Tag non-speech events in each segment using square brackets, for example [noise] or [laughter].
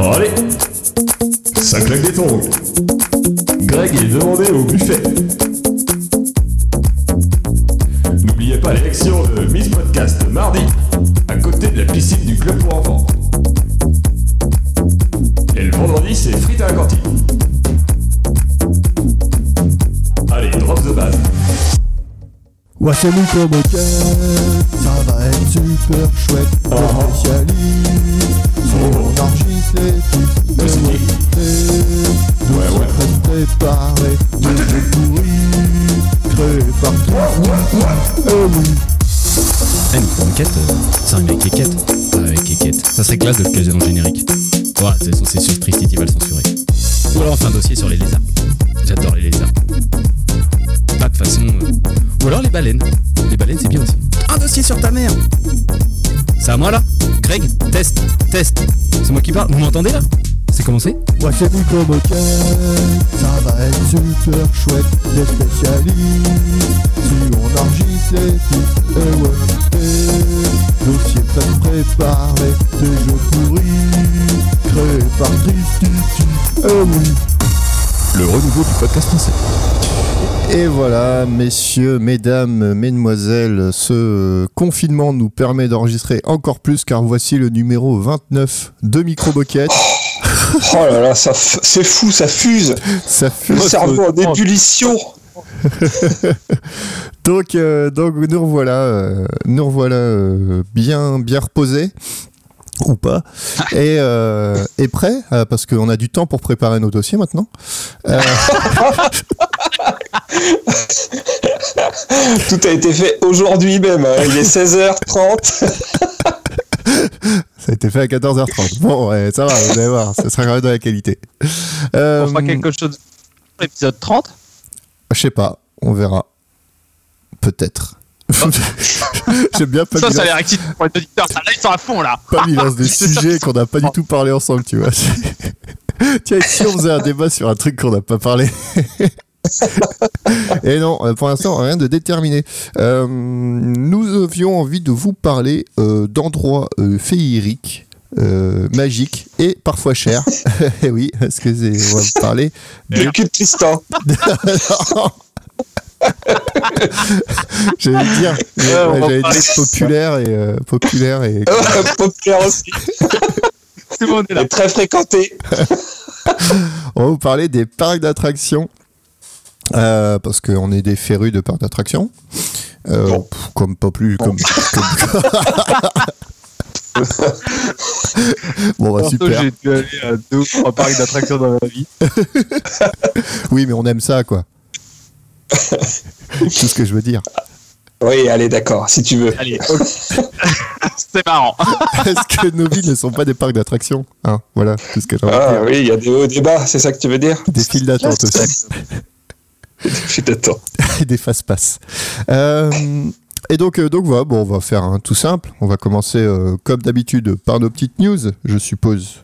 Allez Ça claque des tongs Greg est demandé au buffet. N'oubliez pas l'élection de Miss Podcast mardi, à côté de la piscine du club pour enfants. Et le vendredi, c'est frites à la cantine. Allez, drop the base. Ouais, c'est nous comme ça va être super chouette. Ah. Le spécialiste, si on enregistre les titres de Ouais, nous sommes ouais. préparés, de jeux pourris, créés par qui Eh oui, Eh, mais euh, ça rime avec Kékette. Ah, avec Kékette. Ça serait classe de le caser dans le générique. Ouais, c'est c'est sûr, Tristiti va le censurer. Ou alors on fait un dossier sur les lézards. J'adore les lézards. Ou alors les baleines. Les baleines, c'est bien aussi. Un dossier sur ta mère C'est à moi là Greg Test Test C'est moi qui parle Vous m'entendez là? C'est commencé? Ouais, c'est comme ok, ça va être super chouette. Les spécialistes, si on enregistre les titres, eh ouais, eh, dossier prêt préparé, des jeux pourris, créés par Tristiti, eh oui. Le renouveau du podcast français. Et voilà, messieurs, mesdames, mesdemoiselles, ce confinement nous permet d'enregistrer encore plus car voici le numéro 29 de Micro Boquette. [laughs] Oh là là, c'est fou, ça fuse. Ça fait Le cerveau en ébullition. [laughs] donc, euh, donc nous revoilà, euh, nous revoilà euh, bien, bien reposés ou pas, [laughs] et, euh, et prêts euh, parce qu'on a du temps pour préparer nos dossiers maintenant. Euh, [laughs] Tout a été fait aujourd'hui même. hein. Il est 16h30. [laughs] ça a été fait à 14h30. Bon, ouais, ça va, vous allez voir, ça sera quand même de la qualité. Euh, On fera quelque chose pour l'épisode 30 Je sais pas, on verra. Peut-être. [laughs] J'aime bien pas Ça, ça a l'air excitant pour les auditeurs. Ça, là, ils sont à fond là. pas qu'il lance des sujets qu'on n'a pas du tout parlé ensemble, tu vois. Tiens, si on faisait un débat sur un truc qu'on n'a pas parlé? Et non, euh, pour l'instant, rien de déterminé. Euh, nous avions envie de vous parler euh, d'endroits euh, féeriques, euh, magiques et parfois chers. [laughs] Eh oui, parce que c'est, on va vous parler Le cul de Tristan. [laughs] [laughs] J'allais dire, Ouais, on ouais, va j'allais parler dire populaire et euh, populaire et Populaire aussi. Tout le monde est là. Et très fréquenté. on va vous parler des parcs d'attractions euh, parce qu'on est des férus de parcs d'attractions. Euh, comme pas plus comme, comme- [laughs] [laughs] bon bah super. J'ai dû aller à deux ou trois parcs d'attractions dans ma vie. [laughs] oui mais on aime ça quoi. C'est ce que je veux dire. Oui, allez, d'accord, si tu veux. Allez, c'est marrant. est-ce que nos vies ne sont pas des parcs d'attractions hein, voilà tout ce que j'ai Ah dire. oui, il y a des hauts et des bas, c'est ça que tu veux dire des files d'attente aussi [laughs] Je des [laughs] fast-pass. Euh, et donc, euh, donc voilà, bon, on va faire un tout simple. On va commencer euh, comme d'habitude par nos petites news, je suppose.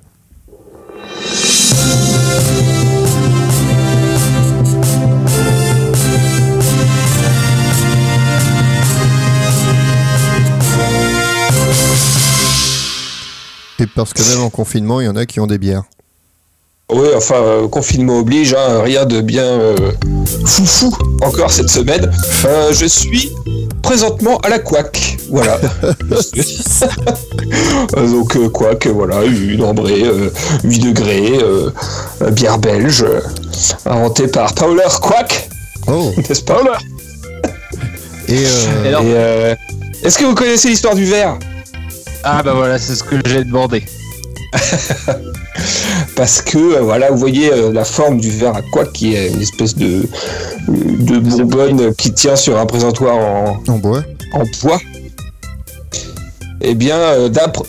Et parce que même en confinement, il y en a qui ont des bières. Oui, enfin, euh, confinement oblige, hein, rien de bien euh, foufou encore cette semaine. Euh, je suis présentement à la couac, voilà. [laughs] [laughs] Donc, euh, couac, voilà, une ambrée, euh, 8 degrés, bière belge, euh, inventée par Paula Quack, Oh [laughs] n'est-ce pas Et, euh, Et euh, Est-ce que vous connaissez l'histoire du verre? Ah bah voilà, c'est ce que j'ai demandé. Parce que, euh, voilà, vous voyez euh, la forme du verre à quoi qui est une espèce de, de bonbonne qui tient sur un présentoir en, en bois en bois. Eh bien, euh, d'après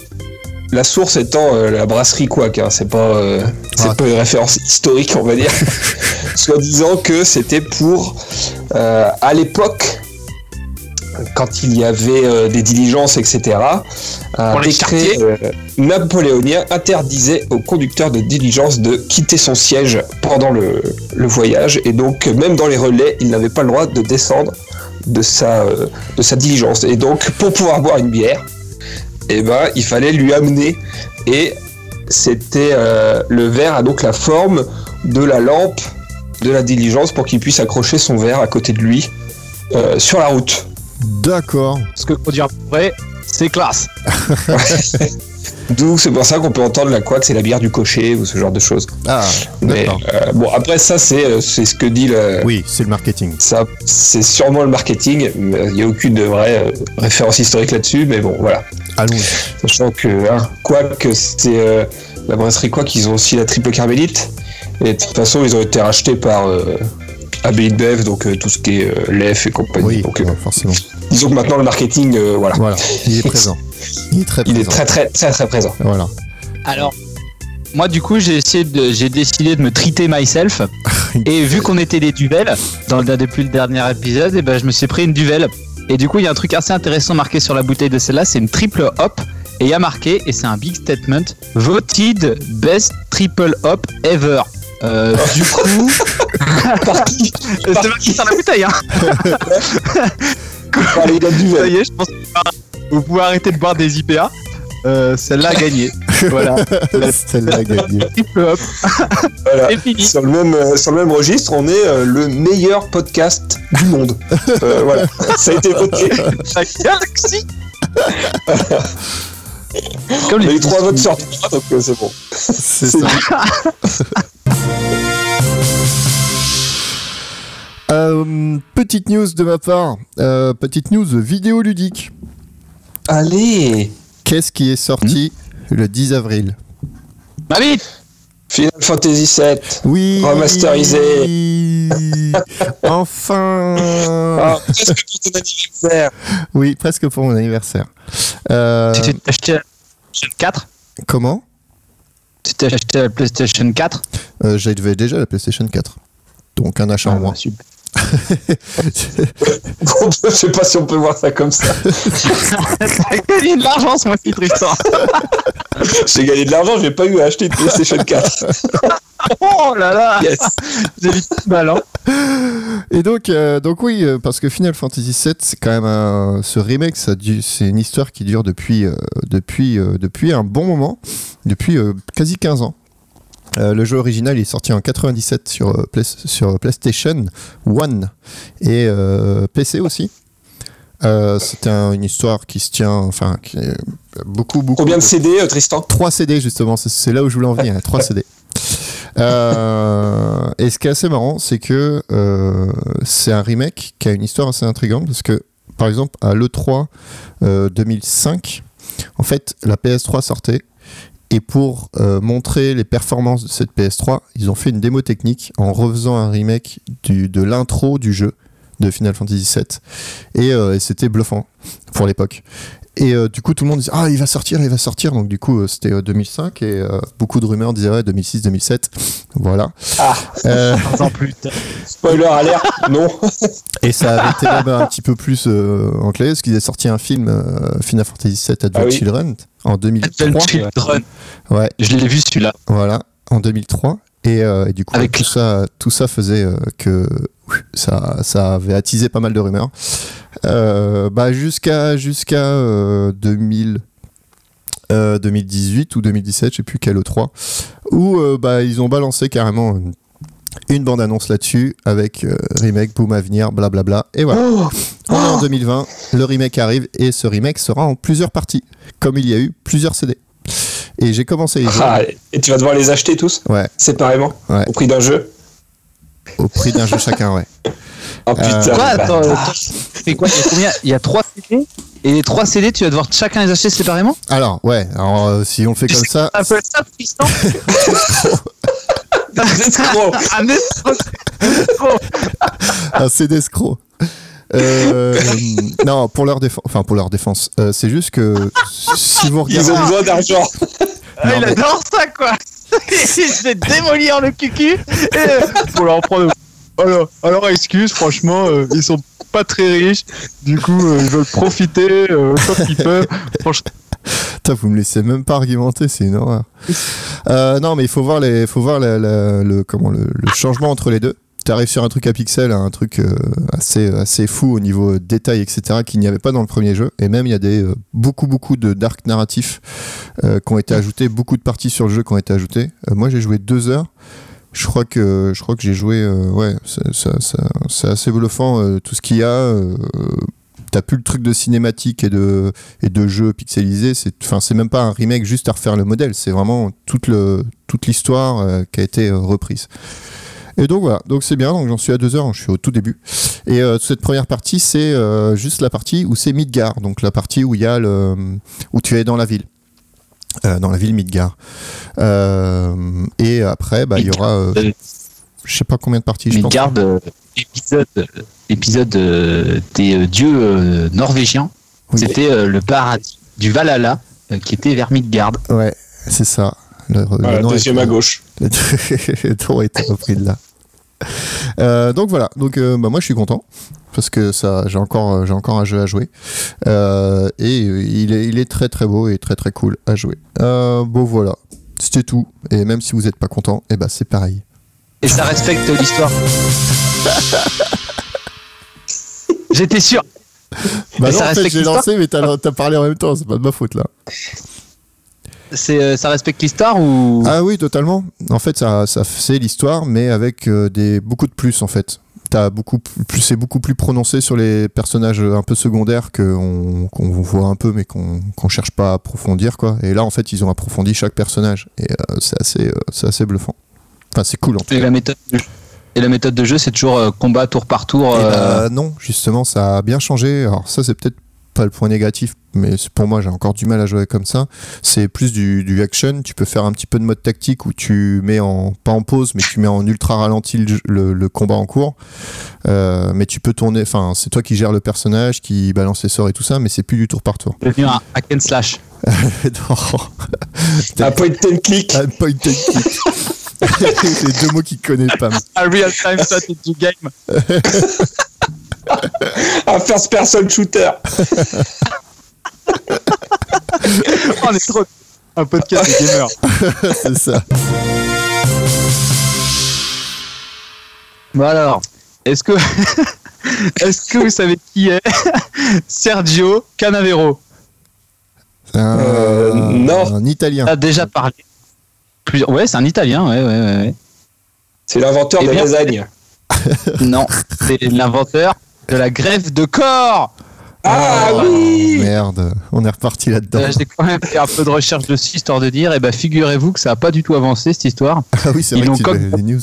la source étant euh, la brasserie Quack, hein, c'est pas, euh, c'est Ah. pas une référence historique, on va dire. [laughs] Soit disant que c'était pour, euh, à l'époque, quand il y avait euh, des diligences, etc., un décret euh, napoléonien interdisait au conducteur de diligence de quitter son siège pendant le, le voyage. Et donc, même dans les relais, il n'avait pas le droit de descendre de sa, euh, de sa diligence. Et donc, pour pouvoir boire une bière, eh ben, il fallait lui amener et c'était euh, le verre a donc la forme de la lampe de la diligence pour qu'il puisse accrocher son verre à côté de lui euh, sur la route. D'accord. Parce que conduire vrai, c'est classe. [laughs] D'où c'est pour ça qu'on peut entendre la couac, c'est la bière du cocher ou ce genre de choses. Ah, Mais d'accord. euh, bon, après ça, c'est euh, c'est ce que dit le. Oui, c'est le marketing. Ça, c'est sûrement le marketing. Il n'y a aucune vraie euh, référence historique là-dessus, mais bon, voilà. Allons-y. Sachant que, hein, Quack, c'est euh, la brasserie Quack, ils ont aussi la triple carmélite. Et de toute façon, ils ont été rachetés par euh, AB InBev, donc euh, tout ce qui est euh, Lef et compagnie. Oui, donc, euh, ouais, forcément. disons que maintenant, le marketing, euh, voilà. Voilà, il est [laughs] présent. Il est très Il présent. est très, très, très, très présent. Voilà. Alors, moi, du coup, j'ai essayé de, j'ai décidé de me treater myself. [laughs] Et vu qu'on était des duvels, dans le, depuis le dernier épisode, et ben, je me suis pris une duvel. Et du coup, il y a un truc assez intéressant marqué sur la bouteille de celle-là, c'est une triple hop. Et il y a marqué, et c'est un big statement, voted best triple hop ever. Euh, du coup, c'est marqué sur la bouteille, hein. [laughs] Par les gars du Ça y est, je pense que vous pouvez arrêter de boire des IPA. Euh, celle-là a gagné. [laughs] voilà. Celle-là a gagné. [laughs] Hop, Voilà. c'est fini. Sur le, même, euh, sur le même registre, on est euh, le meilleur podcast du monde. Euh, voilà, ça a été voté. La galaxie. Comme les eu trois votes sur trois, donc euh, c'est bon. C'est [laughs] ça. [laughs] Euh, petite news de ma part. Euh, petite news vidéoludique. Allez Qu'est-ce qui est sorti le 10 avril? Ma bite Final Fantasy VII. Oui. Remasterisé. [laughs] enfin. Ah, presque pour ton anniversaire. Oui, presque pour mon anniversaire. Euh, Tu t'es acheté la PlayStation 4 comment? Tu t'es acheté la PlayStation 4 euh, J'avais déjà la PlayStation 4. Donc un achat en moins. Ah, super. Je sais pas si on peut voir ça comme ça. T'as gagné de l'argent ce mois-ci, Tristan. J'ai gagné de l'argent, j'ai pas eu à acheter une PlayStation 4. Oh là là Yes. J'ai tout mal, hein. Et donc, euh, donc oui, euh, parce que Final Fantasy VII, c'est quand même un, ce remake, c'est une histoire qui dure depuis, euh, depuis, euh, depuis un bon moment, depuis euh, quasi 15 ans. Euh, le jeu original est sorti en 97 sur, euh, Play- sur PlayStation 1 et euh, PC aussi. Euh, C'était un- une histoire qui se tient, enfin, qui est beaucoup, beaucoup. Combien de CD, euh, Tristan? 3 CD justement, c'est- là où je voulais en venir, 3 CD. [laughs] Euh, et ce qui est assez marrant, c'est que euh, c'est un remake qui a une histoire assez intrigante parce que, par exemple, à l'E3 euh, 2005, en fait, la PS3 sortait et pour euh, montrer les performances de cette PS3, ils ont fait une démo technique en refaisant un remake de l'intro du jeu de Final Fantasy VII et, euh, et c'était bluffant pour l'époque. Et euh, du coup, tout le monde disait Ah, il va sortir, il va sortir. Donc, du coup, euh, c'était euh, 2005 et beaucoup de rumeurs disaient Ouais, 2006, 2007. Voilà. Ah. 15 ans plus. Spoiler alert Non. [laughs] et ça avait été même un petit peu plus euh, enclé parce qu'ils avaient sorti un film Final Fantasy VII Advent Ah oui. Children en 2003. Advent Children. Ouais, Je l'ai vu celui-là. voilà, en 2003. Et, et du coup, Avec- tout, ça, tout ça faisait que ça, ça avait attisé pas mal de rumeurs. Euh, bah, jusqu'à jusqu'à euh, 2000, euh, 2018 ou 2017, je sais plus quel E3, où bah, ils ont balancé carrément une, une bande-annonce là-dessus avec remake, boom à venir, blablabla. Et voilà. Oh, On est en 2020, le remake arrive et ce remake sera en plusieurs parties, comme il y a eu plusieurs CD. Et j'ai commencé les Ah, et tu vas devoir les acheter tous Ouais. séparément Ouais. au prix d'un jeu au prix d'un jeu chacun, ouais. Oh putain. Euh, Quoi Attends, bah, attends, quoi Il y a combien Il y a 3 CD et les 3 CD, tu vas devoir chacun les acheter séparément Alors, ouais, alors euh, si on le fait comme ça, Un peu ça, escrocs. [laughs] Un escroc. un CD escroc. Euh, non, pour leur défense, enfin pour leur défense, euh, c'est juste que si vous Ils regardez, ont besoin d'argent. Ah, il mais- adore ça, quoi [laughs] Se fait démolir le cucu et pour leur prendre. Alors, alors excuse, franchement, euh, ils sont pas très riches, du coup, euh, ils veulent profiter euh, comme ils peuvent. Franchement, Putain, vous me laissez même pas argumenter, c'est une horreur. Euh, non, mais il faut voir les, faut voir la- la- le comment le, le changement entre les deux. T'arrives sur un truc à pixels, un truc euh, assez, assez fou au niveau détail, etc., qu'il n'y avait pas dans le premier jeu. Et même, il y a des, euh, beaucoup, beaucoup de dark narratifs euh, qui ont été ajoutés, beaucoup de parties sur le jeu qui ont été ajoutées. Moi, j'ai joué deux heures. Je crois que, je crois que j'ai joué, ouais, c'est- assez bluffant tout ce qu'il y a. T'as plus le truc de cinématique et de, et de jeu pixelisé. C'est, même pas un remake juste à refaire le modèle. C'est vraiment toute, toute l'histoire euh, qui a été reprise. Et donc voilà, donc c'est bien, donc j'en suis à deux heures, je suis au tout début. Et euh, cette première partie, c'est euh, juste la partie où c'est Midgar, donc la partie où il y a le, où tu es dans la ville, Euh, dans la ville Midgar. Euh, et après, bah il y aura, je sais pas combien de parties, je pense. Midgard, euh, épisode, épisode des euh, dieux euh, norvégiens. Oui. C'était euh, le paradis du Valhalla euh, qui était vers Midgard. Ouais, c'est ça. Le, Voilà, deuxième [laughs] est- à gauche. Le tour été repris de là. Euh, donc voilà, donc euh, bah, moi je suis content parce que ça j'ai encore euh, j'ai encore un jeu à jouer Euh, et il est il est très très beau et très très cool à jouer. Euh, bon voilà, c'était tout et même si vous n'êtes pas content, et bah c'est pareil. Et ça respecte l'histoire. J'étais sûr. Bah non, ça en fait respecte j'ai lancé mais t'as t'as parlé en même temps, c'est pas de ma faute là. C'est, euh, ça respecte l'histoire ou? Ah oui, totalement. En fait, ça, ça c'est l'histoire, mais avec euh, des beaucoup de plus en fait. T'as beaucoup plus, c'est beaucoup plus prononcé sur les personnages un peu secondaires que qu'on voit un peu, mais qu'on qu'on cherche pas à approfondir quoi. Et là, en fait, ils ont approfondi chaque personnage et euh, c'est assez, euh, c'est assez bluffant. Enfin, c'est cool en tout Et la méthode de jeu, et la méthode de jeu c'est toujours euh, combat tour par tour. Euh, bah, non, justement, ça a bien changé. Alors ça, c'est peut-être pas le point négatif, mais pour moi, j'ai encore du mal à jouer comme ça. C'est plus du, du action. Tu peux faire un petit peu de mode tactique où tu mets en pas en pause, mais tu mets en ultra ralenti le, jeu- le- le combat en cours. Euh, mais tu peux tourner. Enfin, c'est toi qui gères le personnage, qui balance les sorts et tout ça, mais c'est plus du tour par tour. devenu un hack and slash. [laughs] Non. [laughs] Un point and click. Un point and click. [laughs] c'est deux mots qu'il connaît pas. A real time strategy game. [laughs] Un first person shooter. On est trop. Un podcast de gamer. [laughs] c'est ça. Bon alors, est-ce que [laughs] est-ce que vous savez qui est Sergio Canavero? C'est un, Euh, non. un italien. A déjà parlé. Plusieurs... Ouais, c'est un Italien. Ouais, ouais, ouais. C'est l'inventeur Eh des bien, lasagnes. non, c'est l'inventeur de la greffe de corps. Ah Oh, oui Merde, on est reparti là-dedans. Euh, J'ai quand même fait un peu de recherche dessus histoire de dire. Et ben, figurez-vous que ça a pas du tout avancé cette histoire. [laughs] Ah oui, c'est Ils vrai que tu comme- as les news.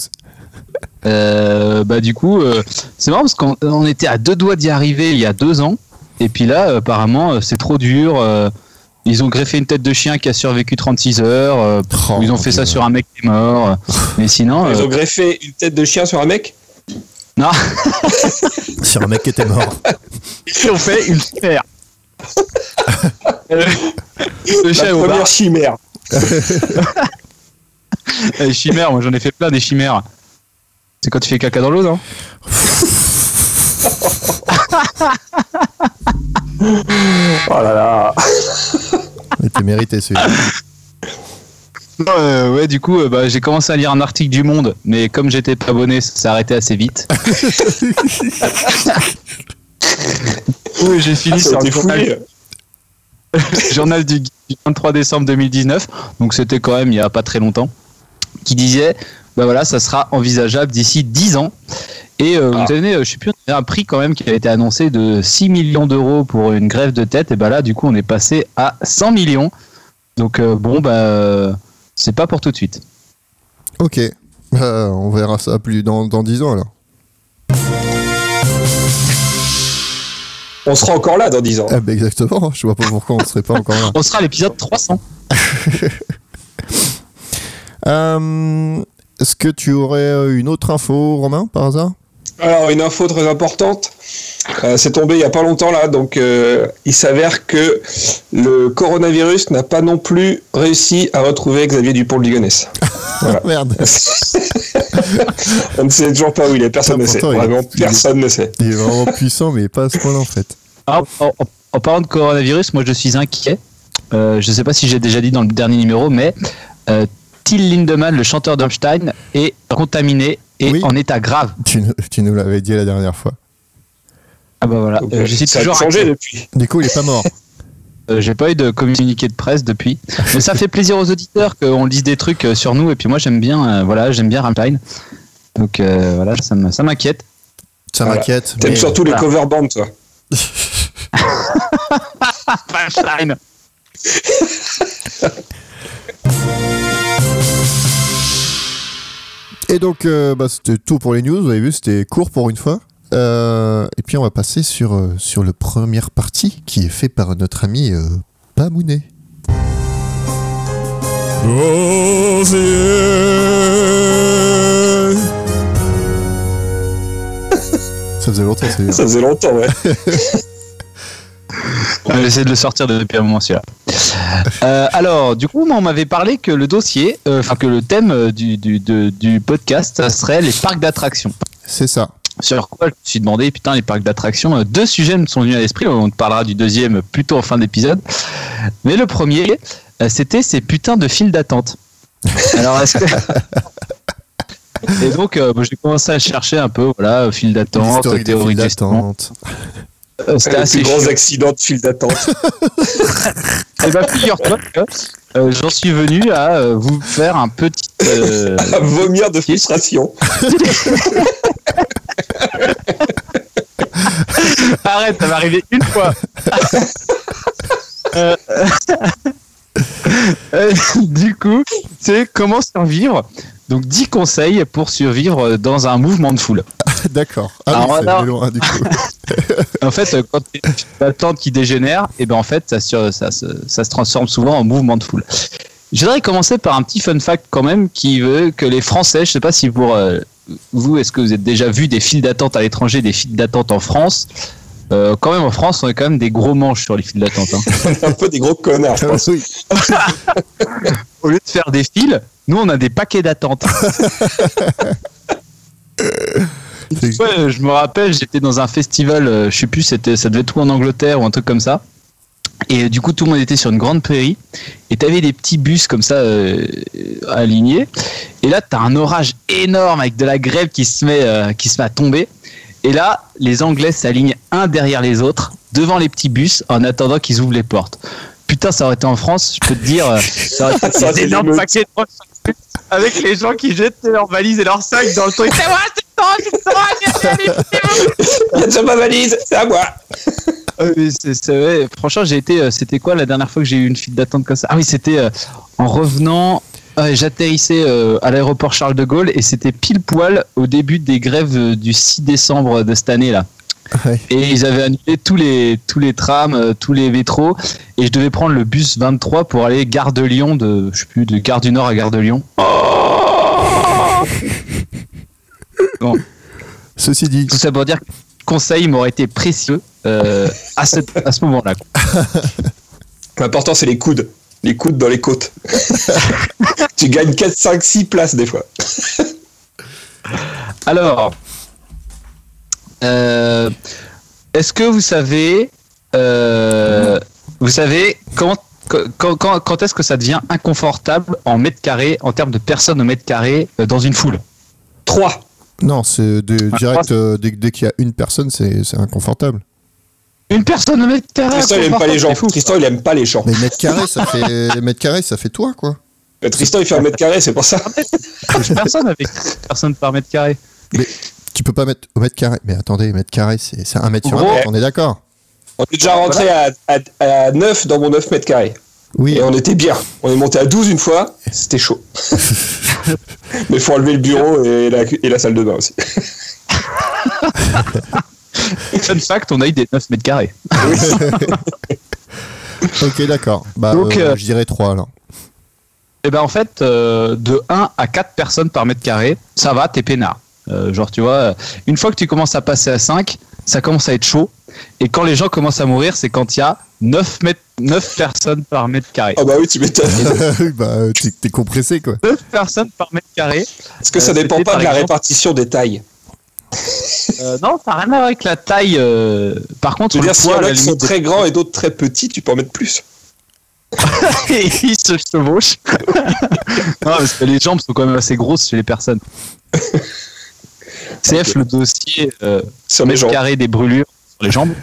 Euh, bah du coup, euh, c'est marrant parce qu'on on était à deux doigts d'y arriver il y a deux ans. Et puis là, apparemment, c'est trop dur. euh, ils ont greffé une tête de chien qui a survécu 36 heures. euh, Oh, ils ont fait ça sur un mec qui est mort. [laughs] mais sinon, Ils euh, ont greffé une tête de chien sur un mec? Non, [laughs] Sur un mec qui était mort. ils ont fait une sphère. Euh, Le La bar. première chimère. [laughs] Les chimères, moi j'en ai fait plein des chimères. C'est quand tu fais caca dans l'eau, non [laughs] Oh là là. Il était mérité celui-là. Euh, Ouais, du coup, euh, bah, j'ai commencé à lire un article du Monde, mais comme j'étais pas abonné, ça s'est arrêté assez vite. [laughs] Oui, j'ai fini Ça sur a le journal, [laughs] journal du, du 23 décembre 2019, donc c'était quand même il y a pas très longtemps, qui disait, bah voilà, ça sera envisageable d'ici 10 ans. Et euh, Ah. vous savez, euh, je sais plus, on avait un prix quand même qui avait été annoncé de 6 millions d'euros pour une greffe de tête, et bah là, du coup, on est passé à 100 millions. Donc euh, bon, bah, euh, c'est pas pour tout de suite. Ok. Euh, on verra ça plus dans, dans 10 ans alors. On sera encore là dans 10 ans. Ah bah exactement, je vois pas pourquoi on serait pas encore là. [laughs] On sera à l'épisode 300. [laughs] Euh, Est-ce que tu aurais euh, une autre info, Romain, par hasard? Alors, une info très importante. Euh, c'est tombé il y a pas longtemps là, donc euh, il s'avère que le coronavirus n'a pas non plus réussi à retrouver Xavier Dupont de Ligonnès. [laughs] Voilà. Merde, [laughs] On ne sait toujours pas où il est, personne ne sait. Vraiment, il est- personne ne sait. il est vraiment puissant, mais pas à ce point-là en fait. Alors, en, en- en parlant de coronavirus, moi je suis inquiet. Euh, je ne sais pas si j'ai déjà dit dans le dernier numéro, mais euh, Till Lindemann, le chanteur d'Holstein, est contaminé et Oui. en état grave. Tu, nous- tu nous l'avais dit la dernière fois. Ah bah voilà. Donc, Euh, je suis toujours changé depuis. Du coup, il est pas mort. [laughs] Euh, J'ai pas eu de communiqué de presse depuis, mais ça fait plaisir aux auditeurs qu'on lise des trucs euh, sur nous. Et puis moi, j'aime bien, euh, voilà, j'aime bien Rammstein. Donc euh, voilà, ça me- ça m'inquiète. Ça Voilà. m'inquiète. T'aimes surtout les voilà. cover bands, toi. [laughs] Rammstein. [laughs] Et donc, euh, bah, c'était tout pour les news. Vous avez vu, c'était court pour une fois. Euh, et puis, on va passer sur, euh, sur le première partie qui est fait par notre ami euh, Pamounet. Ça faisait longtemps, c'est. Ça faisait longtemps, ouais. [laughs] Euh, J'essaie de le sortir depuis un moment celui-là. Euh, alors, du coup, moi, on m'avait parlé que le dossier, euh, enfin que le thème euh, du, du, de- du podcast, serait les parcs d'attractions. C'est ça. Sur quoi je me suis demandé, putain, les parcs d'attractions, deux sujets me sont venus à l'esprit. On parlera du deuxième plutôt en fin d'épisode. Mais le premier, c'était ces putains de files d'attente. Alors, est-ce que. [laughs] Et donc, euh, j'ai commencé à chercher un peu, voilà, file d'attente, théorie d'attente. Euh, C'était assez plus gros chiant. accidents de file d'attente. [laughs] Eh ben, figure-toi que euh, j'en suis venu à euh, vous faire un petit. euh, [laughs] à vomir de frustration. [laughs] Arrête, ça m'est arrivé une fois. Euh, euh, du coup, c'est comment survivre? Donc 10 conseils pour survivre dans un mouvement de foule. [laughs] D'accord. Ah Alors, oui, c'est alors- loin du coup. [laughs] En fait, quand tu as d'attente qui dégénère, et ben en fait, ça, se- ça se transforme souvent en mouvement de foule. Je voudrais commencer par un petit fun fact quand même qui veut que les Français, je sais pas si pour euh, vous, est-ce que vous avez déjà vu des files d'attente à l'étranger, des files d'attente en France Euh, Quand même en France, on est quand même des gros manches sur les files d'attente. hein. [laughs] un peu des gros connards, je pense. oui. [laughs] Au lieu de faire des files, nous on a des paquets d'attente. [laughs] Ouais, je me rappelle, j'étais dans un festival, euh, je sais plus, c'était, ça devait être tout en Angleterre ou un truc comme ça. Et euh, du coup, tout le monde était sur une grande prairie. Et t'avais des petits bus comme ça euh, alignés. Et là, t'as un orage énorme avec de la grêle qui se met, euh, qui se met à tomber. Et là, les Anglais s'alignent un derrière les autres devant les petits bus en attendant qu'ils ouvrent les portes. Putain, ça aurait été en France, je peux te dire, euh, ça aurait été Ça aurait des énormes paquets de avec les gens qui jetaient leurs valises et leurs sacs dans le truc. C'est moi, c'est ma valise, c'est à moi. Ah oui, c'est c'est vrai. Franchement, j'ai été. euh, C'était quoi la dernière fois que j'ai eu une file d'attente comme ça? Ah oui, c'était euh, en revenant. Euh, J'atterrissais euh, à l'aéroport Charles de Gaulle et c'était pile poil au début des grèves euh, du 6 décembre de cette année là. Ouais. Et ils avaient annulé tous les tous les trams, euh, tous les métros et je devais prendre le bus 23 pour aller gare de Lyon de je sais plus de gare du Nord à gare de Lyon. [laughs] Ceci dit, Tout ça pour dire que le conseil m'aurait été précieux euh, à, cette- à ce moment-là. L'important, c'est les coudes. Les coudes dans les côtes. [laughs] tu gagnes 4, 5, 6 places des fois. [laughs] Alors, euh, est-ce que vous savez, euh, vous savez quand, quand, quand, quand est-ce que ça devient inconfortable en mètre carré, en termes de personnes au mètre carré euh, dans une foule? 3. non, c'est de- Ah, direct, euh, dès, dès qu'il y a une personne, c'est inconfortable. Une personne au mètre carré Tristan, il aime pas les gens. Tristan, il aime pas les gens. Mais mètre carré, ça fait [laughs] mètre carré, ça fait toi, quoi. Euh, Tristan, il fait un mètre carré, c'est pour ça. [laughs] Personne avec personne par mètre carré. Tu peux pas mettre au mètre carré. Mais attendez, mètre carré, c'est c'est un mètre sur un mètre, on est d'accord On est déjà rentré à, à, à 9 dans mon 9 mètres carrés. Oui, Et on était bien. On est monté à 12 une fois, c'était chaud. [laughs] Mais faut enlever le bureau et la, et la salle de bain aussi. [laughs] Fun fact, on a eu des 9 mètres carrés. [laughs] ok, d'accord. Bah, Donc, euh, euh, je dirais 3 alors. Et ben en fait, euh, de 1 à 4 personnes par mètre carré, ça va, t'es peinard. Euh, genre, tu vois, une fois que tu commences à passer à 5, ça commence à être chaud. Et quand les gens commencent à mourir, c'est quand il y a 9, mètres, 9 personnes par mètre carré. Ah bah oui, tu m'étonnes. [laughs] Bah, t'es compressé, quoi. 9 personnes par mètre carré. Est-ce que ça Euh, dépend pas de la exemple- répartition des tailles Euh, non, ça n'a rien à voir avec la taille. euh, Par contre, Je veux le dire, s'il y en a qui sont très grands et d'autres très petits, tu peux en mettre plus. [laughs] et ils se chevauchent. [laughs] non, parce que les jambes sont quand même assez grosses chez les personnes. CF, le dossier euh, Sur les gens. carré des brûlures sur les jambes. [laughs]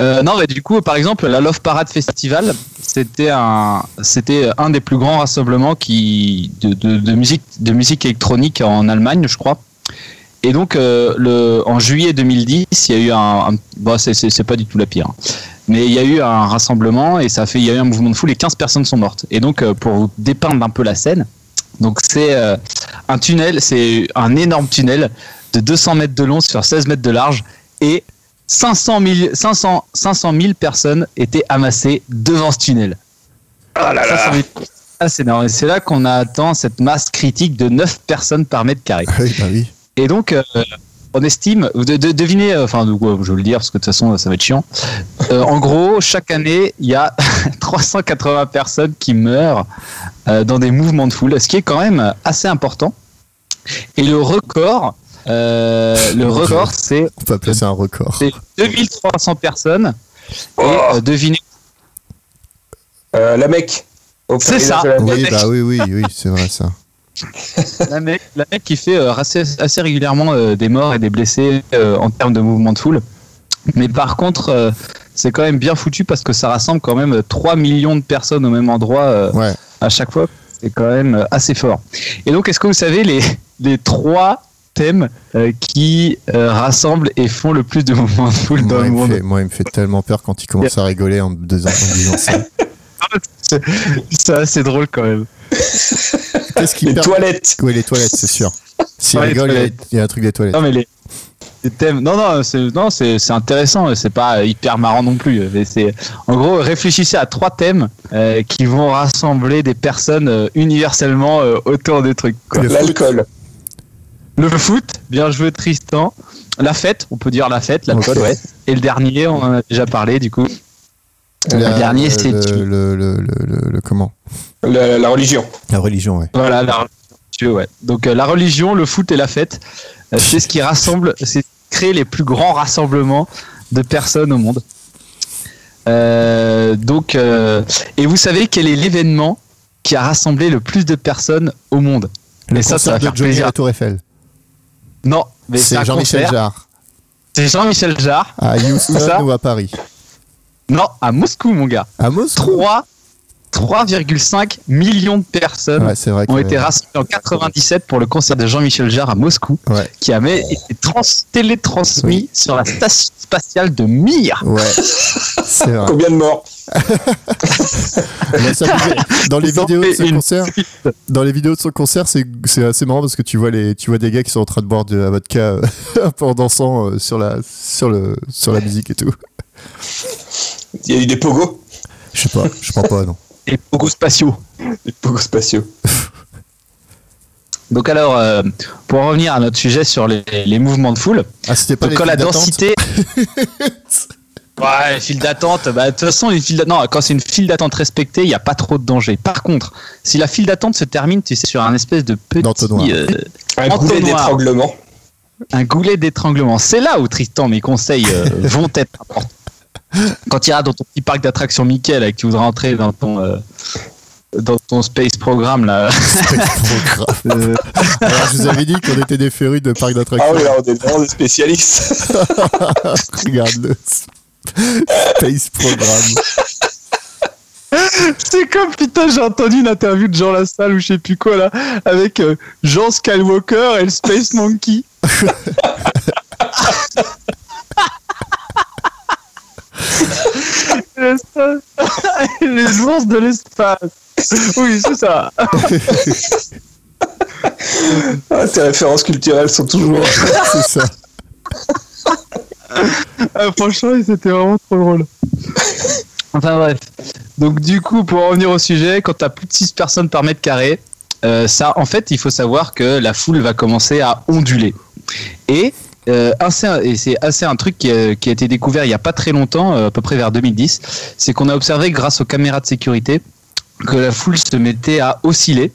Euh, non, mais du coup, par exemple, la Love Parade Festival, c'était un, c'était un des plus grands rassemblements qui, de, de, de musique, de musique électronique en Allemagne, je crois. Et donc, euh, le, en juillet 2010, il y a eu un, un- bon, c'est, pas du tout la pire, hein. mais il y a eu un rassemblement et ça a fait, il y a eu un mouvement de foule et 15 personnes sont mortes. Et donc, euh, pour vous dépeindre un peu la scène, donc c'est euh, un tunnel, c'est un énorme tunnel de 200 mètres de long sur 16 mètres de large et 500 000, 500, 500 000 personnes étaient amassées devant ce tunnel. Ah là 500 là 000. Ah, c'est énorme. Et c'est là qu'on a atteint cette masse critique de 9 personnes par mètre carré. Ah oui, bah oui. Et donc, euh, on estime, de, de- devinez, euh, enfin, ouais, je vais le dire parce que de toute façon, ça va être chiant. Euh, en gros, chaque année, il y a [laughs] 380 personnes qui meurent euh, dans des mouvements de foule, ce qui est quand même assez important. Et le record, euh, le record, c'est On peut appeler ça un record. c'est 2300 personnes. Oh, Et euh, devinez, euh, La Mecque. Au C'est ça. Oui, bah oui, oui, oui, c'est vrai ça. La mec, la mec qui fait euh, assez, assez régulièrement euh, des morts et des blessés euh, en termes de mouvement de foule. Mais par contre, c'est quand même bien foutu parce que ça rassemble quand même 3 millions de personnes au même endroit Ouais. à chaque fois. C'est quand même assez fort. Et donc, est-ce que vous savez les, les trois thèmes qui rassemblent et font le plus de mouvements de foule dans Moi le monde? fait, moi, il me fait tellement peur quand il commence à rigoler en, disant- en disant ça. [laughs] C'est assez drôle quand même. [laughs] Qu'est-ce qui Les perd toilettes. Oui, les toilettes, c'est sûr. Ouais, les rigole, il y a- un truc des toilettes. Non mais les, les thèmes, non non, c'est non c'est c'est intéressant, c'est pas hyper marrant non plus. Mais c'est en gros réfléchissez à trois thèmes euh, qui vont rassembler des personnes euh, universellement euh, autour des trucs. quoi. Le L'alcool. Le foot, bien joué Tristan. La fête, on peut dire la fête, la Ok. fête, ouais. Et le dernier, on en a déjà parlé du coup. La- le dernier, c'est le, le, le, le- le- le- comment La, la religion. La religion, ouais. Voilà, la religion, ouais. Donc euh, la religion, le foot et la fête, euh, c'est ce qui rassemble, c'est créer les plus grands rassemblements de personnes au monde. Euh, donc, euh, et vous savez quel est l'événement qui a rassemblé le plus de personnes au monde? Le Et ça, ça va faire de Johnny plaisir. à Tour Eiffel. Non, mais c'est Jean-Michel. Jarre. C'est Jean-Michel Jarre. À Houston ou à Paris Non, à Moscou, mon gars. À Moscou 3 3,5 millions de personnes Ouais, vrai ont été rassemblées en 97 pour le concert de Jean-Michel Jarre à Moscou, Ouais. qui avait été trans télétransmis sur la station spatiale de Mir. Ouais, [laughs] vrai. Combien de morts ça dans les vidéos de ce concert, dans les vidéos de son concert, c'est assez marrant parce que tu vois les tu vois des gars qui sont en train de boire de la vodka euh, [laughs] en dansant euh, sur la sur le sur la musique et tout. Il y a eu des pogos. Je sais pas, je crois pas non. [laughs] Et pogos spatiaux. Des pogos spatiaux. Donc alors, euh, pour en revenir à notre sujet sur les, les mouvements de foule, Ah, pas quand la densité... [laughs] Ouais, les files d'attente, bah, de toute façon, une file non, quand c'est une file d'attente respectée, il n'y a pas trop de danger. Par contre, si la file d'attente se termine, tu sais, sur un espèce de petit... Euh, Un goulet d'étranglement. un goulet d'étranglement. C'est là où Tristan, mes conseils euh, vont être importants. Quand tu iras dans ton petit parc d'attractions Mickey, là, que tu voudras entrer dans ton, euh, dans ton space programme, là. [laughs] Trop grave. euh, Alors, je vous avais dit qu'on était des férus de parc Ah d'attractions. oui, là, on est vraiment des spécialistes. [laughs] Regarde-le. Space Programme. C'est comme putain, j'ai entendu une interview de Jean Lassalle ou je sais plus quoi là, avec euh, Jean Skywalker et le Space Monkey. [laughs] [laughs] Les ours de l'espace. Oui, c'est ça. [laughs] Ah, tes références culturelles sont toujours. C'est ça. Ah, franchement, c'était vraiment trop drôle. Enfin bref. Donc du coup, pour en revenir au sujet, quand tu as plus de 6 personnes par mètre carré, euh, ça, en fait, il faut savoir que la foule va commencer à onduler. Et, euh, assez- et c'est assez un truc qui a, qui a été découvert il n'y a pas très longtemps, euh, à peu près vers 2010, c'est qu'on a observé grâce aux caméras de sécurité que la foule se mettait à osciller.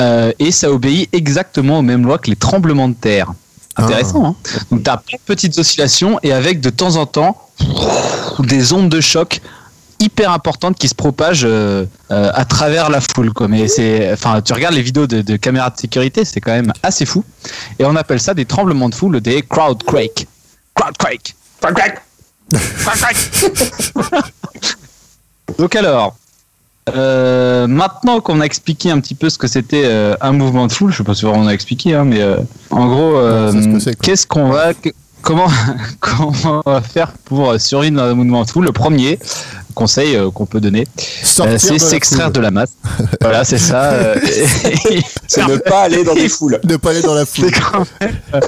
euh, et ça obéit exactement aux mêmes lois que les tremblements de terre. Intéressant, hein Donc tu as plein de petites oscillations et avec de temps en temps des ondes de choc hyper importante qui se propage euh, euh, à travers la foule. Quoi. Mais c'est, enfin, tu regardes les vidéos de, de caméras de sécurité, c'est quand même assez fou. Et on appelle ça des tremblements de foule, des crowd quake. Crowd quake. Crowd quake. Crowd quake. [laughs] Donc alors, euh, maintenant qu'on a expliqué un petit peu ce que c'était euh, un mouvement de foule, je sais pas si on a expliqué, hein, mais euh, en gros, qu'est-ce qu'on va, comment, [laughs] comment on va faire pour survivre dans un mouvement de foule Le premier conseil euh, qu'on peut donner, euh, c'est s'extraire de la masse. [laughs] voilà, c'est ça. euh, [laughs] C'est ne pas aller dans des foules. Ne pas aller dans la foule. même, euh,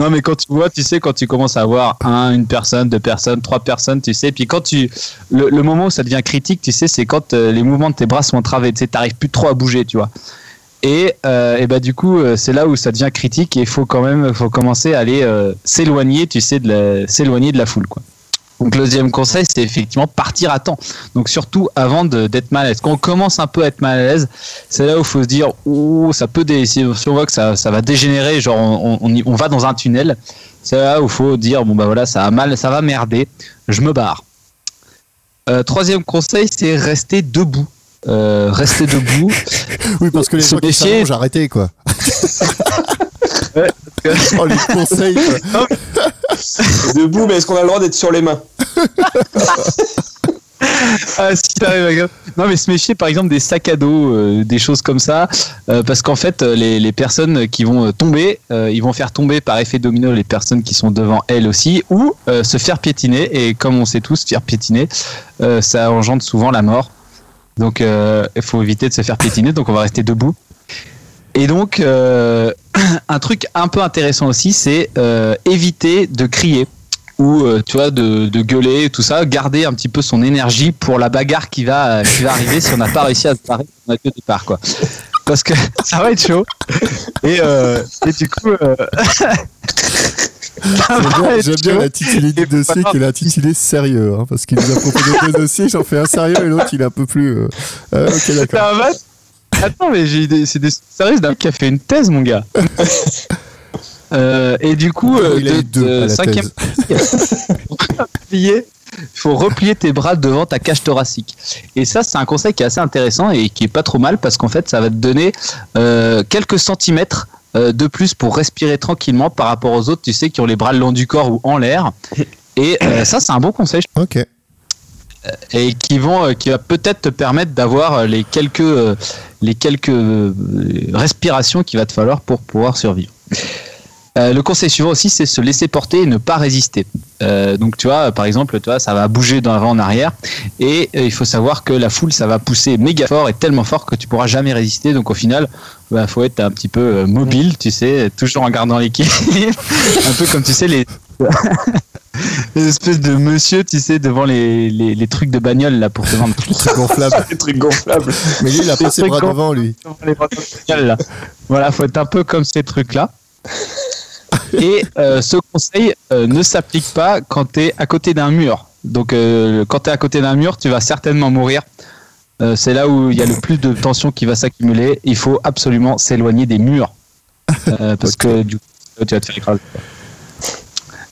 non mais quand tu vois, tu sais, quand tu commences à avoir un, une personne, deux personnes, trois personnes, tu sais, puis quand tu, le, le moment où ça devient critique, tu sais, c'est quand euh, les mouvements de tes bras sont entravés, tu sais, t'arrives plus trop à bouger, tu vois. Et, euh, et bah du coup, euh, c'est là où ça devient critique et il faut quand même, faut commencer à aller euh, s'éloigner, tu sais, s'éloigner de la foule, quoi. Donc le deuxième conseil, c'est effectivement partir à temps. Donc surtout avant d'être mal à l'aise. Quand on commence un peu à être mal à l'aise, c'est là où il faut se dire, ouh, ça peut, si on voit que ça, ça va dégénérer, genre on, on, va dans un tunnel, c'est là où il faut dire, bon bah voilà, ça va mal, ça va merder, je me barre. Troisième conseil, c'est rester debout. Euh, rester debout. [laughs] Oui, parce que les gens qui s'allongent, arrêtez quoi. [laughs] Ouais, oh, les conseils. quoi. [laughs] Debout, mais est-ce qu'on a le droit d'être sur les mains? Ah, si t'arrives. Non, mais se méfier par exemple des sacs à dos, euh, des choses comme ça, euh, parce qu'en fait, les, les personnes qui vont tomber, euh, ils vont faire tomber par effet domino les personnes qui sont devant elles aussi, ou euh, se faire piétiner. Et comme on sait tous, faire piétiner, euh, ça engendre souvent la mort. Donc, euh, il faut éviter de se faire piétiner. Donc, on va rester debout. Et donc, euh, [clears throat] un truc un peu intéressant aussi, c'est euh, éviter de crier ou tu vois de, gueuler tout ça garder un petit peu son énergie pour la bagarre qui va qui va arriver si on n'a pas réussi à se barrer au départ quoi parce que [laughs] ça va être chaud et, du coup [laughs] J'aime bien, l'intitulé du dossier qui est l'intitulé sérieux, hein, parce qu'il nous a proposé deux [laughs] dossiers, j'en fais un sérieux et l'autre il est un peu plus. euh, euh, ok, d'accord. Attends, mais j'ai des, c'est des sérieux d'un mec qui a fait une thèse, mon gars. [laughs] Euh, et du coup, euh, Il a de- eu deux de- à la cinquième thèse. [laughs] il faut replier tes bras devant ta cage thoracique. Et ça, c'est un conseil qui est assez intéressant et qui est pas trop mal parce qu'en fait, ça va te donner euh, quelques centimètres euh, de plus pour respirer tranquillement par rapport aux autres, tu sais, qui ont les bras le long du corps ou en l'air. Et euh, [coughs] ça, c'est un bon conseil Ok. et qui vont, euh, qui va peut-être te permettre d'avoir euh, les quelques, euh, les quelques euh, respirations qu'il va te falloir pour pouvoir survivre. Euh, le conseil suivant aussi, c'est se laisser porter et ne pas résister. Euh, donc tu vois, par exemple, tu vois, ça va bouger d'avant en arrière, et euh, il faut savoir que la foule, ça va pousser méga fort et tellement fort que tu pourras jamais résister. Donc au final, il faut être un petit peu euh, mobile, tu sais, toujours en gardant l'équilibre, [laughs] un peu comme tu sais les [laughs] les espèces de monsieur, tu sais, devant les, les, les trucs de bagnole là pour te vendre C'est gonflable. Des [laughs] trucs gonflables. Mais lui il a pas ses bras devant lui. les bateaux de bagnole, là. Voilà, faut être un peu comme ces trucs-là. Et euh, ce conseil euh, ne s'applique pas quand tu es à côté d'un mur. Donc, euh, quand tu es à côté d'un mur, tu vas certainement mourir. C'est là où il y a le plus de tension qui va s'accumuler. Il faut absolument s'éloigner des murs. Parce que du coup, tu vas te faire écraser.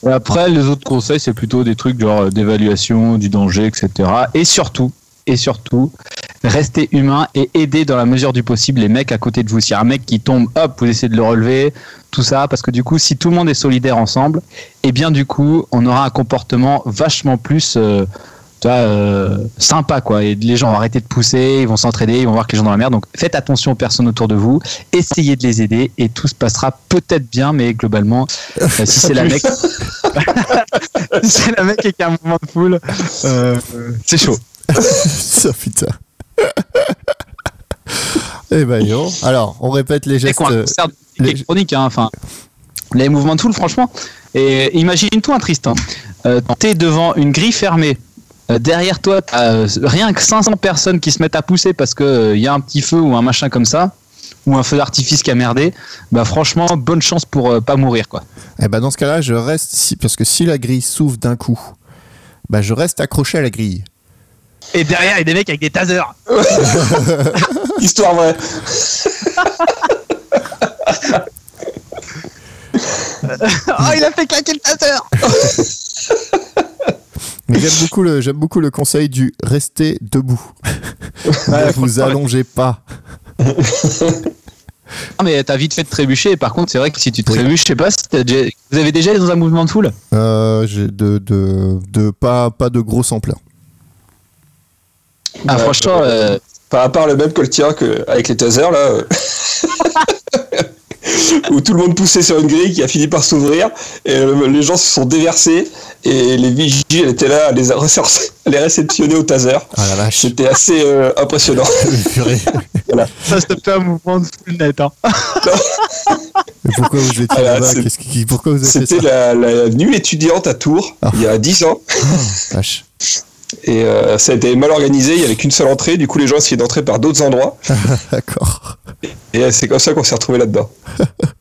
Et Après, les autres conseils, c'est plutôt des trucs genre d'évaluation du danger, etc. Et surtout, et surtout, restez humain et aidez dans la mesure du possible les mecs à côté de vous. S'il y a un mec qui tombe, hop, vous essayez de le relever, tout ça, parce que du coup, si tout le monde est solidaire ensemble, eh bien du coup, on aura un comportement vachement plus euh, tu vois, euh, sympa, quoi. Et les gens vont arrêter de pousser, ils vont s'entraider, ils vont voir que les gens dans la merde. Donc faites attention aux personnes autour de vous, essayez de les aider et tout se passera peut-être bien, mais globalement, euh, [laughs] [laughs] si c'est la mec, si c'est la mec a un mouvement de foule, euh, c'est chaud. [laughs] Ça putain. Eh ben non. Alors, on répète les C'est gestes. musique les- électronique, hein, enfin, les mouvements de foule, franchement. Et imagine-toi, Tristan, euh, t'es devant une grille fermée. Euh, derrière toi, euh, rien que 500 personnes qui se mettent à pousser parce qu'il y a un petit feu ou un machin comme ça, ou un feu d'artifice qui a merdé. Bah franchement, bonne chance pour euh, pas mourir, quoi. Eh ben dans ce cas-là, je reste si parce que si la grille s'ouvre d'un coup, bah je reste accroché à la grille. Et derrière, il y a des mecs avec des tasers. [laughs] Histoire vraie. [laughs] oh, il a fait claquer le taser [laughs] Mais j'aime beaucoup le j'aime beaucoup le conseil du rester debout. ne vous allongez pas. Ah, mais t'as vite fait de trébucher. Par contre, c'est vrai que si tu trébuches, je sais pas, si t'as déjà- vous avez déjà été dans un mouvement de foule? Euh, j'ai de, de, de pas pas de grosse ampleur. Ah, Ouais, franchement, euh, Pas à part le même que le tien que, avec les tasers là. euh. [laughs] où tout le monde poussait sur une grille qui a fini par s'ouvrir et euh, les gens se sont déversés et les vigiles étaient là à les, [laughs] ressorcer- à les réceptionner au taser. Ah la vache. C'était assez euh, impressionnant. [laughs] Ça se fait un mouvement de foule net. Hein. Mais pourquoi vous étiez Voilà, là-bas Pourquoi vous avez C'était la, la nuit étudiante à Tours, Ah. il y a 10 ans. Vache. Et euh, ça a été mal organisé, il y avait qu'une seule entrée, du coup les gens essayaient d'entrer par d'autres endroits. [laughs] D'accord. Et euh, c'est comme ça qu'on s'est retrouvé là-dedans.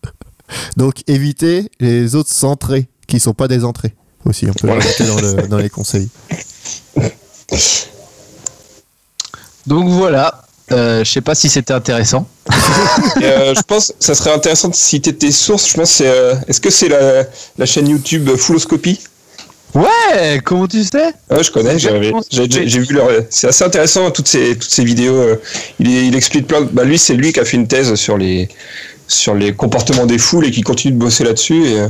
[laughs] Donc évitez les autres entrées qui sont pas des entrées. Aussi, on peut Voilà. dans, le- dans les conseils. Donc voilà. Euh, je sais pas si c'était intéressant. Et, euh, je pense que ça serait intéressant de citer tes sources. Je pense que c'est. euh, Est-ce que c'est la, la chaîne YouTube Fulloscopy Ouais, comment tu sais? Ouais, je connais. J'ai vu leur. C'est assez intéressant toutes ces toutes ces vidéos. euh, Il, il explique plein. De... Bah lui, c'est lui qui a fait une thèse sur les sur les comportements des foules et qui continue de bosser là-dessus. Et euh,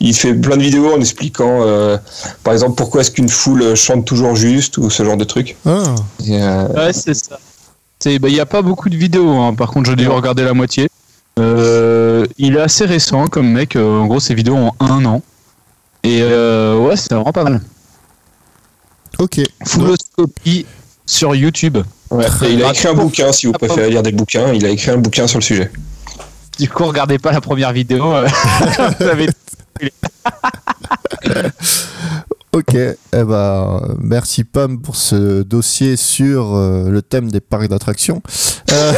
il fait plein de vidéos en expliquant, euh, par exemple, pourquoi est-ce qu'une foule chante toujours juste ou ce genre de trucs. Ah, euh, Ouais, c'est ça. Il n'y a pas beaucoup de vidéos, hein. par contre, j'ai dû regarder la moitié. Euh, il est assez récent comme mec, en gros, ses vidéos ont un an. Et euh, ouais, c'est vraiment pas mal. ok. Fulloscopie sur YouTube. ouais. Et il a écrit un bouquin, si vous préférez lire des bouquins. Il a écrit un bouquin sur le sujet. Du coup, regardez pas la première vidéo. euh, [laughs] vous avez- [laughs] Ok, eh ben, merci Pam pour ce dossier sur euh, le thème des parcs d'attractions. Euh,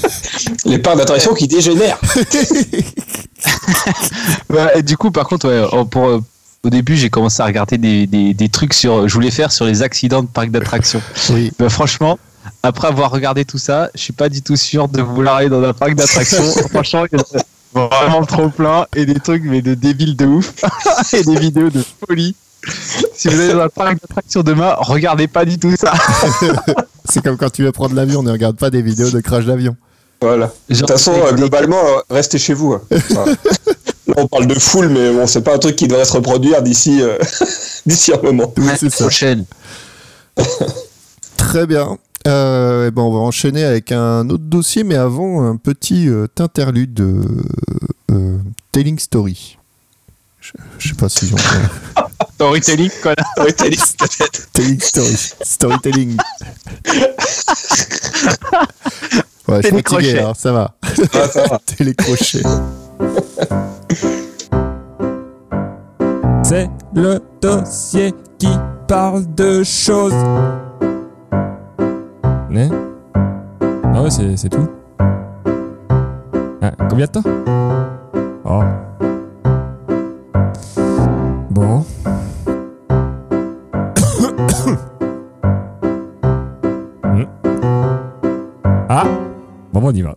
[laughs] Les parcs d'attraction qui dégénèrent. [laughs] Et du coup, par contre, ouais, oh, pour, euh, au début, j'ai commencé à regarder des, des, des trucs sur. Je voulais faire sur les accidents de parcs d'attractions. [laughs] oui, Mais franchement, après avoir regardé tout ça, je suis pas du tout sûr de vouloir aller dans un parc d'attractions. franchement, vraiment trop plein et des trucs mais de débiles de ouf [laughs] et des vidéos de folie. Si vous allez dans un parc d'attractions demain, regardez pas du tout ça. [laughs] c'est comme quand tu veux prendre l'avion, ne regarde pas des vidéos de crash d'avion. Voilà. De toute façon, globalement, restez chez vous. hein. Enfin, [laughs] là, on parle de foule, mais bon, c'est pas un truc qui devrait se reproduire d'ici euh, d'ici un moment. Oui, c'est ça. prochaine. Très bien. Euh, eh ben, on va enchaîner avec un autre dossier, mais avant, un petit euh, interlude de euh, Telling Story. Je, je sais pas si on [laughs] Storytelling, dit, [laughs] peut-être. Telling Story. Storytelling. Ouais, je suis fatigué, hein, ça va. Ah, ça va. [laughs] Télécrochet. C'est le dossier qui parle de choses. Né Ah ouais, c'est, tout. Ah, combien de temps? Oh. Bon. [coughs] Hmm. Ah bon, on y va.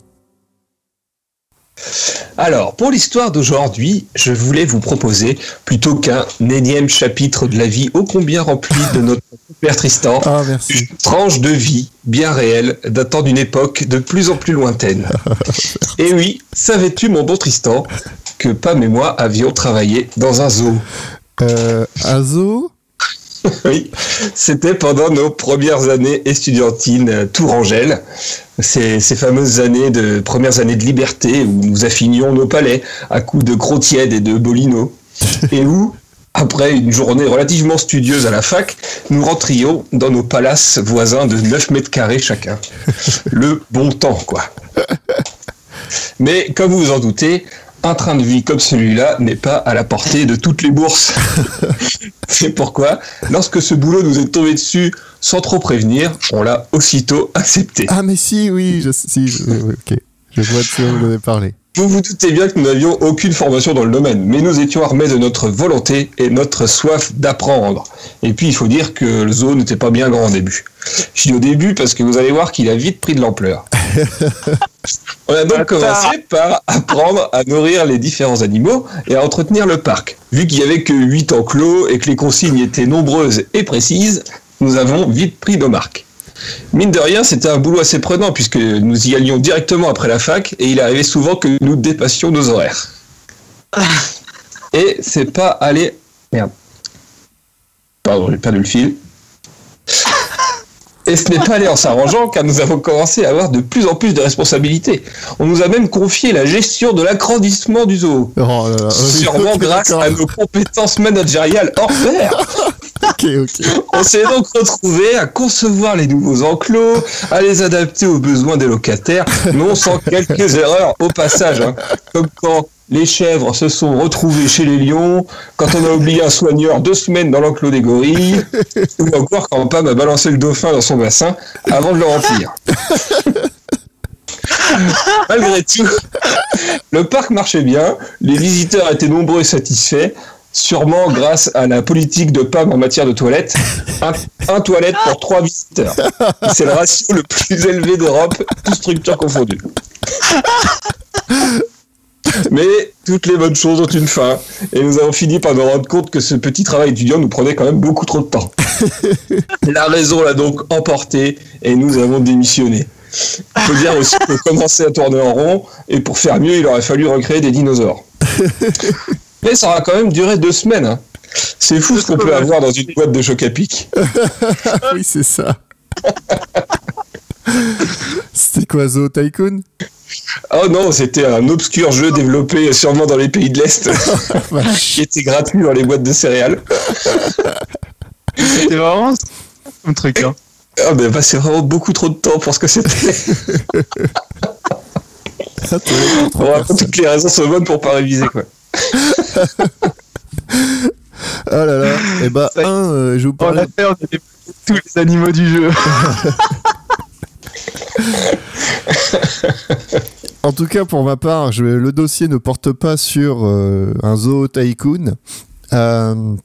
Alors, pour l'histoire d'aujourd'hui, je voulais vous proposer, plutôt qu'un énième chapitre de la vie ô combien rempli de [laughs] notre père Tristan, Ah, une tranche de vie bien réelle datant d'une époque de plus en plus lointaine. [laughs] Et oui, savais-tu, mon bon Tristan, que Pam et moi avions travaillé dans un zoo? Euh, Azo [laughs] Oui, c'était pendant nos premières années estudiantines euh, Tourangelle, ces, ces fameuses années de premières années de liberté où nous affinions nos palais à coups de gros tièdes et de bolino, [laughs] et où, après une journée relativement studieuse à la fac, nous rentrions dans nos palaces voisins de 9 mètres carrés chacun. [laughs] Le bon temps, quoi. Mais comme vous vous en doutez, un train de vie comme celui-là n'est pas à la portée de toutes les bourses. [laughs] C'est pourquoi, lorsque ce boulot nous est tombé dessus sans trop prévenir, on l'a aussitôt accepté. Ah, mais si, oui, je, si, je- ok. Je vois de ce que vous avez parlé. Vous vous doutez bien que nous n'avions aucune formation dans le domaine, mais nous étions armés de notre volonté et notre soif d'apprendre. Et puis il faut dire que le zoo n'était pas bien grand au début. Je dis au début parce que vous allez voir qu'il a vite pris de l'ampleur. [laughs] On a donc commencé par apprendre à nourrir les différents animaux et à entretenir le parc. Vu qu'il n'y avait que 8 enclos et que les consignes étaient nombreuses et précises, nous avons vite pris nos marques. Mine de rien, c'était un boulot assez prenant puisque nous y allions directement après la fac et il arrivait souvent que nous dépassions nos horaires. Et c'est pas aller. Merde. Pardon, j'ai perdu le fil. [laughs] Et ce n'est pas allé en s'arrangeant car nous avons commencé à avoir de plus en plus de responsabilités. On nous a même confié la gestion de l'agrandissement du zoo. Oh là là. Sûrement grâce à nos compétences managériales hors pair. [laughs] On s'est donc retrouvé à concevoir les nouveaux enclos, à les adapter aux besoins des locataires, non sans quelques erreurs au passage. hein. Comme quand les chèvres se sont retrouvées chez les lions, quand on a oublié un soigneur deux semaines dans l'enclos des gorilles, ou encore quand Pam a balancé le dauphin dans son bassin avant de le remplir. Malgré tout, le parc marchait bien, les visiteurs étaient nombreux et satisfaits, sûrement grâce à la politique de Pam en matière de toilettes. Un, toilette pour trois visiteurs. C'est le ratio le plus élevé d'Europe, toutes structures confondues. Mais toutes les bonnes choses ont une fin, et nous avons fini par nous rendre compte que ce petit travail étudiant nous prenait quand même beaucoup trop de temps. La raison l'a donc emporté, et nous avons démissionné. Il faut dire aussi qu'on commençait à tourner en rond, et pour faire mieux, il aurait fallu recréer des dinosaures. Mais ça aura quand même duré deux semaines. hein. C'est fou ce qu'on peut avoir dans une boîte de choc à pic. [laughs] oui, c'est ça. C'était quoi, Zo Tycoon? Oh non, c'était un obscur jeu développé sûrement dans les pays de l'Est, [laughs] qui était gratuit dans les boîtes de céréales. C'était vraiment un truc. Hein. Ah ben bah, c'est vraiment beaucoup trop de temps pour ce que c'était. [laughs] Bon, toutes les raisons sont bonnes pour pas réviser quoi. Oh là là. Et bah, Ça y est. un, euh, je vous On fait, on était tous les animaux du jeu. [laughs] En tout cas, pour ma part, je, le dossier ne porte pas sur euh, un zoo tycoon. Euh,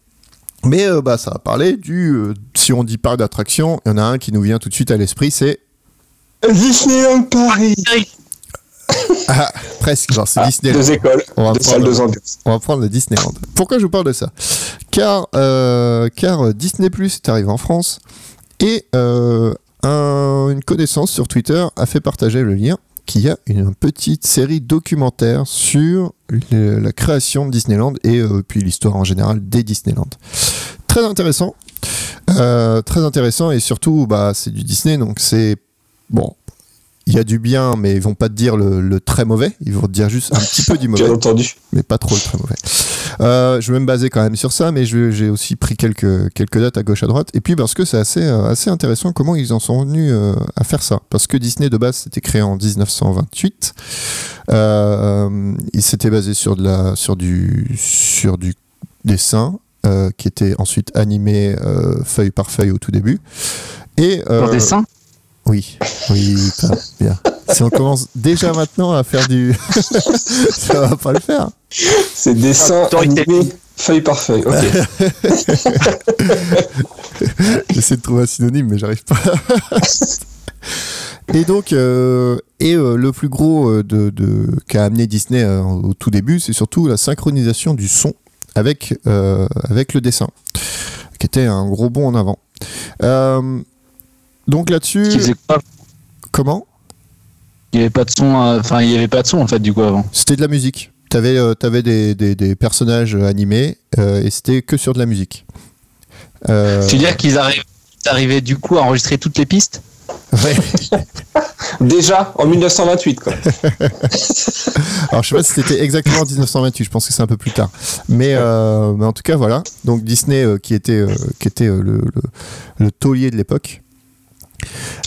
mais euh, bah, ça va parler du. euh, si on dit parc d'attractions, il y en a un qui nous vient tout de suite à l'esprit, c'est. Disneyland Paris [laughs] Ah, presque, genre c'est Ah, Disneyland. Deux écoles, On va deux salles, prendre- deux ambiances. On va prendre le Disneyland. Pourquoi je vous parle de ça? Car, euh, car euh, Disney Plus est arrivé en France et euh, un- une connaissance sur Twitter a fait partager le lien qu'il y a une petite série documentaire sur le- la création de Disneyland et euh, puis l'histoire en général des Disneyland. Très intéressant. Très intéressant et surtout bah, c'est du Disney donc c'est bon il y a du bien mais ils vont pas te dire le, le très mauvais ils vont te dire juste un petit peu du [laughs] mauvais Bien entendu. mais pas trop le très mauvais. Euh, je vais me baser quand même sur ça, mais j'ai aussi pris quelques, quelques dates à gauche à droite. Et puis parce que c'est assez, euh, assez intéressant comment ils en sont venus euh, à faire ça. Parce que Disney de base c'était créé en 1928. Euh, il s'était basé sur, de la, sur, du, sur du dessin. euh, qui était ensuite animé euh, feuille par feuille au tout début. Et, euh, Pour dessin? Oui, oui, pas bien. Si on commence déjà maintenant à faire du. [laughs] ça va pas le faire. C'est dessin Ah, animé feuille par feuille. Ok. [laughs] J'essaie de trouver un synonyme, mais j'arrive pas. et donc, euh, et euh, le plus gros euh, de, de- qu'a amené Disney euh, au tout début, c'est surtout la synchronisation du son avec, euh, avec le dessin, qui était un gros bond en avant. Donc là-dessus, comment? Il n'y avait pas de son, euh, enfin il y avait pas de son en fait du coup avant. C'était de la musique. T'avais euh, t'avais des, des, des personnages animés euh, et c'était que sur de la musique. Euh, Tu veux dire qu'ils arrivaient du coup à enregistrer toutes les pistes? Ouais. [laughs] Déjà en 1928 quoi. [laughs] Alors je sais pas si c'était exactement en 1928, je pense que c'est un peu plus tard. Mais, euh, mais en tout cas voilà. Donc Disney euh, qui était, euh, qui était euh, le, le, le taulier de l'époque.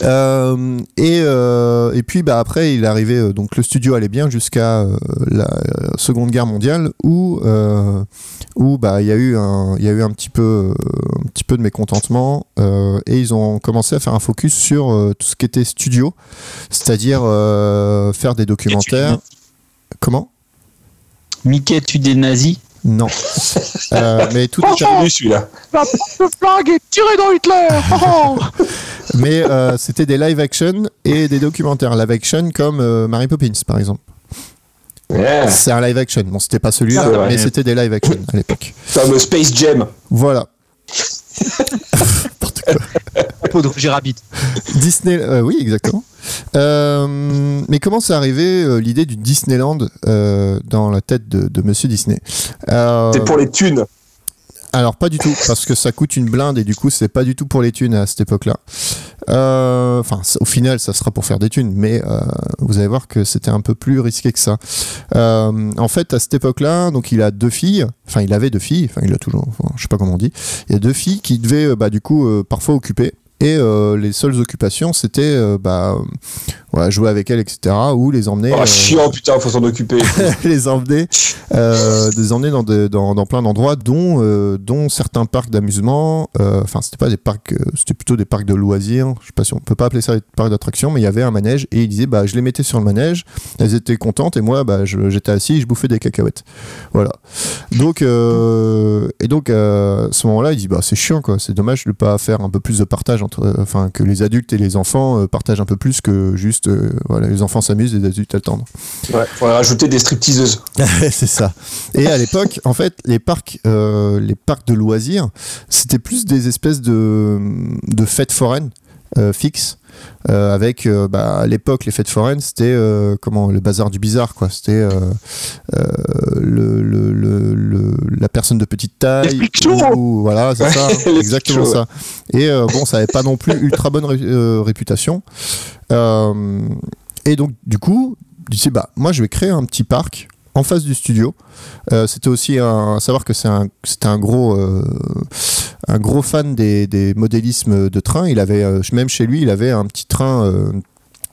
Euh, et, euh, et puis bah, après il est arrivé, euh, donc le studio allait bien jusqu'à euh, la Seconde Guerre mondiale où, où bah, il y a eu un, il y a eu un petit peu, un petit peu de mécontentement et ils ont commencé à faire un focus sur tout ce qui était studio, c'est-à-dire faire des documentaires. Comment? Mickey tue des nazis. Non. Euh, mais tout est J'ai vu celui-là. La flingue est tirée dans Hitler. Oh, [laughs] Mais euh, c'était des live action et des documentaires. Live action comme euh, Mary Poppins, par exemple. Yeah. C'est un live action. Bon, c'était pas celui-là, vrai. mais c'était des live action à l'époque. Comme Space Jam. Voilà. [laughs] [laughs] Peau de Roger Rabbit. Disney, euh, oui, exactement. Euh, mais comment c'est arrivé euh, l'idée du Disneyland euh, dans la tête de, de Monsieur Disney? Euh, C'est pour les thunes. Alors pas du tout, parce que ça coûte une blinde et du coup c'est pas du tout pour les thunes à cette époque-là. Euh, Enfin, au final, ça sera pour faire des thunes, mais euh, vous allez voir que c'était un peu plus risqué que ça. Euh, en fait, à cette époque-là, donc il a deux filles, enfin il avait deux filles, enfin il a toujours, je sais pas comment on dit. Il y a deux filles qui devaient bah, du coup parfois occuper. Et les seules occupations, c'était bah, voilà, jouer avec elles, etc. Ou les emmener. Oh, euh, chiant, putain, faut s'en occuper. [laughs] les emmener, euh, les emmener dans, des- dans, dans plein d'endroits, dont, euh, dont certains parcs d'amusement. Enfin, c'était pas des parcs, c'était plutôt des parcs de loisirs. Je sais pas si on peut pas appeler ça des parcs d'attractions, mais il y avait un manège et il disait, bah, je les mettais sur le manège, elles étaient contentes et moi, bah, je- j'étais assis, je bouffais des cacahuètes. Voilà. Donc, et donc, à ce moment-là, il dit, bah, c'est chiant, quoi. C'est dommage de pas faire un peu plus de partage entre, enfin, que les adultes et les enfants partagent un peu plus que juste, euh, voilà, les enfants s'amusent, les adultes attendent. Ouais, faudrait rajouter des stripteaseuses. [laughs] c'est ça. Et à l'époque, en fait, les parcs, euh, les parcs de loisirs, c'était plus des espèces de, de fêtes foraines euh, fixes. Euh, avec euh, bah, à l'époque les fêtes foraines c'était euh, comment le bazar du bizarre quoi. C'était le, le- le- le- la personne de petite taille shows ou- voilà c'est ça [laughs] exactement shows, ça. et bon ça avait pas non plus ultra bonne ré- réputation. Et donc du coup dis bah moi je vais créer un petit parc en face du studio euh, c'était aussi un, savoir que c'est un, c'était un gros, euh, un gros fan des, modélismes de train. Il avait, euh, même chez lui, il avait un petit train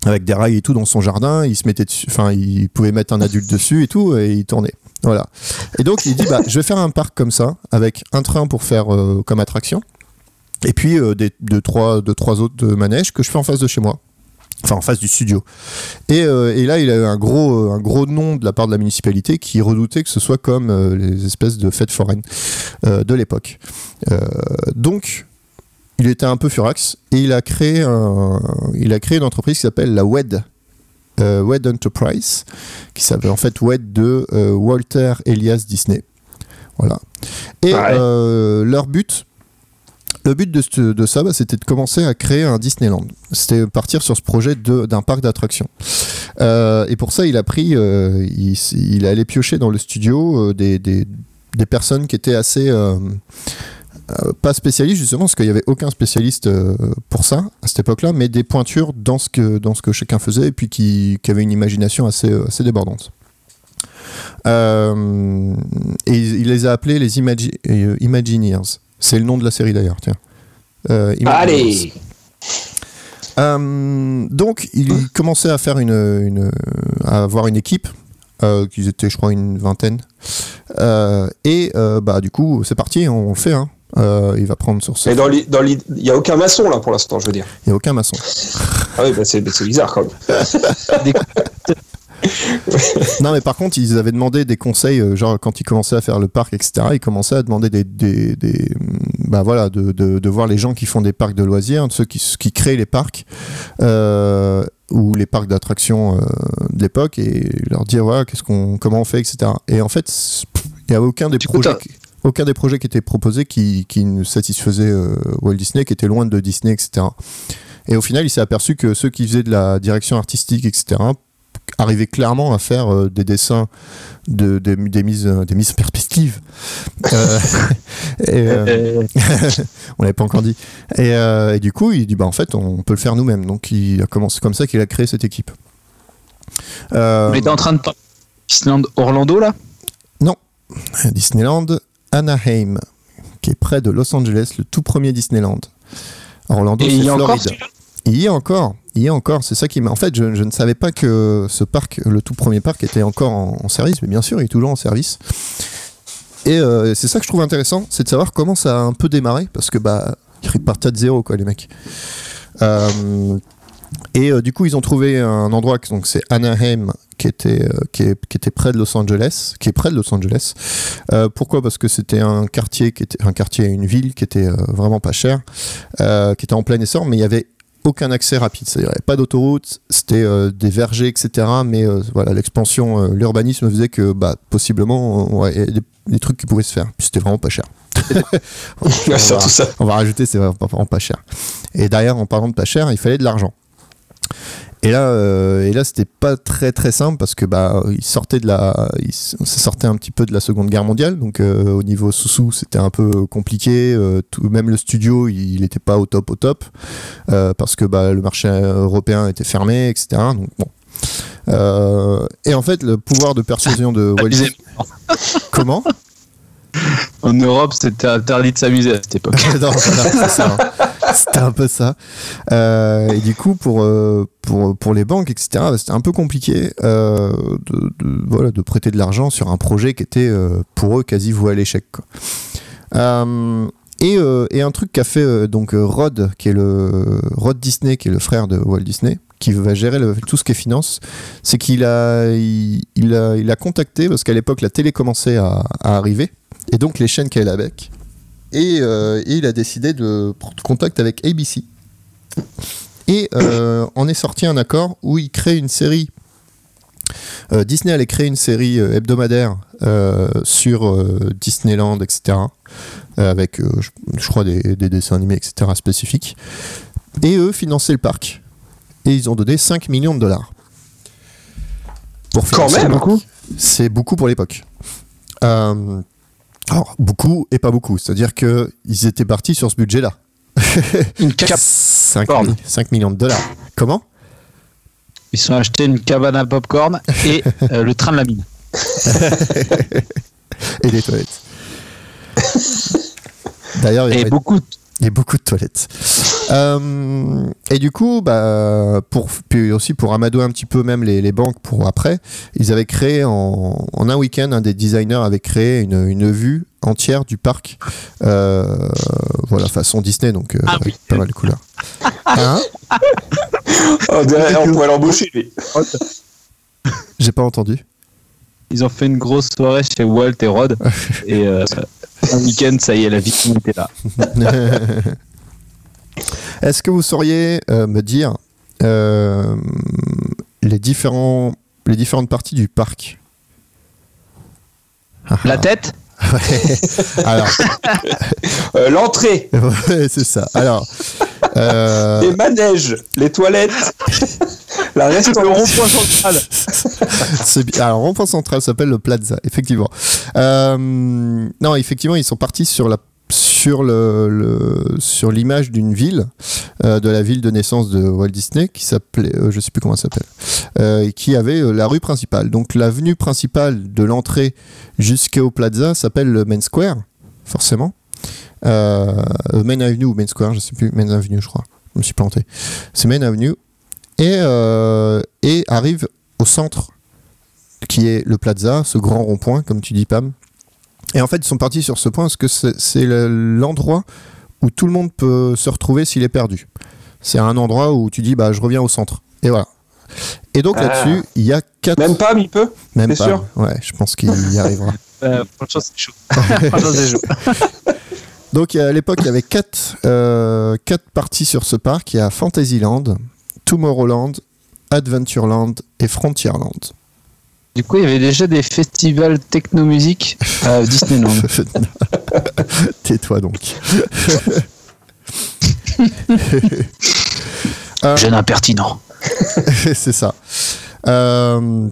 avec des rails et tout dans son jardin. Il se mettait enfin, il pouvait mettre un adulte dessus et tout, et il tournait. Voilà. Et donc, il dit, bah, je vais faire un parc comme ça, avec un train pour faire comme attraction, et puis deux, trois, deux, trois autres manèges que je fais en face de chez moi. Enfin, en face du studio. Et, euh, et là, il a eu un gros, un gros nom de la part de la municipalité qui redoutait que ce soit comme euh, les espèces de fêtes foraines euh, de l'époque. Euh, donc, il était un peu furax et il a créé, un- il a créé une entreprise qui s'appelle la WED. euh, WED Enterprise, qui s'appelle en fait WED de euh, Walter Elias Disney. Voilà. Et Ouais. euh, leur but, le but de, ça, bah, c'était de commencer à créer un Disneyland. C'était partir sur ce projet d'un parc d'attractions. Euh, et pour ça, il a pris, euh, il, il est allé piocher dans le studio euh, des, personnes qui étaient assez pas spécialistes justement, parce qu'il n'y avait aucun spécialiste pour ça à cette époque-là, mais des pointures dans ce que dans ce que chacun faisait et puis qui, qui avaient une imagination assez débordante. Et il les a appelés les Imagi- Imagineers. C'est le nom de la série d'ailleurs, tiens. Euh. Allez Euh, donc, il commençait à faire une, une- à avoir une équipe. Euh, qu'ils étaient, je crois, une vingtaine. Euh, et euh, bah, du coup, c'est parti, on le fait. hein. Euh, il va prendre sur ce. Mais dans il y a aucun maçon là pour l'instant, je veux dire. Il n'y a aucun maçon. Ah oui, bah, c'est c'est bizarre quand même. [laughs] Des- Non, mais par contre, ils avaient demandé des conseils, euh, genre quand ils commençaient à faire le parc, etc. Ils commençaient à demander des, des, des- bah voilà, de, de, de voir les gens qui font des parcs de loisirs, ceux qui, qui créent les parcs euh, ou les parcs d'attractions euh, de l'époque, et leur dire voilà, qu'est-ce qu'on, comment on fait, etc. Et en fait, il n'y avait aucun des Du projets. Aucun des projets qui étaient proposés qui, qui ne satisfaisait euh, Walt Disney, qui était loin de Disney, etc. Et au final, il s'est aperçu que ceux qui faisaient de la direction artistique, etc., arrivaient clairement à faire euh, des dessins, de, des- des, mises, des mises en perspective. Euh, [laughs] et, euh, [laughs] on l'avait pas encore dit. Et, et du coup, il dit bah en fait, on peut le faire nous-mêmes. Donc, il a commencé comme ça qu'il a créé cette équipe. On était en train de parler Disneyland Orlando là? Disneyland Anaheim, qui est près de Los Angeles, le tout premier Disneyland. Orlando, c'est il y a encore Floride. Il y est encore, y est encore. C'est ça qui m'a. En fait, je, ne savais pas que ce parc, le tout premier parc, était encore en, service, mais bien sûr, il est toujours en service. Et euh, c'est ça que je trouve intéressant, c'est de savoir comment ça a un peu démarré, parce que bah, ils repartaient de zéro, quoi, les mecs. Euh, et euh, du coup, ils ont trouvé un endroit, donc c'est Anaheim, qui était, qui, était près de Los Angeles, qui est près de Los Angeles. Pourquoi? Parce que c'était un quartier, qui était, un quartier, une ville qui était vraiment pas chère, qui était en plein essor, mais il y avait aucun accès rapide, c'est-à-dire pas d'autoroute, c'était euh, des vergers, etc. Mais euh, voilà, l'expansion, euh, l'urbanisme faisait que bah, possiblement, ouais, il y avait des, des trucs qui pouvaient se faire. Puis c'était vraiment pas cher. [laughs] On va- ça. on va rajouter, c'est vraiment pas cher. Et derrière, en parlant de pas cher, il fallait de l'argent. Et là, euh, et là, c'était pas très très simple parce que bah, il sortait de la, il s- ça sortait un petit peu de la Seconde Guerre mondiale, donc euh, au niveau sous-sous, c'était un peu compliqué. euh, tout, même le studio, il n'était pas au top au top parce que bah, le marché européen était fermé, etc. Donc bon. Et en fait, le pouvoir de persuasion de [laughs] Amusez- comment? En Europe, c'était interdit de s'amuser à cette époque. [laughs] Hein. C'était un peu ça. Euh, et du coup, pour, euh, pour, pour les banques, etc., bah, c'était un peu compliqué euh, de, voilà, de prêter de l'argent sur un projet qui était pour eux quasi voué à l'échec. et, et un truc qu'a fait donc Rod, qui est le Rod Disney, qui est le frère de Walt Disney, qui va gérer tout ce qui est finance, c'est qu'il a, il, a, il a contacté, parce qu'à l'époque la télé commençait à, arriver, et donc les chaînes qu'elle avec. Et, euh, et il a décidé de prendre contact avec ABC. Et euh, en est sorti un accord où il crée une série. euh, Disney allait créer une série euh, hebdomadaire euh, sur euh, Disneyland, etc. euh, avec, euh, je, je crois, des, des dessins animés, etc. spécifiques. Et eux finançaient le parc. Et ils ont donné 5 millions de dollars. Pour Quand même. parc. C'est beaucoup pour l'époque. Euh, alors, beaucoup et pas beaucoup. C'est-à-dire qu'ils étaient partis sur ce budget-là. [laughs] Une cap- 5, Popcorn. millions de dollars. Comment? Ils sont achetés une cabane à popcorn et [laughs] euh, le train de la mine. [laughs] Et des toilettes. D'ailleurs, il y Et avait- beaucoup. Il y a beaucoup de toilettes. [laughs] Euh, et du coup, bah, pour, puis aussi pour amadouer un petit peu même les, les banques pour après, ils avaient créé en, en un week-end, un des designers avait créé une, une vue entière du parc. Euh, voilà, façon Disney, donc euh, Ah avec oui. pas mal de couleurs. [laughs] Hein Oh, derrière, [laughs] on pourrait l'embaucher, lui. J'ai pas entendu. Ils ont fait une grosse soirée chez Walt et Rod. et euh, un week-end, ça y est, la victime était là. [laughs] Est-ce que vous sauriez euh, me dire euh, les, différents, les différentes parties du parc La tête? Ouais. [laughs] Alors, Euh, L'entrée, [laughs] ouais, c'est ça. Alors, euh, les manèges, les toilettes, [laughs] la Le restauration. rond-point central. c'est alors, rond-point central s'appelle le Plaza, effectivement. Euh, non, effectivement, ils sont partis sur la sur le, le- sur l'image d'une ville euh, de la ville de naissance de Walt Disney qui s'appelait euh, je sais plus comment elle s'appelle euh, et qui avait la rue principale donc l'avenue principale de l'entrée jusqu'au Plaza s'appelle le Main Square forcément Main Avenue ou Main Square je sais plus Main Avenue je crois je me suis planté c'est Main Avenue et, euh, et arrive au centre qui est le Plaza, ce grand rond-point, comme tu dis Pam. Et en fait, ils sont partis sur ce point parce que c'est c'est le- l'endroit où tout le monde peut se retrouver s'il est perdu. C'est un endroit où tu dis, bah, je reviens au centre. Et voilà. Et donc Ah. là-dessus, il y a quatre. Même pas, il peut Même pas. sûr Ouais, je pense qu'il y arrivera. [laughs] Euh, franchement, c'est chaud. [laughs] franchement, c'est chaud. [laughs] Donc à l'époque, il y avait quatre, euh, quatre parties sur ce parc. Il y a Fantasyland, Tomorrowland, Adventureland et Frontierland. Du coup, il y avait déjà des festivals techno-musique à [laughs] Disneyland. [laughs] Tais-toi donc. [laughs] Jeune impertinent. c'est ça. Euh,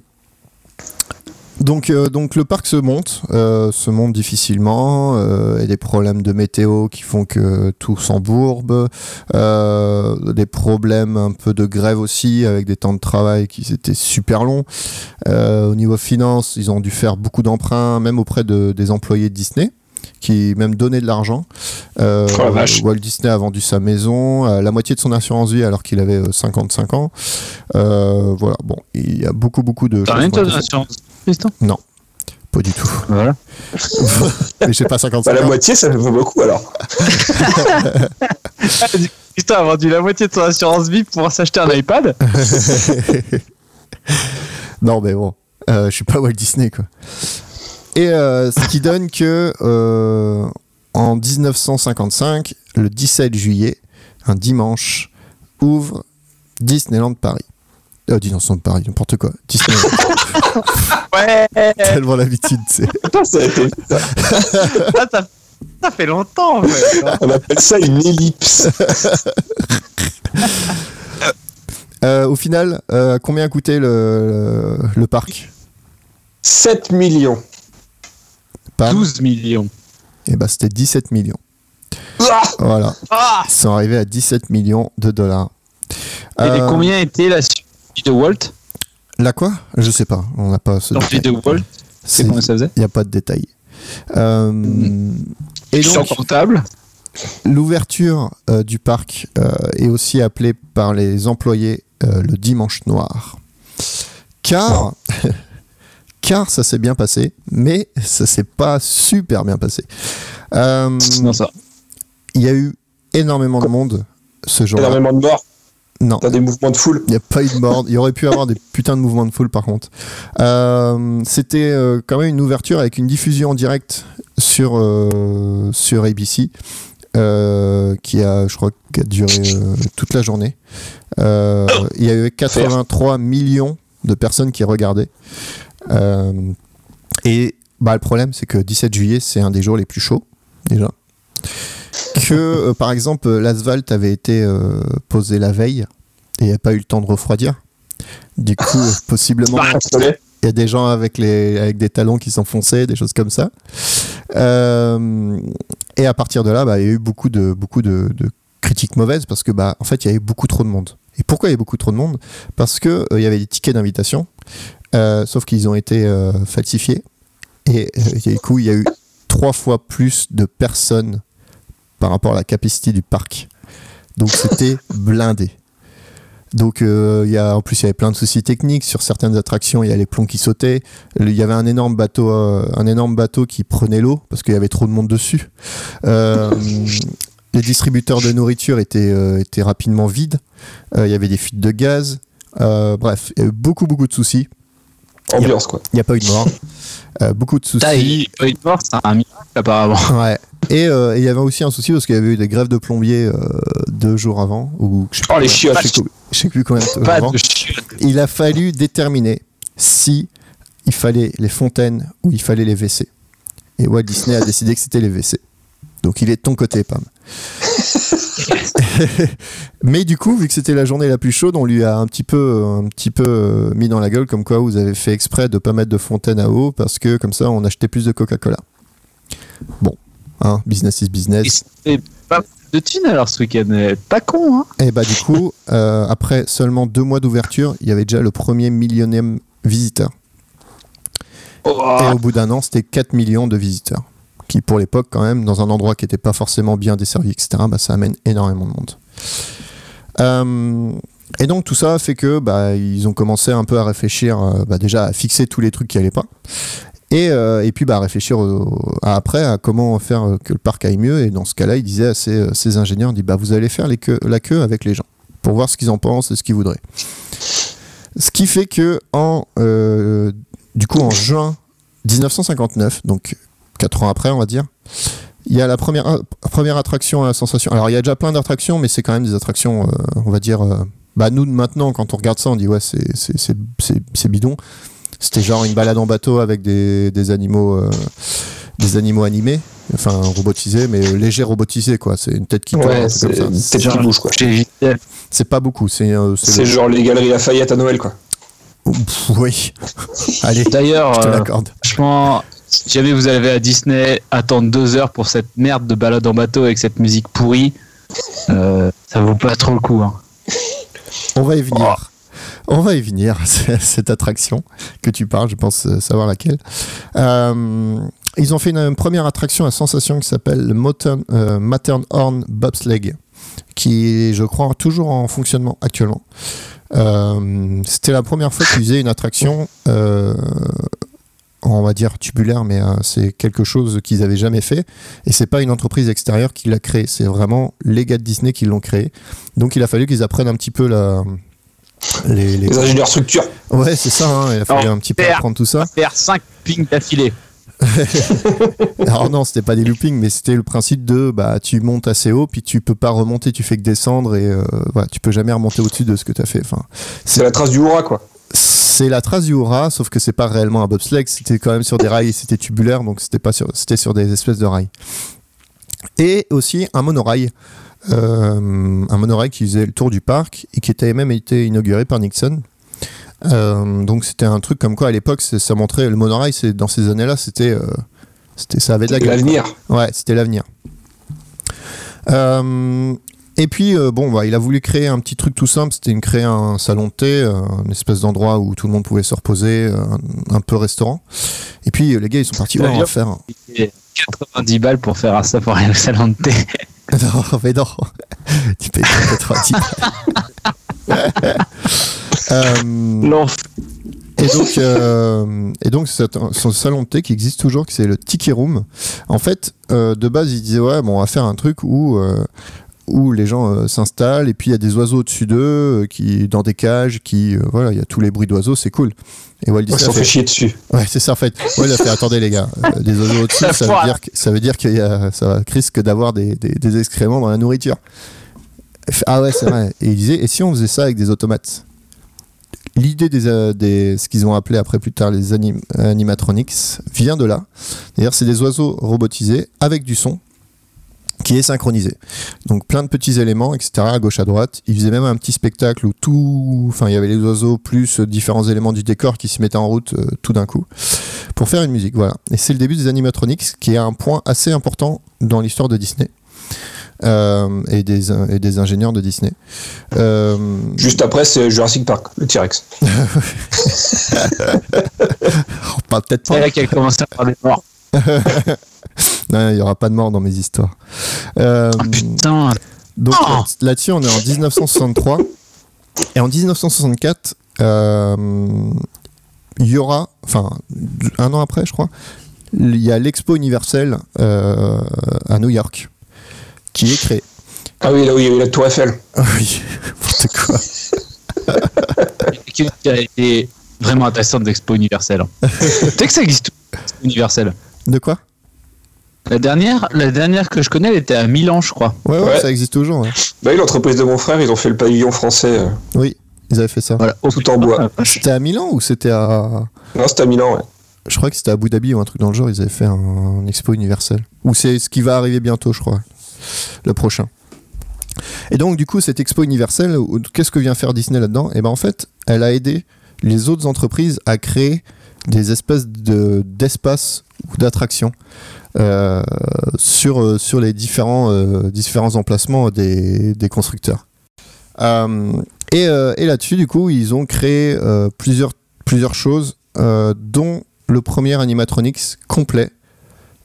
donc, euh, donc le parc se monte, euh, se monte difficilement, euh, et des problèmes de météo qui font que tout s'embourbe, euh, des problèmes un peu de grève aussi, avec des temps de travail qui étaient super longs. Au niveau finance, ils ont dû faire beaucoup d'emprunts, même auprès de, des employés de Disney qui même donnaient de l'argent. Euh, Oh la. Walt Disney a vendu sa maison, euh, la moitié de son assurance vie alors qu'il avait euh, 55 ans. Voilà, bon, il y a beaucoup, beaucoup de T'as rien de assurance, Tristan? Pas du tout. Voilà. [laughs] Mais j'ai pas 55 Bah, la ans. moitié, ça fait beaucoup alors. [laughs] Tristan a vendu la moitié de son assurance vie pour s'acheter un iPad. [laughs] Non, mais bon, euh, je suis pas Walt Disney, quoi. Et euh, ce qui donne que euh, en 1955, le 17 juillet, un dimanche, ouvre Disneyland Paris. Euh, Disneyland Paris, n'importe quoi. Disneyland. [laughs] Ouais Tellement l'habitude, c'est. Putain, ça, a été- ça, ça, ça fait longtemps, en fait. on appelle ça une ellipse. [laughs] Euh, au final, euh, combien a coûté le, le parc? 7 millions. Pam 12 millions. Et bah, c'était 17 millions. Ah Voilà. Ah Ils sont arrivés à 17 millions de dollars. Et Euh, combien était la de Walt La quoi? Je sais pas. On n'a pas ce L'entrée de détail. Walt, c'est combien ça faisait? Il n'y a pas de détails. Euh, et Sans donc, comptable l'ouverture euh, du parc euh, est aussi appelée par les employés euh, le dimanche noir. Car, [laughs] car ça s'est bien passé, mais ça s'est pas super bien passé. Euh, Non, ça. Il y a eu énormément de monde ce jour-là. Énormément de morts. Non, T'as des mouvements de foule. il n'y a pas eu de mort. Il y aurait pu avoir des putains de mouvements de foule par contre. Euh, C'était euh, quand même une ouverture avec une diffusion en direct sur, euh, sur ABC. qui a, je crois, qui a duré toute la journée. Il y a eu 83 millions de personnes qui regardaient. Et bah, le problème, c'est que 17 juillet, c'est un des jours les plus chauds, déjà. Que, euh, par exemple, l'asphalte avait été euh, posé la veille et il n'y a pas eu le temps de refroidir. Du coup, euh, possiblement, Ah, désolé. il y a des gens avec, les, avec des talons qui s'enfonçaient, des choses comme ça. Euh, et à partir de là, bah, il y a eu beaucoup de, beaucoup de, de critiques mauvaises parce que, bah, en fait, il y avait beaucoup trop de monde. Et pourquoi il y avait beaucoup trop de monde? Parce que euh, il y avait des tickets d'invitation, euh, sauf qu'ils ont été euh, falsifiés. Et euh, du coup, il y a eu trois fois plus de personnes par rapport à la capacité du parc. Donc c'était [laughs] blindé. Donc euh, il y a, en plus il y avait plein de soucis techniques sur certaines attractions. Il y a les plombs qui sautaient. Il y avait un énorme bateau, euh, un énorme bateau qui prenait l'eau parce qu'il y avait trop de monde dessus. Euh, [laughs] les distributeurs de nourriture étaient, étaient rapidement vides. Il y avait des fuites de gaz. Bref, il y beaucoup beaucoup de soucis. Ambiance, quoi. Il n'y a pas eu de mort. [laughs] Euh, beaucoup de Putain, soucis. il il est mort, c'est un miracle, apparemment. [laughs] Ouais. Et euh, et il y avait aussi un souci parce qu'il y avait eu des grèves de plombiers euh, deux jours avant. Ou, je sais Oh, plus les chiottes. Je sais, je sais plus combien de temps Pas avant. de chute. Il a fallu déterminer si il fallait les fontaines ou il fallait les WC. Et Walt Disney a décidé que c'était les WC. Donc il est de ton côté, Pam. [laughs] Mais du coup, vu que c'était la journée la plus chaude, on lui a un petit peu, un petit peu euh, mis dans la gueule comme quoi vous avez fait exprès de pas mettre de fontaine à eau parce que comme ça on achetait plus de Coca-Cola. Bon, hein, business is Et business. c'était pas de thunes alors ce week-end. Pas con, hein Et bah du coup, [laughs] euh, après seulement deux mois d'ouverture, il y avait déjà le premier millionième visiteur. Oh, Et au bout d'un an, c'était 4 millions de visiteurs. Pour l'époque, quand même, dans un endroit qui n'était pas forcément bien desservi, etc., bah, ça amène énormément de monde. Euh, et donc, tout ça fait que bah, ils ont commencé un peu à réfléchir, euh, bah, déjà à fixer tous les trucs qui n'allaient pas. Et, euh, et puis bah, à réfléchir après à comment faire que le parc aille mieux. Et dans ce cas-là, il disait à ses, ses ingénieurs, dit, bah, vous allez faire la queue avec les gens pour voir ce qu'ils en pensent et ce qu'ils voudraient. Ce qui fait que en, du coup, en juin 1959, donc 4 ans après, on va dire, il y a la première, euh, première attraction à la sensation. Alors, il y a déjà plein d'attractions, mais c'est quand même des attractions, euh, on va dire. euh, bah, nous, maintenant, quand on regarde ça, on dit, ouais, c'est- c'est c'est- c'est- c'est bidon. C'était genre une balade en bateau avec des, des animaux. euh, des animaux animés, enfin robotisés, mais léger robotisés quoi. C'est une tête qui tourne, ouais, comme ça. une tête qui bouge, quoi. C'est pas beaucoup. C'est euh, le- genre les galeries Lafayette à Noël, quoi. Pff, oui. [laughs] Allez, D'ailleurs, je te euh, franchement, si jamais vous allez à Disney, attendre deux heures pour cette merde de balade en bateau avec cette musique pourrie, euh, ça vaut pas trop le coup. Hein. On va y venir. On va y venir, [laughs] cette attraction que tu parles, je pense euh, savoir laquelle. Euh, ils ont fait une, première attraction à sensation qui s'appelle euh, Matterhorn Bobsleigh, qui est, je crois, toujours en fonctionnement actuellement. Euh, C'était la première fois qu'ils faisaient une attraction, on va dire tubulaire, mais euh, c'est quelque chose qu'ils avaient jamais fait. Et c'est pas une entreprise extérieure qui l'a créé, c'est vraiment les gars de Disney qui l'ont créé. Donc il a fallu qu'ils apprennent un petit peu la, les, les- Les ingénieurs structure. Ouais, c'est ça, hein, il a fallu Alors, un petit peu apprendre tout ça. Faire 5 pings d'affilée. [laughs] Alors non, c'était pas des loopings, mais c'était le principe de bah tu montes assez haut, puis tu peux pas remonter, tu fais que descendre et euh, voilà, tu peux jamais remonter au-dessus de ce que tu as fait. Enfin, C'est la trace du hurrah, quoi. C'est la trace du hurrah, sauf que c'est pas réellement un bobsleigh, c'était quand même sur des rails, c'était tubulaire, donc c'était pas sur, c'était sur des espèces de rails. Et aussi un monorail, euh, un monorail qui faisait le tour du parc et qui était même été inauguré par Nixon. Euh, donc c'était un truc comme quoi à l'époque ça montrait le monorail, c'est dans ces années-là c'était, euh, c'était ça avait de la gueule. L'avenir. Ouais, c'était l'avenir. Et puis, euh, bon, bah, il a voulu créer un petit truc tout simple, c'était une- créer un salon de thé, euh, une espèce d'endroit où tout le monde pouvait se reposer, euh, un, peu restaurant. Et puis, euh, les gars, ils sont partis, ouais, on va faire. un- Et 90 balles pour faire ça pour aller au salon de thé. [laughs] non, mais non, [laughs] tu payes 90. [laughs] euh, Non. Et donc, euh, et ce salon de thé qui existe toujours, qui c'est le Tiki Room. En fait, euh, de base, ils disaient ouais, bon, on va faire un truc où euh, où les gens euh, s'installent et puis il y a des oiseaux au-dessus d'eux euh, qui dans des cages, qui euh, voilà, il y a tous les bruits d'oiseaux, c'est cool. Et Walt Ils Disney s'en fait, chier dessus. ouais, c'est ça en fait. Ouais, il a fait attendez les gars, des oiseaux au-dessus, [laughs] ça veut dire que ça veut dire qu'il y a ça risque d'avoir des, des, des excréments dans la nourriture. Ah ouais, c'est vrai. Et il disait et si on faisait ça avec des automates? L'idée des, des ce qu'ils ont appelé après plus tard les anim- animatronics vient de là. D'ailleurs, c'est des oiseaux robotisés avec du son qui est synchronisé. Donc plein de petits éléments, etc. à gauche à droite. Ils faisaient même un petit spectacle où tout, enfin il y avait les oiseaux plus euh, différents éléments du décor qui se mettaient en route euh, tout d'un coup pour faire une musique. Voilà. Et c'est le début des animatronics qui est un point assez important dans l'histoire de Disney. euh, et, des, et des ingénieurs de Disney. Euh, Juste après, c'est Jurassic Park, le T-Rex. [laughs] on parle peut-être C'est pas. là qu'elle commence à faire des morts. [laughs] Non, il n'y aura pas de mort dans mes histoires. Euh, Ah putain. donc Oh là- là-dessus, on est en 1963. Et en 1964, euh, il y aura, enfin, un an après, je crois, il y a l'Expo universelle euh, à New York qui est créée. Ah oui, là où il y a eu la Tour Eiffel. Ah oui, [laughs] n'importe quoi. Qui a été vraiment intéressante d'Expo Universelle. [laughs] tu sais que ça existe, Universelle. De quoi? La dernière, la dernière que je connais, elle était à Milan, je crois. ouais, ouais, Ouais. ça existe toujours. ouais. Bah oui, l'entreprise de mon frère, ils ont fait le pavillon français euh, Oui, ils avaient fait ça. Voilà. tout en bois. C'était à Milan ou c'était à. Non, c'était à Milan, ouais. Je crois que c'était à Abu Dhabi ou un truc dans le genre, ils avaient fait un, un expo universel. Ou c'est ce qui va arriver bientôt, je crois. Le prochain. Et donc, du coup, cette expo universelle, qu'est-ce que vient faire Disney là-dedans? Et ben en fait, elle a aidé les autres entreprises à créer des espèces de, d'espaces ou d'attractions euh, sur, euh, sur les différents, euh, différents emplacements des, des constructeurs. Et et là-dessus, du coup, ils ont créé plusieurs, plusieurs choses, dont le premier animatronics complet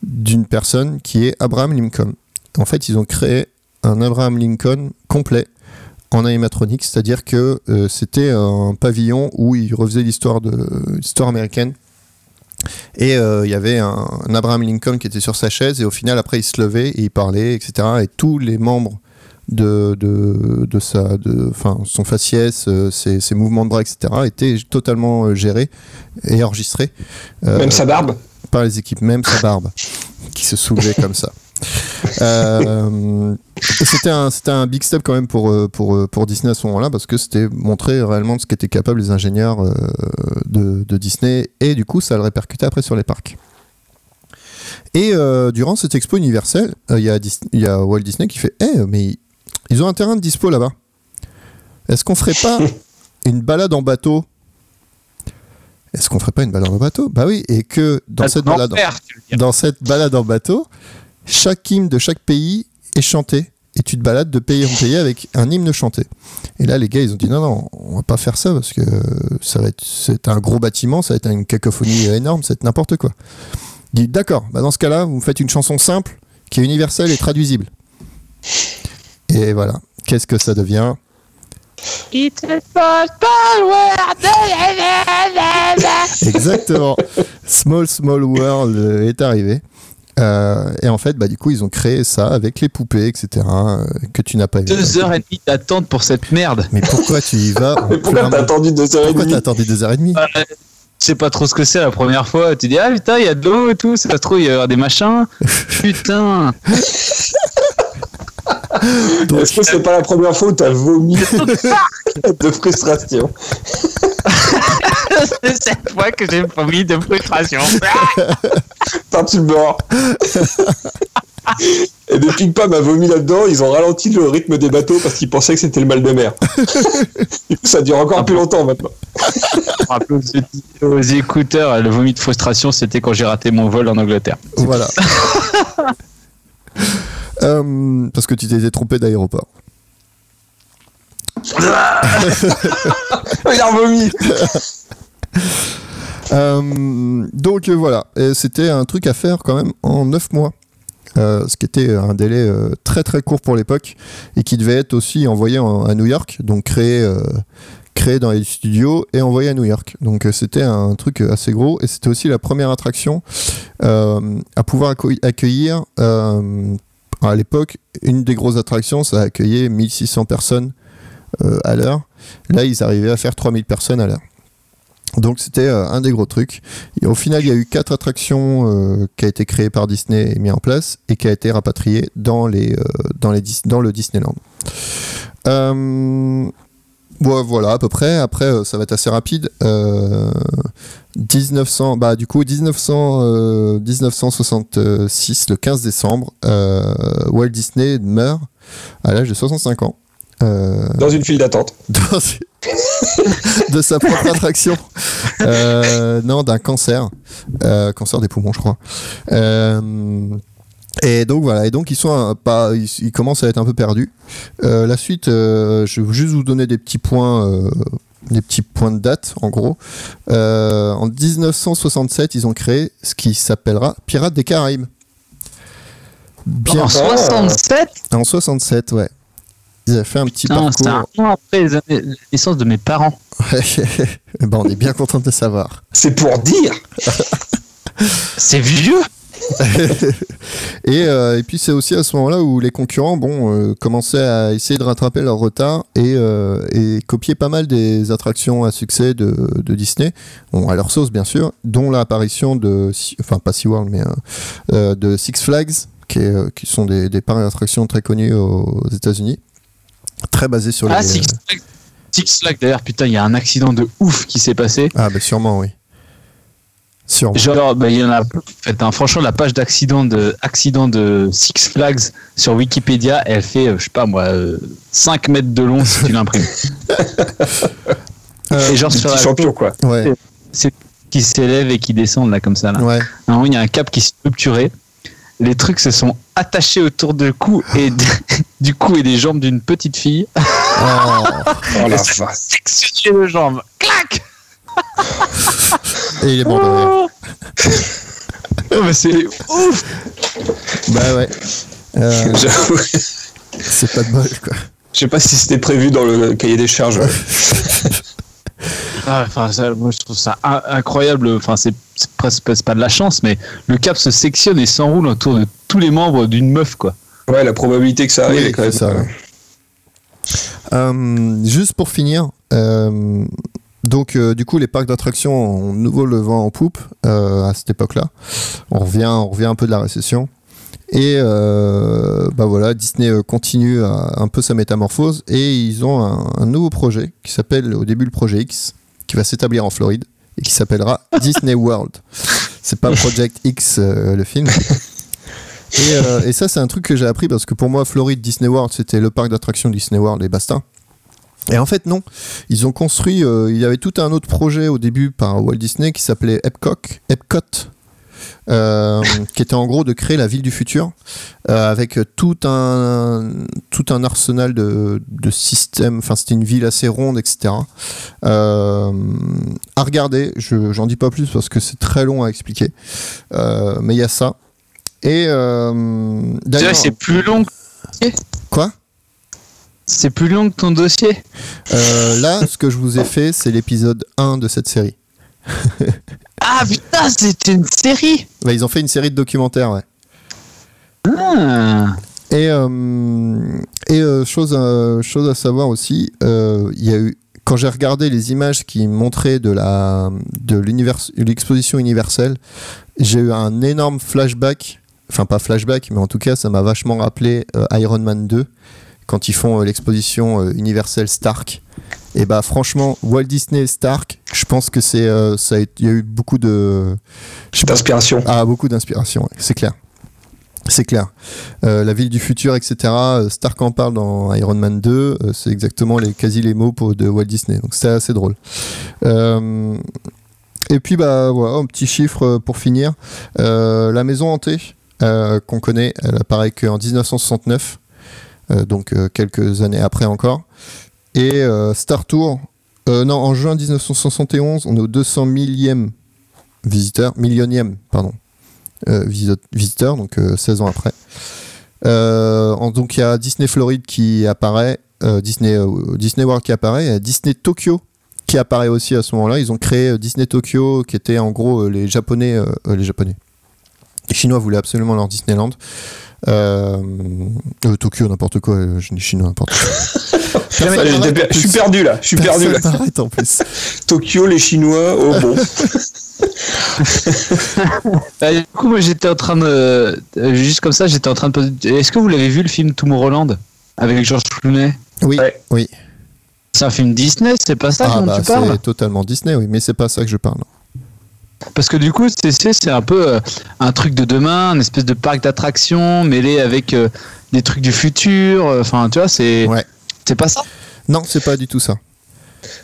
d'une personne qui est Abraham Lincoln. En fait, ils ont créé un Abraham Lincoln complet en animatronics, c'est-à-dire que c'était un pavillon où il refaisait l'histoire de l'histoire américaine. Et euh, il y avait un, un Abraham Lincoln qui était sur sa chaise et au final après il se levait et il parlait, etc. Et tous les membres de, de, de sa, de, son faciès, euh, ses, ses mouvements de bras, etc. étaient totalement euh, gérés et enregistrés. euh, Même sa barbe? par les équipes, même sa barbe, [laughs] qui se soulevait comme ça. Euh, c'était un, c'était un big step quand même pour, euh, pour, euh, pour Disney à ce moment-là, parce que c'était montrer réellement de ce qu'étaient capables les ingénieurs de, de Disney, et du coup ça le répercutait après sur les parcs. Et euh, durant cette expo universelle, il y, y a Walt Disney qui fait Eh, mais ils ont un terrain de dispo là-bas. Est-ce qu'on ferait pas [laughs] une balade en bateau? Est-ce qu'on ferait pas une balade en bateau? Bah oui, et que dans cette balade, dans cette balade en bateau, chaque hymne de chaque pays est chanté. Et tu te balades de pays en pays avec un hymne chanté. Et là, les gars, ils ont dit non, non, on va pas faire ça parce que ça va être, c'est un gros bâtiment, ça va être une cacophonie énorme, c'est n'importe quoi. Il dit d'accord, bah dans ce cas-là, vous me faites une chanson simple qui est universelle et traduisible. Et voilà. Qu'est-ce que ça devient? It's a small world. Exactement. Small Small World est arrivé. Euh, et en fait, bah, du coup, ils ont créé ça avec les poupées, etc., euh, que tu n'as pas vu. Deux heures et demie d'attente pour cette merde. Mais pourquoi tu y vas [laughs] Mais pourquoi t'as attendu deux heures et Pourquoi demie t'as attendu deux heures et demie Euh, Je sais pas trop ce que c'est la première fois. Tu dis, ah putain, il y a de l'eau et tout. Ça se trouve, il y avoir des machins. [laughs] Putain. Est-ce que c'est pas la première fois où t'as vomi de frustration [laughs] c'est cette fois que j'ai vomi de frustration. Putain, tu mords Et depuis que Pam a vomi là-dedans, ils ont ralenti le rythme des bateaux parce qu'ils pensaient que c'était le mal de mer. Ça dure encore plus longtemps maintenant. Aux écouteurs, le vomi de frustration, c'était quand j'ai raté mon vol en Angleterre. Voilà. [laughs] Euh, parce que tu t'étais trompé d'aéroport. Il a vomi [laughs] Euh, donc euh, voilà, c'était un truc à faire quand même en 9 mois. Euh, ce qui était un délai euh, très très court pour l'époque et qui devait être aussi envoyé en- à New York, donc créé, euh, créé dans les studios et envoyé à New York. Donc euh, c'était un truc assez gros et c'était aussi la première attraction euh, à pouvoir accue- accueillir à l'époque une des grosses attractions, ça accueillait 1600 personnes à l'heure. Là, ils arrivaient à faire 3000 personnes à l'heure. Donc c'était euh, un des gros trucs. Et au final, il y a eu quatre attractions euh, qui a été créées par Disney et mis en place et qui a été rapatriées dans les euh, dans les dans le Disneyland. Euh, ouais, voilà à peu près. Après, euh, ça va être assez rapide. Euh, 1900, bah du coup 1900, euh, 1966, le 15 décembre, euh, Walt Disney meurt à l'âge de 65 ans. Euh, Dans une file d'attente. [laughs] dans- de sa propre attraction. Euh, non, d'un cancer. Euh, cancer des poumons, je crois. Euh, et donc voilà, et donc ils sont un- pas, ils, ils commencent à être un peu perdus. Euh, la suite, euh, je vais juste vous donner des petits points, euh, des petits points de date en gros. Euh, en 1967, ils ont créé ce qui s'appellera Pirates des Caraïbes. Bien En 67 en 67, ouais. Ils avaient fait un petit Putain, c'est parcours. un an après les années- la naissance de mes parents. [laughs] Ben, on est bien content de le savoir. C'est pour dire [laughs] C'est vieux [laughs] et, euh, et puis c'est aussi à ce moment-là où les concurrents bon, euh, commençaient à essayer de rattraper leur retard et, euh, et copier pas mal des attractions à succès de, de Disney, bon, à leur sauce bien sûr, dont l'apparition de, enfin pas SeaWorld, mais euh, euh, de Six Flags, qui, est, qui sont des, des parcs d'attractions très connus aux États-Unis, très basés sur les... Ah, Six Flags. Six Flags, d'ailleurs, putain, il y a un accident de ouf qui s'est passé. Ah, bah sûrement, oui. Sûrement. Genre, bah, il y en a. En fait, hein, franchement, la page d'accident de, accident de Six Flags sur Wikipédia, elle fait, euh, je sais pas moi, euh, 5 mètres de long si tu l'imprimes. [laughs] Euh, Et genre, des sur la champions, quoi. ouais, qui s'élèvent et qui descendent là, comme ça. Là. ouais. Un moment, il y a un câble qui s'est rupturé. Les trucs se sont attachés autour du cou et de- [laughs] du cou et des jambes d'une petite fille. Oh, Oh la sectionné les jambes. Clac et il est mort. Oh, mais c'est ouf Bah ouais. Euh, J'avoue, c'est pas de bol, quoi. Je sais pas si c'était prévu dans le cahier des charges. [laughs] Ah, enfin, ça, moi, je trouve ça in- incroyable. Enfin, c'est presque pas de la chance, mais le câble se sectionne et s'enroule autour de tous les membres d'une meuf, quoi. Ouais, la probabilité que ça arrive Oui, est quand même. c'est ça, ouais. Euh, juste pour finir, euh, donc euh, du coup les parcs d'attractions ont nouveau le vent en poupe euh, à cette époque-là. On revient, on revient un peu de la récession. Et euh, bah voilà, Disney euh, continue un peu sa métamorphose et ils ont un, un nouveau projet qui s'appelle au début le projet X, qui va s'établir en Floride et qui s'appellera [laughs] Disney World. C'est pas Project X euh, le film. Et, euh, et ça, c'est un truc que j'ai appris parce que pour moi, Floride Disney World, c'était le parc d'attractions Disney World et basta. Et en fait, non. Ils ont construit. il y avait tout un autre projet au début par Walt Disney qui s'appelait Epcot, Epcot euh, qui était en gros de créer la ville du futur euh, avec tout un tout un arsenal de, de systèmes. Enfin, c'était une ville assez ronde, etc. Euh, à regarder. Je j'en dis pas plus parce que c'est très long à expliquer. Mais il y a ça. Et d'ailleurs, c'est plus long. que- quoi? C'est plus long que ton dossier. Là, ce que je vous ai fait, c'est l'épisode 1 de cette série. Ah putain, c'est une série. Bah, ils ont fait une série de documentaires, ouais. Ah. Et, euh, et euh, chose, à, chose à savoir aussi, euh, y a eu quand j'ai regardé les images qui montraient de la de l'univers- l'exposition universelle, j'ai eu un énorme flashback. Enfin pas flashback, mais en tout cas ça m'a vachement rappelé Iron Man 2 quand ils font l'exposition universelle Stark. Et bah franchement Walt Disney Stark, je pense que c'est euh, ça il y a eu beaucoup de D'inspiration. ah, beaucoup d'inspiration, c'est clair. C'est clair. Euh, la ville du futur, etc. euh, Stark en parle dans Iron Man 2. euh, c'est exactement les, quasi les mots pour, de Walt Disney. Donc c'est assez drôle. Et puis, bah, voilà, un petit chiffre pour finir. La maison hantée qu'on connaît, elle apparaît qu'en 1969. euh, donc quelques années après encore. Et euh, Star Tour, euh, non, en juin 1971, on est au 200 millième visiteur, millionième, pardon, euh, visi- visiteur, donc euh, 16 ans après. Donc il y a Disney Floride qui apparaît, Disney, Disney World qui apparaît, Disney Tokyo qui apparaît aussi à ce moment-là. Ils ont créé Disney Tokyo qui était en gros les Japonais, les Japonais. Les Chinois voulaient absolument leur Disneyland. Euh, euh, Tokyo, n'importe quoi, euh, je dis chinois, n'importe quoi. [laughs] Je suis perdu là. Je suis perdu là. En plus. [laughs] Tokyo, les Chinois. Oh bon. Bah, [laughs] du coup, moi j'étais en train de. Juste comme ça, j'étais en train de poser. Est-ce que vous l'avez vu le film Tomorrowland avec George Clooney? Oui, Ouais. oui. C'est un film Disney, c'est pas ça Ah dont bah tu parles? c'est totalement Disney, oui, mais c'est pas ça que je parle. Parce que du coup, c'est- un peu euh, un truc de demain, une espèce de parc d'attractions mêlé avec euh, des trucs du futur. euh, Enfin, tu vois, c'est Ouais. c'est pas ça. Non, c'est pas du tout ça.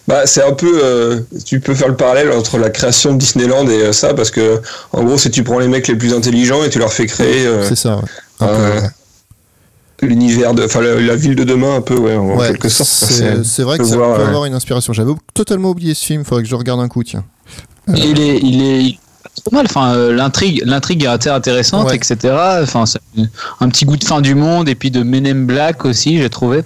Bah, c'est un peu. euh, tu peux faire le parallèle entre la création de Disneyland et euh, ça, parce que, en gros, c'est tu prends les mecs les plus intelligents et tu leur fais créer euh, C'est ça, ouais. Euh, l'univers de. Enfin, la, la ville de demain, un peu, ouais, en Ouais, quelque sorte. c'est c'est vrai que ça voir, peut ouais. avoir une inspiration. J'avais totalement oublié ce film, faudrait que je regarde un coup, tiens. Il est, il est trop mal. Enfin, euh, l'intrigue, l'intrigue est assez intéressante, Ouais. etc. Enfin, c'est un petit goût de fin du monde et puis de Men in Black aussi, j'ai trouvé.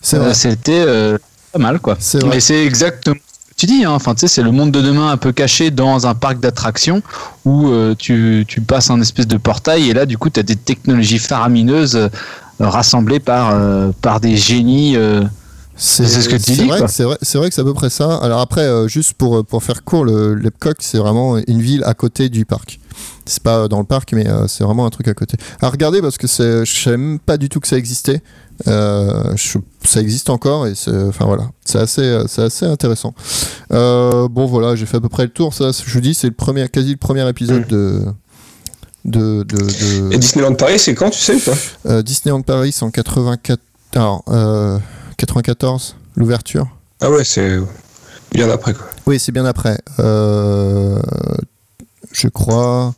C'est Euh. C'était euh, pas mal, quoi. C'est vrai. Mais c'est exactement ce que tu dis. Hein. Enfin, tu sais, c'est le monde de demain un peu caché dans un parc d'attractions où euh, tu, tu passes un espèce de portail et là, du coup, tu as des technologies faramineuses euh, rassemblées par, euh, par des génies. Euh, c'est ce que tu c'est dis, vrai quoi. que C'est vrai, c'est vrai que c'est à peu près ça. Alors après, euh, juste pour, pour faire court, le l'Epcot, c'est vraiment une ville à côté du parc. C'est pas dans le parc, mais euh, c'est vraiment un truc à côté. À regarder parce que c'est- je savais même pas du tout que ça existait. Euh, je- ça existe encore et c'est, enfin voilà, c'est assez, euh, c'est assez intéressant. Euh, bon voilà, j'ai fait à peu près le tour. Ça, je vous dis, c'est le premier, quasi le premier épisode de de, de, de- Et Disneyland Paris, c'est quand, tu sais ou pas? Euh, Disneyland Paris en 84, alors, euh, 94, l'ouverture? Ah ouais, c'est bien après, quoi. Oui, c'est bien après. Euh, je crois.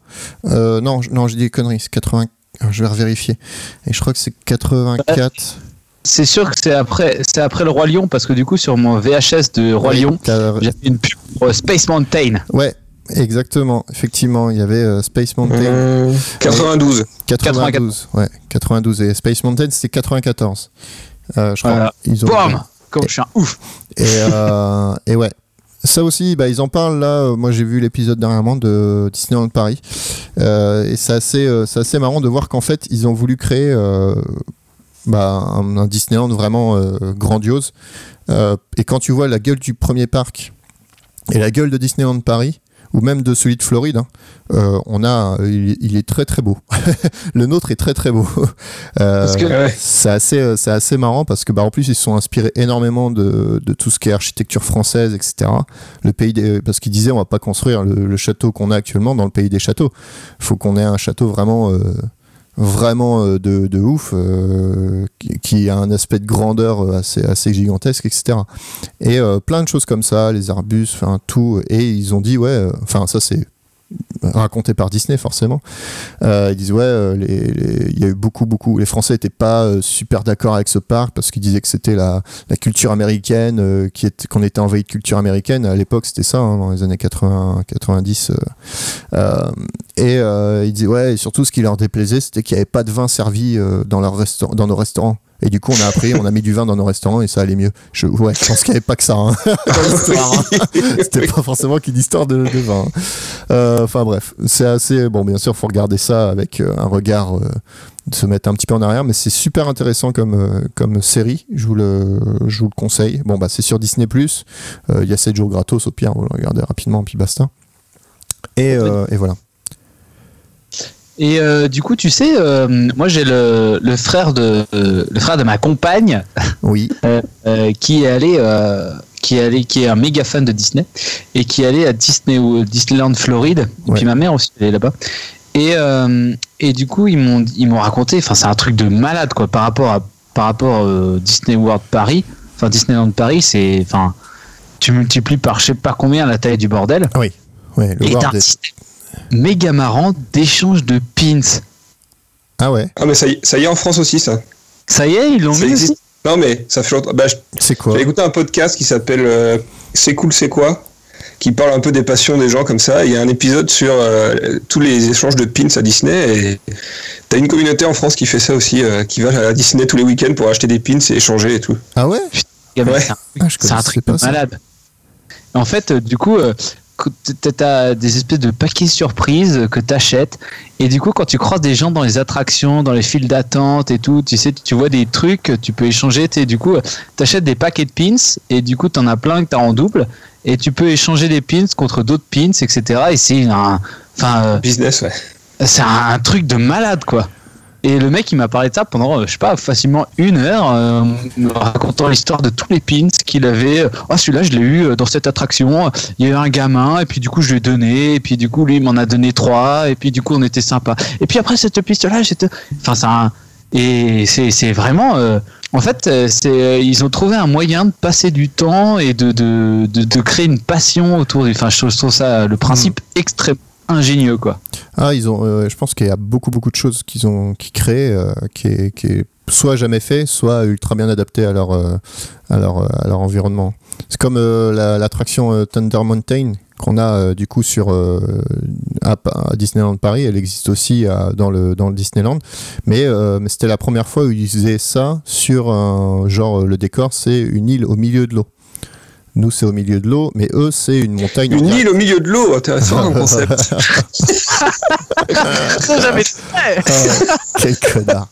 euh, non, je- non, j'ai dit des conneries. C'est 80. alors, Je vais revérifier. Et je crois que c'est 84. C'est sûr que c'est après, c'est après le Roi Lion parce que du coup, sur mon VHS de Roi Oui, Lion, j'avais une pub pour Space Mountain. Ouais, exactement. Effectivement, il y avait euh, Space Mountain Euh, 92. 92. Ouais, 92. Et Space Mountain, c'était 94. Euh, je crois. Voilà. Ils ont- Bam Comme je suis un ouf. Et, euh, et ouais. Ça aussi, bah, ils en parlent là. euh, Moi, j'ai vu l'épisode dernièrement de Disneyland Paris. Euh, et c'est assez, c'est assez marrant de voir qu'en fait, ils ont voulu créer bah, un, un Disneyland vraiment grandiose. Et quand tu vois la gueule du premier parc et la gueule de Disneyland Paris, ou même de celui de Floride, hein, euh, on a, il, il est très très beau. [laughs] Le nôtre est très très beau. [laughs] Euh, Ouais. c'est assez, euh, c'est assez marrant parce que bah, en plus ils se sont inspirés énormément de, de tout ce qui est architecture française, etc. Le pays des, parce qu'ils disaient on va pas construire le, le château qu'on a actuellement dans le pays des châteaux. Il faut qu'on ait un château vraiment, euh, vraiment euh, de, de ouf, euh, qui, a un aspect de grandeur euh, assez, assez gigantesque, etc. Et plein de choses comme ça, les arbustes, enfin tout. Et ils ont dit ouais, enfin ça c'est raconté par Disney forcément. Euh, ils disent ouais, euh, il y a eu beaucoup beaucoup. Les Français n'étaient pas euh, super d'accord avec ce parc parce qu'ils disaient que c'était la, culture américaine, qui était qu'on était envahi de culture américaine. À l'époque, c'était ça hein, dans les années 80, 90. euh, euh, et ils disaient ouais, et surtout ce qui leur déplaisait, c'était qu'il n'y avait pas de vin servi dans dans nos restaurants. Et du coup, on a appris, on a mis du vin dans nos restaurants et ça allait mieux. Je, ouais, je pense qu'il n'y avait pas que ça hein, [laughs] dans l'histoire. hein. [laughs] C'était pas forcément qu'une histoire de, de vin. Euh, Enfin bref, c'est assez bon. Bien sûr, faut regarder ça avec euh, un regard, euh, de se mettre un petit peu en arrière, mais c'est super intéressant comme euh, comme série. Je vous le je vous le conseille. Bon bah c'est sur Disney Euh, Il y a 7 jours gratos au pire, vous le regardez rapidement puis basta. Et, euh, et voilà. Et euh, du coup, tu sais, euh, moi j'ai le, le frère de le frère de ma compagne Oui. [laughs] euh, qui est allé qui est allé qui est un méga fan de Disney et qui est allé à Disney ou Disneyland Floride. Et Ouais. puis ma mère aussi elle est là-bas. Et et du coup ils m'ont ils m'ont raconté, enfin c'est un truc de malade quoi par rapport à par rapport Disney World Paris, enfin Disneyland Paris, c'est enfin tu multiplies par je sais pas combien la taille du bordel. Ouais, le Et t'as un système méga marrant d'échange de pins. Ah ouais. Ah, mais ça y, ça y est en France aussi, ça. Ça y est, ils l'ont Ça mis existe. aussi Non, mais ça fait longtemps. Bah, C'est quoi J'ai écouté un podcast qui s'appelle euh, C'est cool, c'est quoi qui parle un peu des passions des gens comme ça. Il y a un épisode sur euh, tous les échanges de pins à Disney et t'as une communauté en France qui fait ça aussi, euh, qui va à Disney tous les week-ends pour acheter des pins et échanger et tout. Ah ouais Ouais. C'est un, Ah, un truc pas de ça. malade. En fait, euh, du coup, euh, t'as des espèces de paquets surprises que t'achètes. Et du coup, quand tu croises des gens dans les attractions, dans les files d'attente et tout, tu sais, tu vois des trucs, tu peux échanger. t'sais, Du coup, t'achètes des paquets de pins et du coup, t'en as plein que t'as en double. Et tu peux échanger des pins contre d'autres pins, etc. Et c'est un, enfin, euh, Business, ouais. c'est un truc de malade quoi. Et le mec il m'a parlé de ça pendant euh, je sais pas facilement une heure euh, racontant l'histoire de tous les pins qu'il avait. Ah celui-là je l'ai eu euh, dans cette attraction. Il y a eu un gamin et puis du coup je lui ai donné et puis du coup lui il m'en a donné trois et puis du coup on était sympa. Et puis après cette piste là j'étais enfin c'est un et c'est vraiment euh, en fait c'est ils ont trouvé un moyen de passer du temps et de de, de, de créer une passion autour du enfin je trouve, je trouve ça le principe extrêmement ingénieux quoi. Ah, ils ont. euh, je pense qu'il y a beaucoup beaucoup de choses qu'ils ont qui créent, euh, qui, est, qui est soit jamais fait, soit ultra bien adapté à leur euh, à leur à leur environnement. C'est comme la- l'attraction Thunder Mountain qu'on a du coup sur à, Disneyland Paris. Elle existe aussi dans le dans le Disneyland, mais, mais c'était la première fois où ils faisaient ça sur un genre le décor, c'est une île au milieu de l'eau. Nous, c'est au milieu de l'eau, mais eux, c'est une montagne. Une île au milieu de l'eau, intéressant comme concept. [laughs] Jamais Ah, quel connard.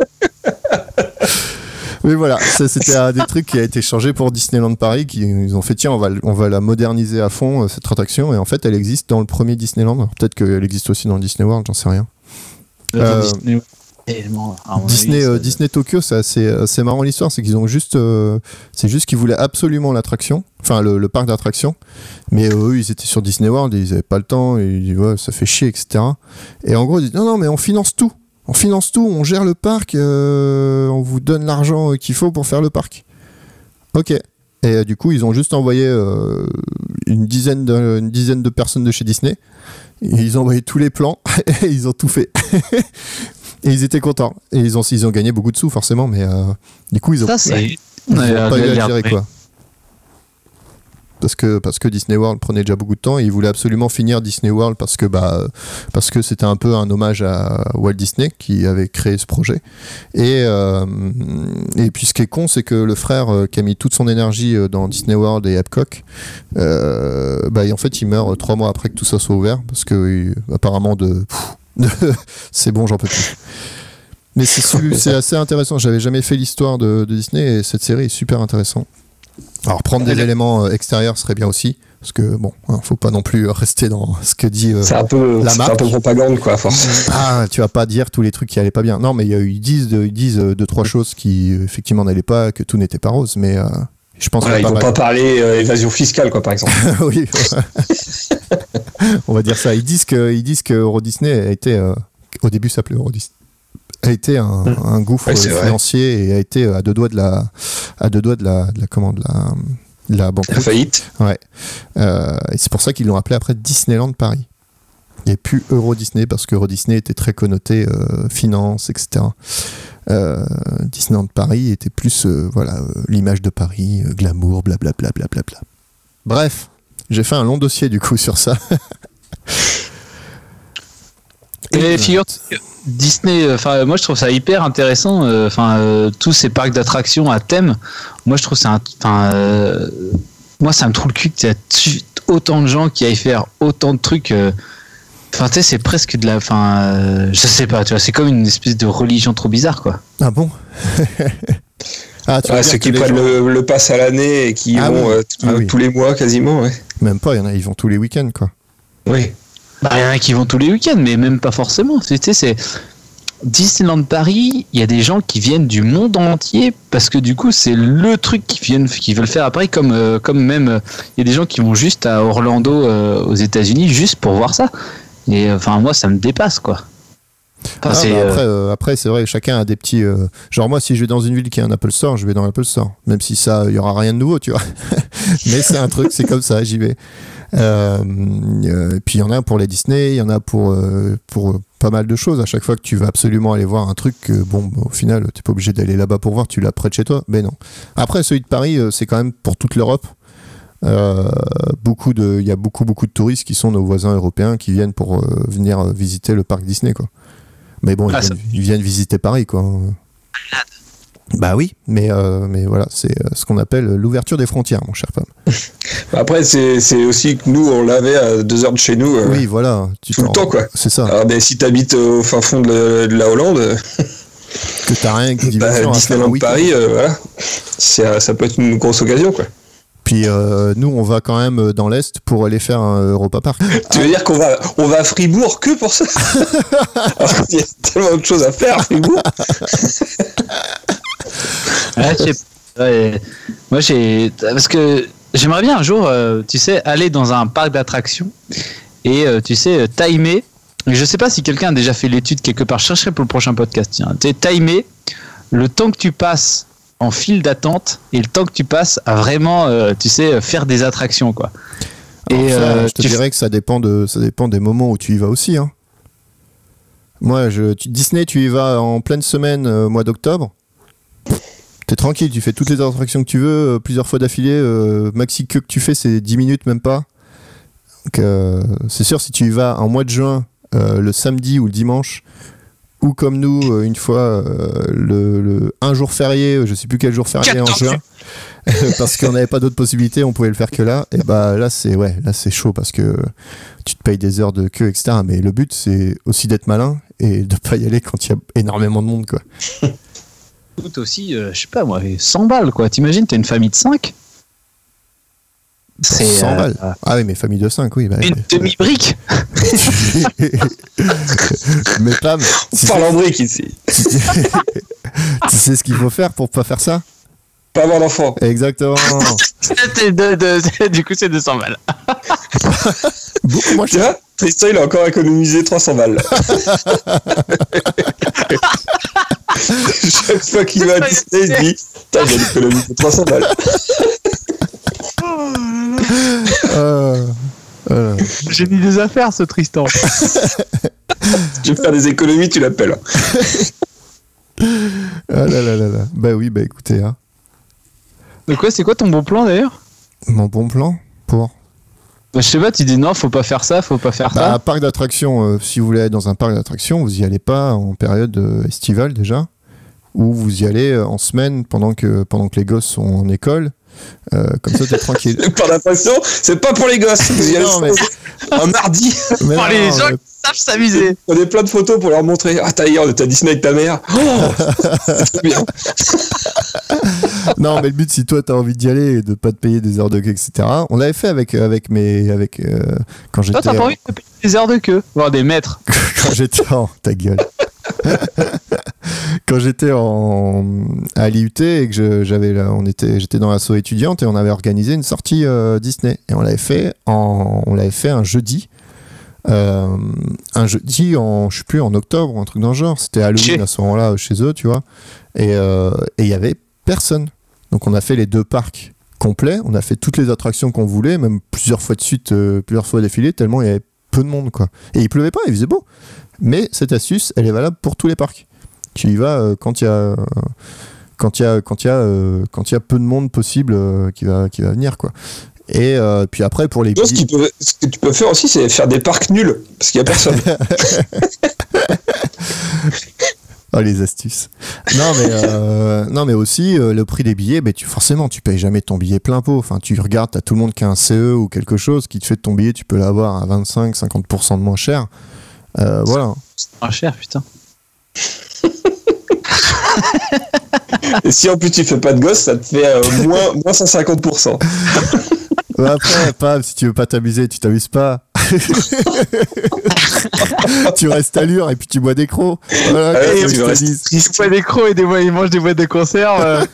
Mais voilà, ça c'était un des trucs qui a été changé pour Disneyland Paris. Qui, ils ont fait tiens, on va, on va la moderniser à fond euh, cette attraction. Et en fait, elle existe dans le premier Disneyland. Peut-être qu'elle existe aussi dans Disney World, j'en sais rien. Euh, Disney, tellement, Disney, avis, euh, Disney Tokyo, c'est assez, assez marrant l'histoire, c'est qu'ils ont juste, euh, c'est juste qu'ils voulaient absolument l'attraction, enfin le, le parc d'attractions, mais euh, eux ils étaient sur Disney World et ils avaient pas le temps et ils disaient ouais ça fait chier etc. Et en gros ils disent non non mais on finance tout, on finance tout, on gère le parc, euh, on vous donne l'argent qu'il faut pour faire le parc. Ok. Et euh, du coup ils ont juste envoyé euh, une dizaine de, une dizaine de personnes de chez Disney. Et ils ont envoyé tous les plans [laughs] et ils ont tout fait. [laughs] Et ils étaient contents. Et ils ont, ils ont gagné beaucoup de sous, forcément, mais euh, du coup, ils ont, Ça, c'est. ils ont Ouais, pas eu à gérer, quoi. Parce que, parce que Disney World prenait déjà beaucoup de temps et ils voulaient absolument finir Disney World parce que, bah, parce que c'était un peu un hommage à Walt Disney qui avait créé ce projet. Et, euh, et puis ce qui est con, c'est que le frère euh, qui a mis toute son énergie euh, dans Disney World et Epcot, euh, bah, en fait, il meurt euh, trois mois après que tout ça soit ouvert parce que euh, apparemment de [laughs] c'est bon, j'en peux plus. Mais c'est su- [laughs] c'est assez intéressant. J'avais jamais fait l'histoire de, de Disney et cette série est super intéressante. Alors prendre des éléments euh, extérieurs serait bien aussi parce que bon, hein, faut pas non plus rester dans ce que dit. euh, C'est un peu, La c'est un marque. peu propagande, quoi, force. [laughs] ah, tu vas pas dire tous les trucs qui allaient pas bien. Non, mais il y a eu- ils disent, ils disent euh, deux trois choses qui euh, effectivement n'allaient pas, que tout n'était pas rose, mais euh, je pense Voilà, qu'il ils a vont pas pas parler euh, évasion fiscale, quoi, par exemple. [laughs] oui, on va dire ça. Ils disent que, ils disent que Euro Disney a été, euh, au début ça s'appelait Euro Disney, a été un, un gouffre Ouais, c'est vrai. financier et a été à deux doigts de la, à deux doigts de la, de la de la, de la faillite. Ouais. Euh, et c'est pour ça qu'ils l'ont appelé après Disneyland Paris. Et plus Euro Disney, parce que Euro Disney était très connoté euh, finance, etc. Euh, Disneyland Paris était plus euh, voilà euh, l'image de Paris, euh, glamour, blablabla. blablabla. Bref, j'ai fait un long dossier du coup sur ça. [laughs] Et figure Disney, enfin moi je trouve ça hyper intéressant. euh, Enfin euh, tous ces parcs d'attractions à thème, moi je trouve ça, enfin euh, moi ça me trouve le cul qu'il y a autant de gens qui aillent faire autant de trucs. euh, Enfin, tu sais, c'est presque de la. Enfin, euh, je sais pas, tu vois, c'est comme une espèce de religion trop bizarre, quoi. Ah bon? [laughs] Ah, tu Ouais, ceux qui prennent gens- le, le pass à l'année et qui y Ah vont oui. euh, Ah oui. tous les mois quasiment, ouais. Même pas, il y en a, ils vont tous les week-ends, quoi. Oui. Bah, il y en a qui vont tous les week-ends, mais même pas forcément. Tu sais, c'est. Disneyland Paris, il y a des gens qui viennent du monde entier parce que du coup c'est le truc qu'ils viennent, qu'ils veulent faire après comme euh, comme même euh, il y a des gens qui vont juste à Orlando euh, aux États-Unis juste pour voir ça. Et enfin moi ça me dépasse quoi. Enfin, Ah, c'est, bah après, euh, après c'est vrai, chacun a des petits. euh, genre, moi, si je vais dans une ville qui a un Apple Store, je vais dans l'Apple Store. Même si ça, il y aura rien de nouveau, tu vois. [laughs] Mais c'est un truc, c'est comme ça, j'y vais. Euh, euh, puis il y en a pour les Disney, il y en a pour, euh, pour pas mal de choses. À chaque fois que tu vas absolument aller voir un truc, bon, bah, au final, t'es pas obligé d'aller là-bas pour voir, tu l'as près de chez toi. Mais non. Après, celui de Paris, c'est quand même pour toute l'Europe. Euh, beaucoup de, il y a beaucoup beaucoup de touristes qui sont nos voisins européens qui viennent pour euh, venir visiter le parc Disney, quoi. Mais bon, Ah, ils, ça- viennent, ils viennent visiter Paris, quoi. Bah oui, mais, euh, mais voilà, c'est euh, ce qu'on appelle l'ouverture des frontières, mon cher Pam. [laughs] Après, c'est aussi que nous, on l'avait à deux heures de chez nous. euh, Oui, voilà. Tu tout le temps, quoi. C'est ça. Alors, ben, si t'habites au fin fond de, la- de la Hollande, que t'as rien que [laughs] bah, Disneyland. Paris, euh, voilà. Ça peut être une grosse occasion, quoi. Puis euh, nous, on va quand même dans l'Est pour aller faire un Europa Park. [laughs] Tu veux dire qu'on va, on va à Fribourg que pour ça? Qu'il y a tellement de choses à faire à Fribourg. Ouais. Ouais. Moi, j'ai. Parce que j'aimerais bien un jour, euh, tu sais, aller dans un parc d'attractions et, euh, tu sais, euh, timer. Je sais pas si quelqu'un a déjà fait l'étude quelque part. Je chercherai pour le prochain podcast. Tiens, tu sais, timer le temps que tu passes en file d'attente et le temps que tu passes à vraiment, euh, tu sais, faire des attractions, quoi. Alors Et, ça, je te dirais que ça dépend, de, ça dépend des moments où tu y vas aussi. Hein. Moi, je, tu- Disney, tu y vas en pleine semaine, euh, mois d'octobre. T'es tranquille, tu fais toutes les attractions que tu veux, euh, plusieurs fois d'affilée. euh, maxi que que tu fais, c'est 10 minutes, même pas. Donc, euh, c'est sûr, si tu y vas en mois de juin, euh, le samedi ou le dimanche, ou comme nous, euh, une fois, le, le- un jour férié, je sais plus quel jour férié en 14 juin, [laughs] parce qu'on n'avait pas d'autres possibilités, on pouvait le faire que là. Et bah là, c'est ouais, là c'est chaud parce que tu te payes des heures de queue, etc. Mais le but, c'est aussi d'être malin et de pas y aller quand il y a énormément de monde, quoi. [laughs] coûte aussi, euh, je sais pas moi, 100 balles, quoi. T'imagines, t'as une famille de 5 C'est 100 euh, balles. Ah oui, mais famille de 5, oui. bah, une demi-brique. [laughs] mais Pam, On parle en brique ici. [laughs] tu sais ce qu'il faut faire pour pas faire ça Pas avoir d'enfant. Exactement. C'est de- de- du coup, c'est 200 balles. [laughs] Beaucoup moins cher. Tristan, il a encore économisé 300 balles. [laughs] Chaque fois qu'il va à Disney, il se dit Putain, j'ai économisé 300 balles. Euh, voilà. J'ai mis des affaires, ce Tristan. Tu veux faire des économies, tu l'appelles. Ah là là là là. Bah oui, bah écoutez, hein. Donc, ouais, c'est quoi ton bon plan d'ailleurs? Mon bon plan pour bah, Je sais pas, tu dis non, faut pas faire ça, faut pas faire Bah, ça. parc d'attractions, euh, si vous voulez aller dans un parc d'attractions, vous y allez pas en période euh, estivale déjà, ou vous y allez euh, en semaine pendant que, pendant que les gosses sont en école. Euh, comme ça, t'es tranquille. [laughs] Par l'impression, c'est pas pour les gosses. [laughs] Vous y allez Non, mais- un mardi. Mais Pour non, les gens mais- qui savent s'amuser. On a plein de photos pour leur montrer. Ah, t'as hier, on était à Disney avec ta mère. Oh, c'est bien. [laughs] non, mais le but, si toi, t'as envie d'y aller et de pas te payer des heures de queue, etc. On l'avait fait avec, avec mes, avec, euh, quand Toi, j'étais, t'as pas envie de te payer des heures de queue Voir des maîtres. quand j'étais en, ta gueule. [laughs] quand j'étais en, à l'IUT et que j'avais on était, j'étais dans l'asso étudiante et on avait organisé une sortie euh, Disney et on l'avait fait en, on l'avait fait un jeudi. Euh, un jeudi en, je sais plus, en octobre un truc dans le genre. C'était Halloween à ce moment-là euh, chez eux, tu vois. Et euh, il y avait personne. Donc on a fait les deux parcs complets. On a fait toutes les attractions qu'on voulait, même plusieurs fois de suite, euh, plusieurs fois d'affilée, tellement il y avait peu de monde, quoi. Et il pleuvait pas, il faisait beau. Mais cette astuce, elle est valable pour tous les parcs. Tu y vas euh, quand il y a euh, quand il y a quand il y a euh, quand il y a peu de monde possible euh, qui va qui va venir quoi. Et euh, puis après pour les Non, ce, peut- ce que tu peux faire aussi, c'est faire des parcs nuls. Parce qu'il y a personne. Ah, [laughs] les astuces. Non, mais, euh, non, mais aussi, euh, le prix des billets, ben, tu, forcément, tu payes jamais ton billet plein pot. Enfin, tu regardes, t'as tout le monde qui a un CE ou quelque chose qui te fait de ton billet, tu peux l'avoir à 25-50% de moins cher. Euh, voilà. C'est pas cher, putain. Et si en plus tu fais pas de gosse, ça te fait euh, moins, moins 150%. Ouais, [laughs] après, pas, si tu veux pas t'amuser, tu t'amuses pas. [laughs] tu restes à l'ure et puis tu bois des crocs. Voilà, Ouais, qu'est-ce que tu boit des crocs et des il mange des boîtes de conserve. euh.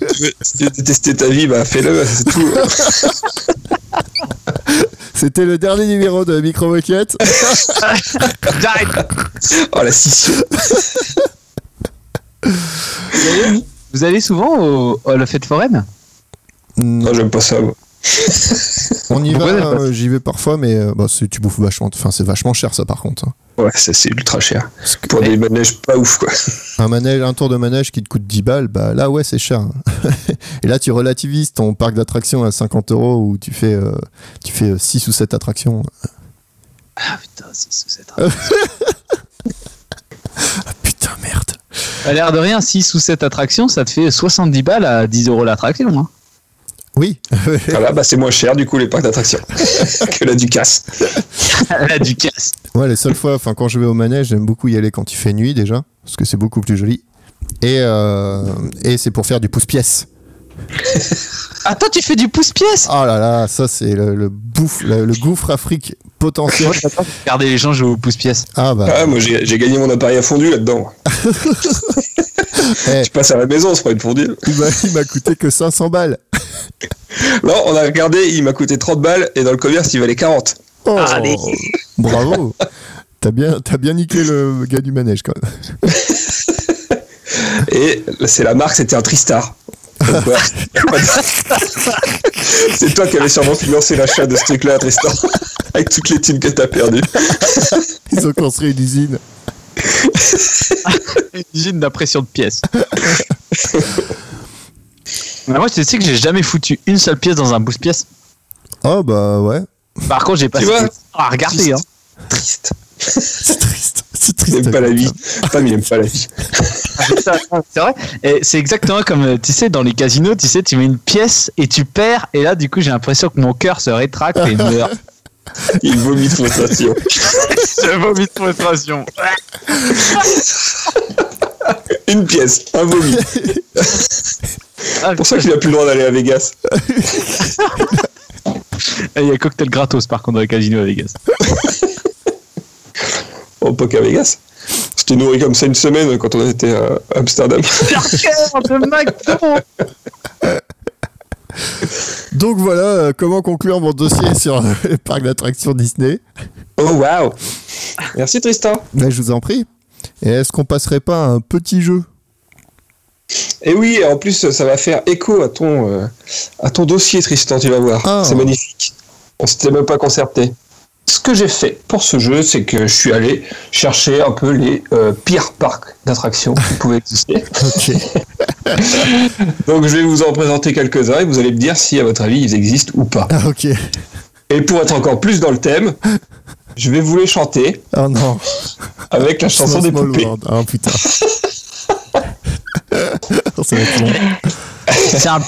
Si tu veux tester ta vie, bah fais-le, c'est tout. [laughs] C'était le dernier numéro de Micro Moquette. J'arrête. Oh la scission. Vous allez souvent au, à la fête foraine? Non, j'aime pas ça. moi. On y Pourquoi va, euh, j'y vais parfois, mais euh, bah, c'est- tu bouffes vachement. Enfin, c'est vachement cher ça par contre. hein. Ouais, ça c'est ultra cher. Que Pour des manèges pas ouf quoi. [laughs] un manège, un tour de manège qui te coûte 10 balles, bah là ouais c'est cher. hein. [laughs] et là tu relativises ton parc d'attractions à 50 euros où tu fais, euh, tu fais 6 ou 7 attractions. Ah putain, c'est sous cette Ah, putain merde. À l'air de rien, 6 ou 7 attractions, ça te fait 70 balles à 10 euros l'attraction. Hein. Oui. [laughs] Voilà, bah c'est moins cher du coup les parcs d'attractions [laughs] que la Ducasse. [laughs] La Ducasse. Ouais, les seules fois, enfin quand je vais au manège, j'aime beaucoup y aller quand il fait nuit déjà, parce que c'est beaucoup plus joli. Et, euh, et c'est pour faire du pouce-pièce. Ah, toi, tu fais du pouce-pièce Ah là là, ça c'est le, le bouffe, le, le gouffre afrique potentiel. Regarder les gens jouer au pouce-pièce. Ah bah, Ah, moi j'ai j'ai gagné mon appareil à fondu là-dedans. Eh, Tu passes à la maison, on se prend une fondue. il m'a- il m'a coûté que 500 balles. [laughs] Non, on a regardé, il m'a coûté 30 balles et dans le commerce il valait 40. Oh, Allez. [laughs] bravo. T'as bien, t'as bien niqué le gars du manège quand même. [laughs] Et c'est la marque, c'était un Tristar. C'est toi qui avais sûrement financé l'achat de ce truc-là, Tristar. Avec toutes les thunes que t'as perdues. Ils ont construit une usine. [laughs] Une usine d'impression de pièces. Mais moi, tu sais que j'ai jamais foutu une seule pièce dans un pouce-pièce. Oh bah ouais. Par contre, j'ai passé vois à regarder. Hein. Triste. [laughs] C'est triste. C'est Il triste. aime pas la vie. Pam, il aime pas la vie. [laughs] C'est vrai. Et c'est exactement comme, euh, tu sais, dans les casinos, tu sais, tu mets une pièce et tu perds. Et là, du coup, j'ai l'impression que mon cœur se rétracte et meurt. Il vomit de frustration. Je vomis de frustration. Une pièce, un vomi. C'est pour ça qu'il a plus le droit d'aller à Vegas. Il y a cocktail gratos par contre dans les casinos à Vegas. Oh, pas qu'à Vegas. J'étais nourri comme ça une semaine quand on était à Amsterdam. de McDo [laughs] Donc voilà, euh, comment conclure mon dossier [laughs] sur le parc d'attractions Disney. Oh, waouh. Merci Tristan. Mais je vous en prie. Et est-ce qu'on passerait pas à un petit jeu? Et oui, en plus, ça va faire écho à ton, euh, à ton dossier, Tristan, tu vas voir. Ah. C'est magnifique. On s'était même pas concerté. Ce que j'ai fait pour ce jeu, c'est que je suis allé chercher un peu les euh, pires parcs d'attractions qui pouvaient exister. [laughs] Ok. [laughs] Donc je vais vous en présenter quelques-uns et vous allez me dire si, à votre avis, ils existent ou pas. Ah ok. Et pour être encore plus dans le thème, je vais vous les chanter Oh non. avec la chanson des poupées. Ah putain. Oh, [laughs] ça va être long. C'est un.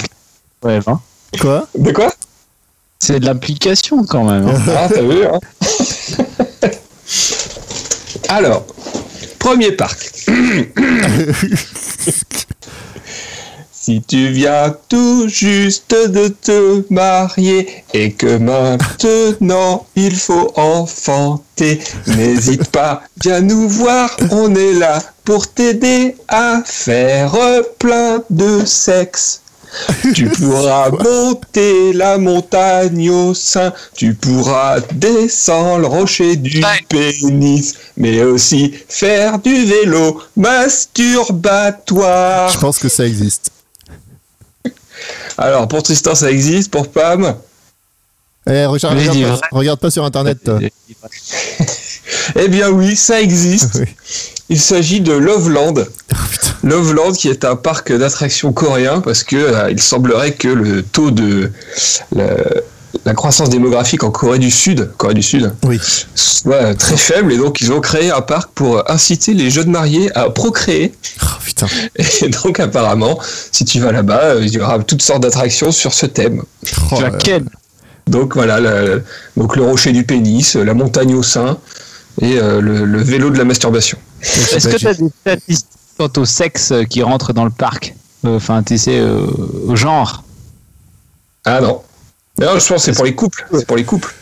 Ouais, hein. Quoi? De quoi? C'est de l'implication quand même. hein. [laughs] Ah, t'as vu, hein Alors, premier parc. [laughs] Si tu viens tout juste de te marier et que maintenant il faut enfanter, n'hésite pas, viens nous voir, on est là pour t'aider à faire plein de sexe. Tu [laughs] pourras monter la montagne au sein, tu pourras descendre le rocher du pénis, mais aussi faire du vélo masturbatoire. Je pense que ça existe. Alors, pour Tristan, ça existe, pour Pam Eh, regarde, pas, vrai. regarde pas sur internet. toi. Eh bien oui, ça existe. Oui. Il s'agit de Loveland. Oh. Loveland qui est un parc d'attractions coréen parce que euh, il semblerait que le taux de la, la croissance démographique en Corée du Sud, Corée du Sud, Oui. soit très faible et donc ils ont créé un parc pour inciter les jeunes mariés à procréer. Oh, putain. Et donc apparemment, si tu vas là-bas, euh, il y aura toutes sortes d'attractions sur ce thème. Oh, là. quel Donc voilà, la- donc le rocher du pénis, la montagne au sein et euh, le, le vélo de la masturbation. Est-ce que tu as des statistiques quant au sexe euh, qui rentre dans le parc Euh, Enfin, tu sais, euh, au genre. Ah non. Non, je pense que c'est pour les couples. C'est pour les couples.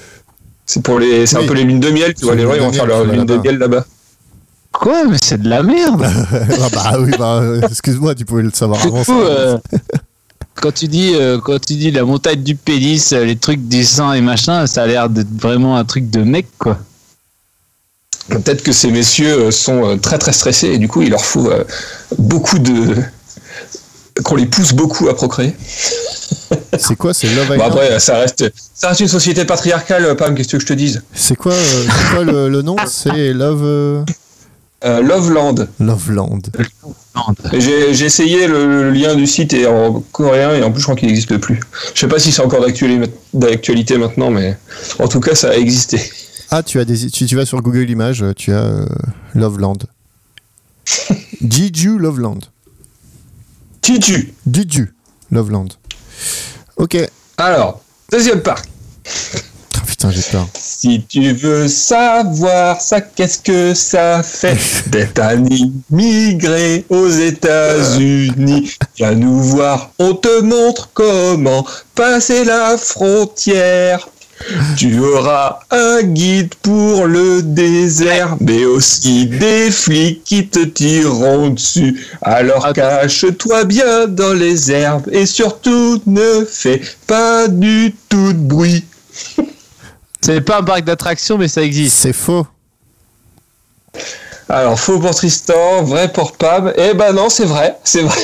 C'est pour les, c'est Oui. un peu les lunes de miel. Tu vois, les gens ils vont faire leur lune de miel là-bas. Quoi Mais c'est de la merde [laughs] ah bah oui, bah, excuse-moi, tu pouvais le savoir Du avant coup, ça. euh, quand tu dis euh, quand tu dis la montagne du pénis, les trucs du sein et machin, ça a l'air d'être vraiment un truc de mec quoi. Peut-être que ces messieurs euh, sont euh, très très stressés et du coup il leur faut euh, beaucoup de qu'on les pousse beaucoup à procréer. [laughs] C'est quoi, c'est Love Bon Island après ça reste ça reste une société patriarcale, Pam. Qu'est-ce que je te dise? C'est quoi, euh, c'est quoi le, le nom? C'est Love... euh, euh, Loveland. Loveland. J'ai essayé le, le lien du site et en coréen et en plus je crois qu'il n'existe plus. Je sais pas si c'est encore d'actuali- d'actualité maintenant, mais en tout cas ça a existé. Ah, tu as des... Si tu vas sur Google Images, tu as euh, Loveland. [laughs] Jiju Loveland. Titu. Jiju Loveland. Ok. Alors, deuxième parc. [laughs] Ah, putain, j'ai peur. Si tu veux savoir ça, qu'est-ce que ça fait [laughs] d'être un immigré aux États-Unis? Viens nous voir, on te montre comment passer la frontière. Tu auras un guide pour le désert, mais aussi des flics qui te tireront dessus. Alors cache-toi bien dans les herbes et surtout ne fais pas du tout de bruit. [laughs] C'est pas un parc d'attractions, mais ça existe. C'est faux. Alors, faux pour Tristan, vrai pour Pam. Eh ben non, c'est vrai, c'est vrai.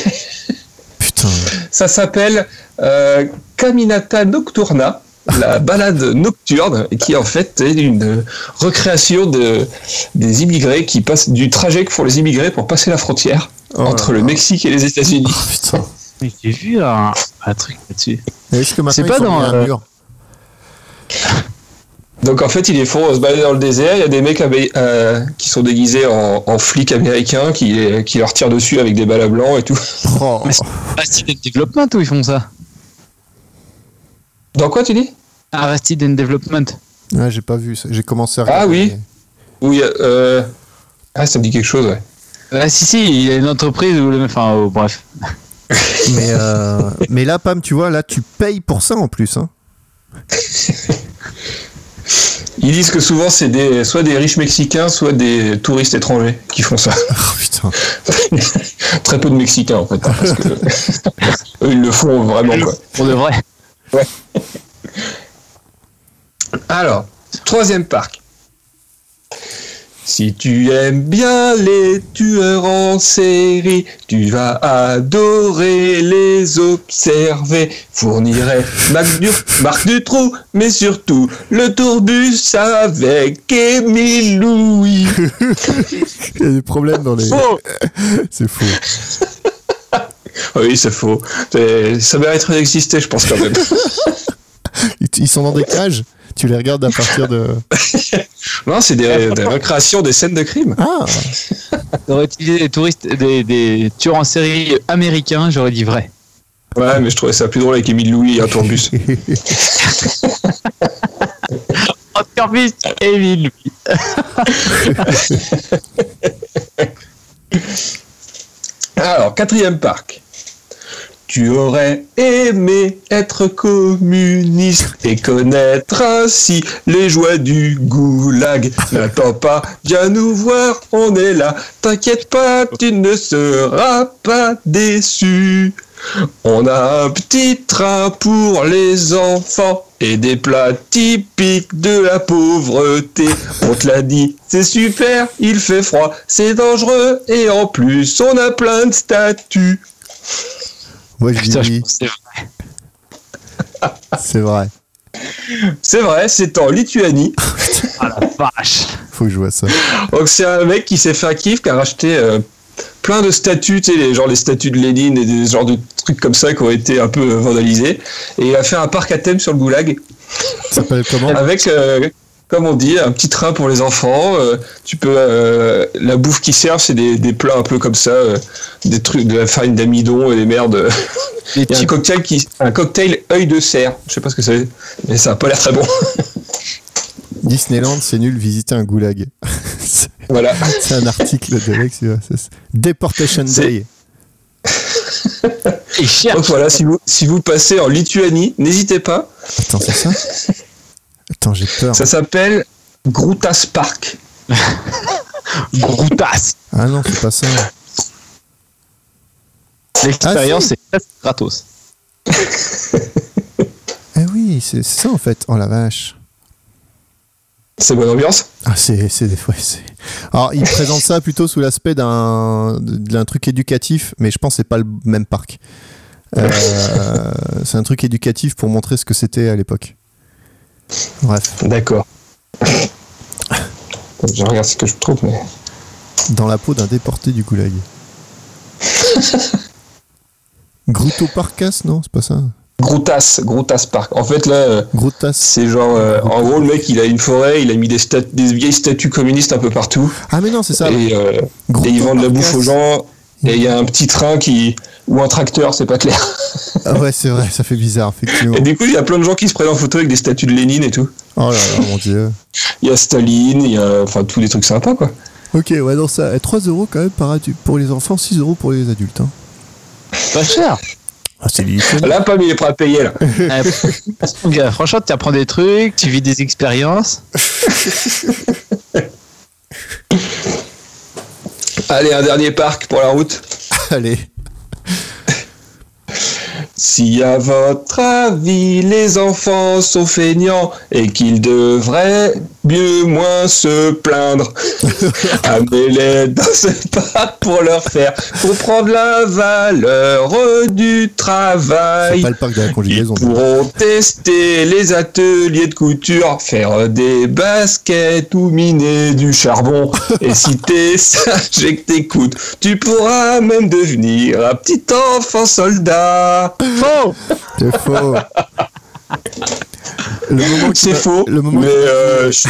Putain. Ça s'appelle euh, Caminata Nocturna, la balade nocturne, qui en fait est une recréation de, des immigrés qui passent du trajet que font les immigrés pour passer la frontière Oh entre là le là. Mexique et les États-Unis. Oh, putain. Mais J'ai vu un, un truc là-dessus. Est-ce que maintenant C'est pas dans, un euh, mur Donc en fait, ils les font se balader dans le désert. Il y a des mecs euh, qui sont déguisés en, en flics américains qui, qui leur tirent dessus avec des balles à blanc et tout. Oh. Mais Arrested and Development où ils font ça Dans quoi tu dis? Arrested and Development. Ouais, j'ai pas vu ça. J'ai commencé à Ah regarder. oui. Oui, euh... Ah, ça me dit quelque chose, ouais. Ah si si, il y a une entreprise où le enfin oh, bref. [laughs] Mais, euh, mais là, Pam, tu vois, là, tu payes pour ça en plus. Hein. [laughs] Ils disent que souvent c'est des, soit des riches mexicains, soit des touristes étrangers qui font ça. [laughs] Oh putain. Très peu de Mexicains en fait, hein, parce que eux ils le font vraiment quoi. Pour de vrai. Alors, troisième parc. Si tu aimes bien les tueurs en série, tu vas adorer les observer. Fournirait Marc, du, Marc Dutroux, mais surtout le tourbus avec Émile Louis. [laughs] Il y a des problèmes dans les. [laughs] C'est faux. [laughs] Oui, c'est faux. Ça mériterait d'exister, je pense quand même. Ils sont dans des cages? Tu les regardes à partir de. [laughs] Non, c'est des, des recréations des scènes de crime. Ah J'aurais utilisé des touristes, des, des tueurs en série américains, j'aurais dit vrai. Ouais, mais je trouvais ça plus drôle avec Émile Louis et un tourbus. Oscar Fils et Emile. Alors, quatrième parc. Tu aurais aimé être communiste et connaître ainsi les joies du goulag. N'attends pas, viens nous voir, on est là. T'inquiète pas, tu ne seras pas déçu. On a un petit train pour les enfants et des plats typiques de la pauvreté. On te l'a dit, c'est super, il fait froid, c'est dangereux et en plus on a plein de statues. Moi, je dis Putain, que c'est vrai. [laughs] C'est vrai. C'est vrai, c'est en Lituanie. [laughs] Ah la vache. Faut que je vois ça. Donc c'est un mec qui s'est fait un kiff, qui a racheté euh, plein de statues, tu sais, les, genre les statues de Lénine et des genres de trucs comme ça qui ont été un peu vandalisés. Et il a fait un parc à thème sur le goulag. Ça s'appelle comment? Avec, euh, comme on dit, un petit train pour les enfants. euh, tu peux, euh, la bouffe qui sert, c'est des, des plats un peu comme ça, euh, des trucs de la farine d'amidon et des merdes. [laughs] Les Il y a un cocktail qui, un cocktail œil de cerf. Je sais pas ce que c'est, mais ça a pas l'air très bon. [laughs] Disneyland, c'est nul, visiter un goulag. c'est [laughs] voilà. c'est un article de Lex. Deportation Day. Cherchent. Donc voilà, si vous, si vous passez en Lituanie, n'hésitez pas. Attends, c'est ça? Attends, j'ai peur. Ça s'appelle Grutas Park. [laughs] Groutas. Ah non, c'est pas ça. L'expérience, Ah, presque gratos. [laughs] Eh oui, c'est ça en fait. Oh la vache. C'est bonne ambiance. Ah, c'est. c'est- ouais, c'est- Alors, il présente ça plutôt sous l'aspect d'un d'un truc éducatif, mais je pense que c'est pas le même parc. Euh, c'est un truc éducatif pour montrer ce que c'était à l'époque. Bref, D'accord. [laughs] Je regarde ce que je trouve, mais. dans la peau d'un déporté du goulag. [laughs] Gruto Parkas, non, c'est pas ça. Grutas, Grutas Park. En fait, là, euh, c'est genre. euh, en gros, le mec, il a une forêt, il a mis des, des vieilles statues communistes un peu partout. Ah, mais non, c'est ça. Et, euh, et ils vendent de la bouffe aux gens. Et il y a un petit train qui. ou un tracteur, c'est pas clair. [laughs] Ah ouais, c'est vrai, ça fait bizarre, effectivement. Et du coup, il y a plein de gens qui se prennent en photo avec des statues de Lénine et tout. Oh là là, mon dieu. [laughs] Il y a Staline, il y a. Enfin, tous les trucs sympas, quoi. Ok, ouais, non, ça. eh, 3 euros quand même par adulte. Pour les enfants, 6 euros pour les adultes. Hein. Pas cher. Ah, c'est. Là, Pam, il est prêt à payer, là. [laughs] Gars, Franchement, tu apprends des trucs, tu vis des expériences. Allez, un dernier parc pour la route. [laughs] Allez. Si à votre avis les enfants sont feignants et qu'ils devraient mieux moins se plaindre, [laughs] amenez-les dans ce parc pour leur faire comprendre la valeur du travail. pas le parc de la Ils conjugaison. pourront tester les ateliers de couture, faire des baskets ou miner du charbon. Et si t'es sage et que t'écoutes, tu pourras même devenir un petit enfant soldat. Faux C'est faux. [laughs] Le moment [laughs] C'est faux, Le moment, mais euh, [laughs] je-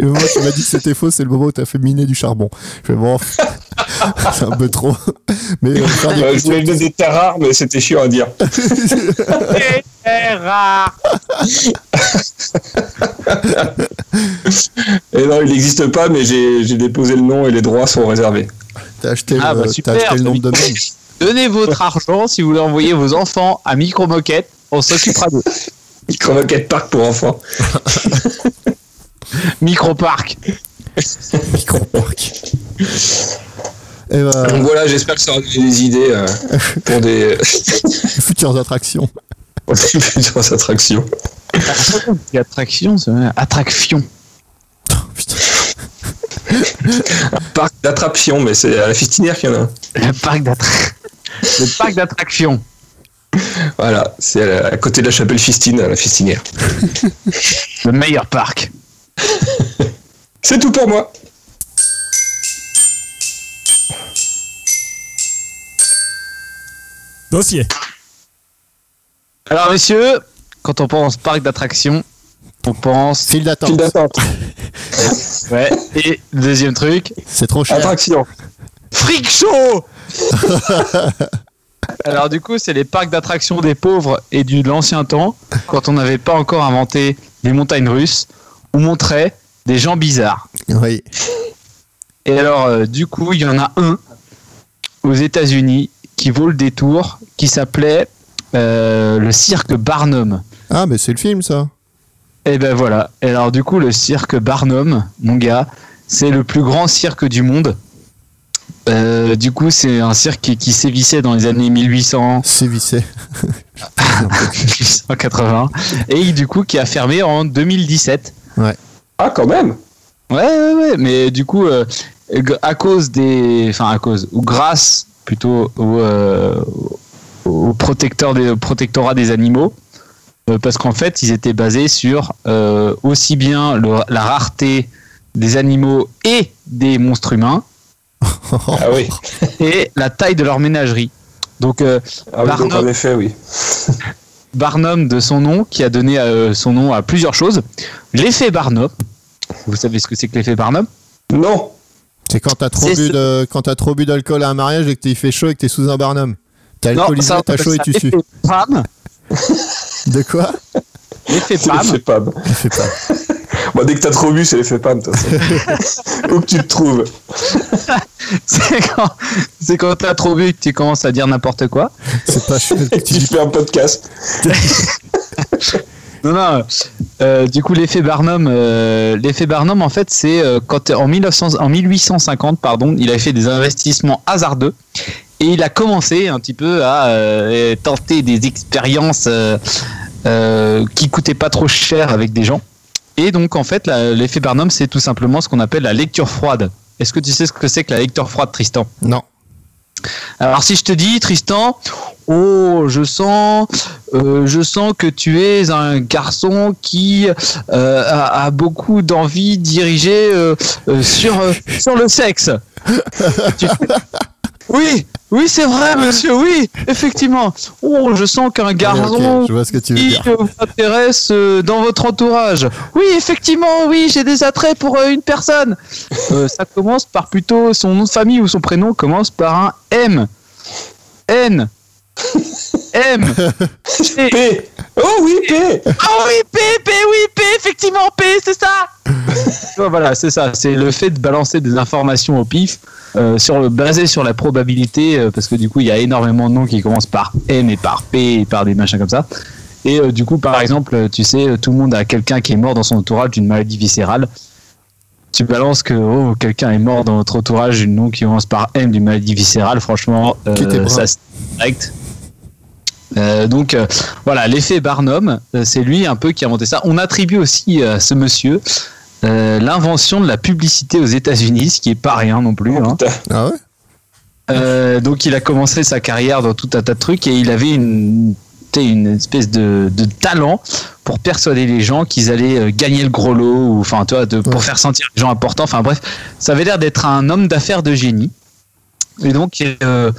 le moment où tu m'as dit que c'était faux, c'est le moment où t'as fait miner du charbon. Je fais bon, [laughs] c'est un peu trop. Mais euh, des euh, je voulais donner des terres rares, mais c'était chiant à dire. C'est rare. Et non, il n'existe pas, mais j'ai j'ai déposé le nom et les droits sont réservés. t'as acheté, Ah, le, bah, t'as super, acheté le nom de domaine. Donnez votre argent si vous voulez envoyer vos enfants à Micro Moquette. On s'occupera d'eux. Micro-moquette parc pour enfants. Micro [laughs] Parc. Micro-parc. [laughs] Et bah, Donc voilà, j'espère que ça aura donné des idées euh, pour des, [laughs] futures attractions. pour des futures attractions. Attraction, c'est vrai. Attraction. Putain. Parc d'attraction, mais c'est à la fistinière qu'il y en a un. Le parc d'attraction. Le parc d'attraction. Voilà, c'est à, côté de la chapelle Fistine, à la fistinière. [laughs] Le meilleur parc. [laughs] C'est tout pour moi. Dossier. Alors, messieurs, quand on pense parc d'attraction, on pense. File File d'attente. d'attente. [laughs] Ouais. Et deuxième truc, C'est trop cher. Attraction. Freak Show Alors du coup, c'est les parcs d'attractions des pauvres et du de l'ancien temps, quand on n'avait pas encore inventé les montagnes russes, où montrait des gens bizarres. Oui. Et alors, euh, du coup, il y en a un aux États-Unis qui vaut le détour, qui s'appelait euh, le cirque Barnum. Ah, mais c'est le film, ça. Et ben voilà. Et alors du coup, le cirque Barnum, mon gars, c'est le plus grand cirque du monde. Euh, du coup, c'est un cirque qui, qui sévissait dans les années 1800, C'est vissé. 1880 et du coup qui a fermé en 2017. Ah, quand même. Ouais, ouais, ouais. Mais du coup, euh, à cause des, enfin à cause ou grâce plutôt au, euh, au protecteur des, au protectorat des animaux, euh, parce qu'en fait, ils étaient basés sur euh, aussi bien le- la rareté des animaux et des monstres humains Ah oui. [laughs] et la taille de leur ménagerie. Donc, euh, Ah oui, donc Barnum. en effet, oui. [laughs] Barnum de son nom, qui a donné euh, son nom à plusieurs choses. L'effet Barnum. Vous savez ce que c'est que l'effet Barnum? Non. C'est quand t'as trop, bu de... quand t'as trop bu d'alcool à un mariage et que t'es- il fait chaud et que t'es sous un barnum. T'as alcoolisé, t'as chaud et tu sues. l'effet Pam. De quoi? L'effet Pam. l'effet PAM. Bon, dès que t'as trop bu, c'est l'effet PAM, de toute façon. Où que tu te trouves. [laughs] C'est quand, c'est quand t'as trop bu que tu commences à dire n'importe quoi. C'est pas. Et que tu fais un podcast. [laughs] Non, non. euh, du coup, l'effet Barnum, euh, l'effet Barnum, en fait, c'est euh, quand en, 1900 en 1850, pardon, il avait fait des investissements hasardeux et il a commencé un petit peu à euh, tenter des expériences euh, euh, qui coûtaient pas trop cher avec des gens. Et donc, en fait, l'effet Barnum, c'est tout simplement ce qu'on appelle la lecture froide. Est-ce que tu sais ce que c'est que la lecture froide, Tristan? Non. alors si je te dis Tristan, oh je sens, euh, je sens que tu es un garçon qui euh, a, a beaucoup d'envie dirigée euh, euh, sur euh, sur le sexe. Tu [laughs] oui, oui c'est vrai monsieur, oui effectivement. Oh je sens qu'un garçon que qui vous intéresse euh, dans votre entourage. Oui, effectivement, oui, j'ai des attraits pour euh, une personne. [laughs] Euh, ça commence par plutôt son nom de famille ou son prénom commence par un M. N. M. P. P. Oh oui, P. Ah oui, P, P, oui, P, effectivement, P, c'est ça. Voilà, c'est ça. C'est le fait de balancer des informations au pif, euh, sur le, basé sur la probabilité, euh, parce que du coup, il y a énormément de noms qui commencent par M et par P et par des machins comme ça. Et euh, du coup, par exemple, euh, tu sais, tout le monde a quelqu'un qui est mort dans son entourage d'une maladie viscérale. Tu balances que oh, quelqu'un est mort dans votre entourage d'une nom qui commence par M d'une maladie viscérale, franchement, euh, ça c'est direct. Euh, donc euh, voilà, l'effet Barnum, euh, c'est lui un peu qui a inventé ça. On attribue aussi à ce monsieur euh, l'invention de la publicité aux États-Unis, ce qui est pas rien non plus. Oh, hein. Ah ouais? Euh, donc il a commencé sa carrière dans tout un tas de trucs et il avait une, espèce de, de talent pour persuader les gens qu'ils allaient gagner le gros lot ou enfin de, pour Ouais. faire sentir les gens importants. Enfin bref, ça avait l'air d'être un homme d'affaires de génie. Et donc euh,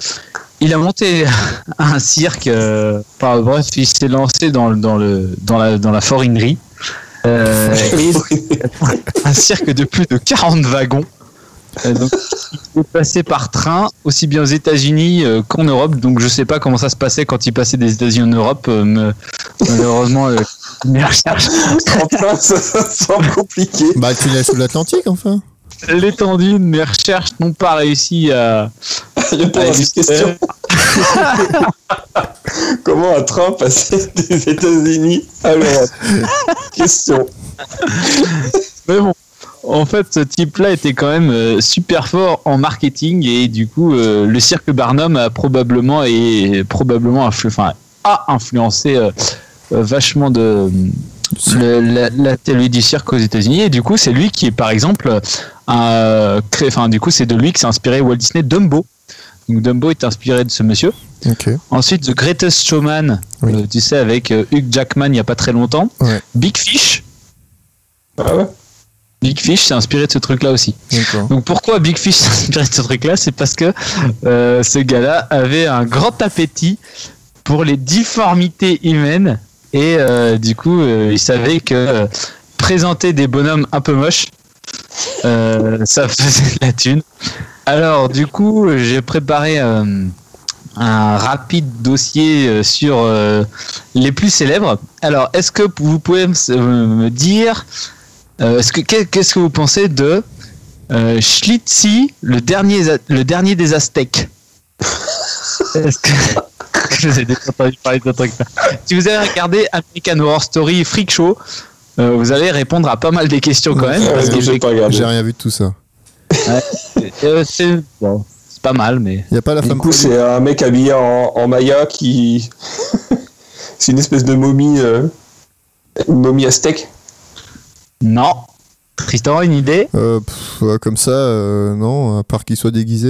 il a monté [laughs] un cirque. euh, enfin, bref, il s'est lancé dans, le- dans le dans la dans la forinerie. Euh, [laughs] un cirque de plus de 40 wagons. Euh, donc, il passait par train, aussi bien aux États-Unis euh, qu'en Europe. Donc, je sais pas comment ça se passait quand il passait des États-Unis en Europe. euh, me- malheureusement, euh, [laughs] mes recherches- En train, ça, ça semble compliqué. Bah, tu l'as sous l'Atlantique, enfin. L'étendue de mes recherches n'ont pas réussi à. [laughs] Répondre à cette question. [laughs] Comment un train passait des États-Unis à l'Europe Question. Mais bon, en fait, ce type-là était quand même euh, super fort en marketing et du coup, euh, le cirque Barnum a probablement et probablement influ- enfin, a influencé euh, vachement de le- la, la télé du cirque aux États-Unis et du coup, c'est lui qui est par exemple un créé, enfin du coup, c'est de lui que s'est inspiré Walt Disney Dumbo. Donc Dumbo est inspiré de ce monsieur. Ensuite, The Greatest Showman, Oui. euh, tu sais, avec euh, Hugh Jackman il n'y a pas très longtemps. Ouais. Big Fish. Ah ouais? Big Fish s'est inspiré de ce truc-là aussi. Donc pourquoi Big Fish s'est inspiré de ce truc-là? C'est parce que euh, ce gars-là avait un grand appétit pour les difformités humaines et euh, du coup euh, il savait que euh, présenter des bonhommes un peu moches, euh, ça faisait de la thune. Alors du coup j'ai préparé un rapide dossier sur les plus célèbres. Alors est-ce que vous pouvez me dire est-ce que qu'est- qu'est-ce que vous pensez de euh, Schlitzi, le dernier, le dernier des Aztèques? [laughs] Est-ce que [laughs] je vous ai déjà entendu parler de ce truc-là Si vous avez regardé American Horror Story Freak Show, euh, vous allez répondre à pas mal des questions quand même. Ouais, parce que j'ai pas regardé. J'ai rien vu de tout ça. euh, c'est bon, c'est pas mal, mais Y a pas la Du coup, c'est un mec habillé en, en Maya qui. [laughs] c'est une espèce de momie. euh, Une momie aztèque. non. Tristan, une idée? Euh, pff, comme ça, euh, non, à part qu'il soit déguisé.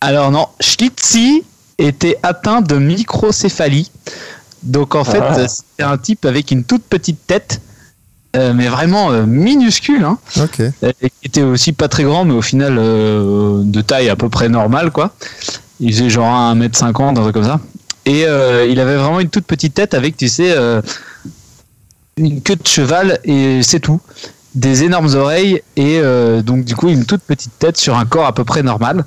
Alors non, Schlitzi était atteint de microcéphalie. Donc en fait, Ah. c'était un type avec une toute petite tête, euh, mais vraiment euh, minuscule. Hein. Ok. Euh, et qui était aussi pas très grand, mais au final euh, de taille à peu près normale, quoi. Il faisait genre 1m50, un truc comme ça. Et il avait vraiment une toute petite tête avec, tu sais, une queue de cheval et c'est tout. Des énormes oreilles et donc du coup une toute petite tête sur un corps à peu près normal.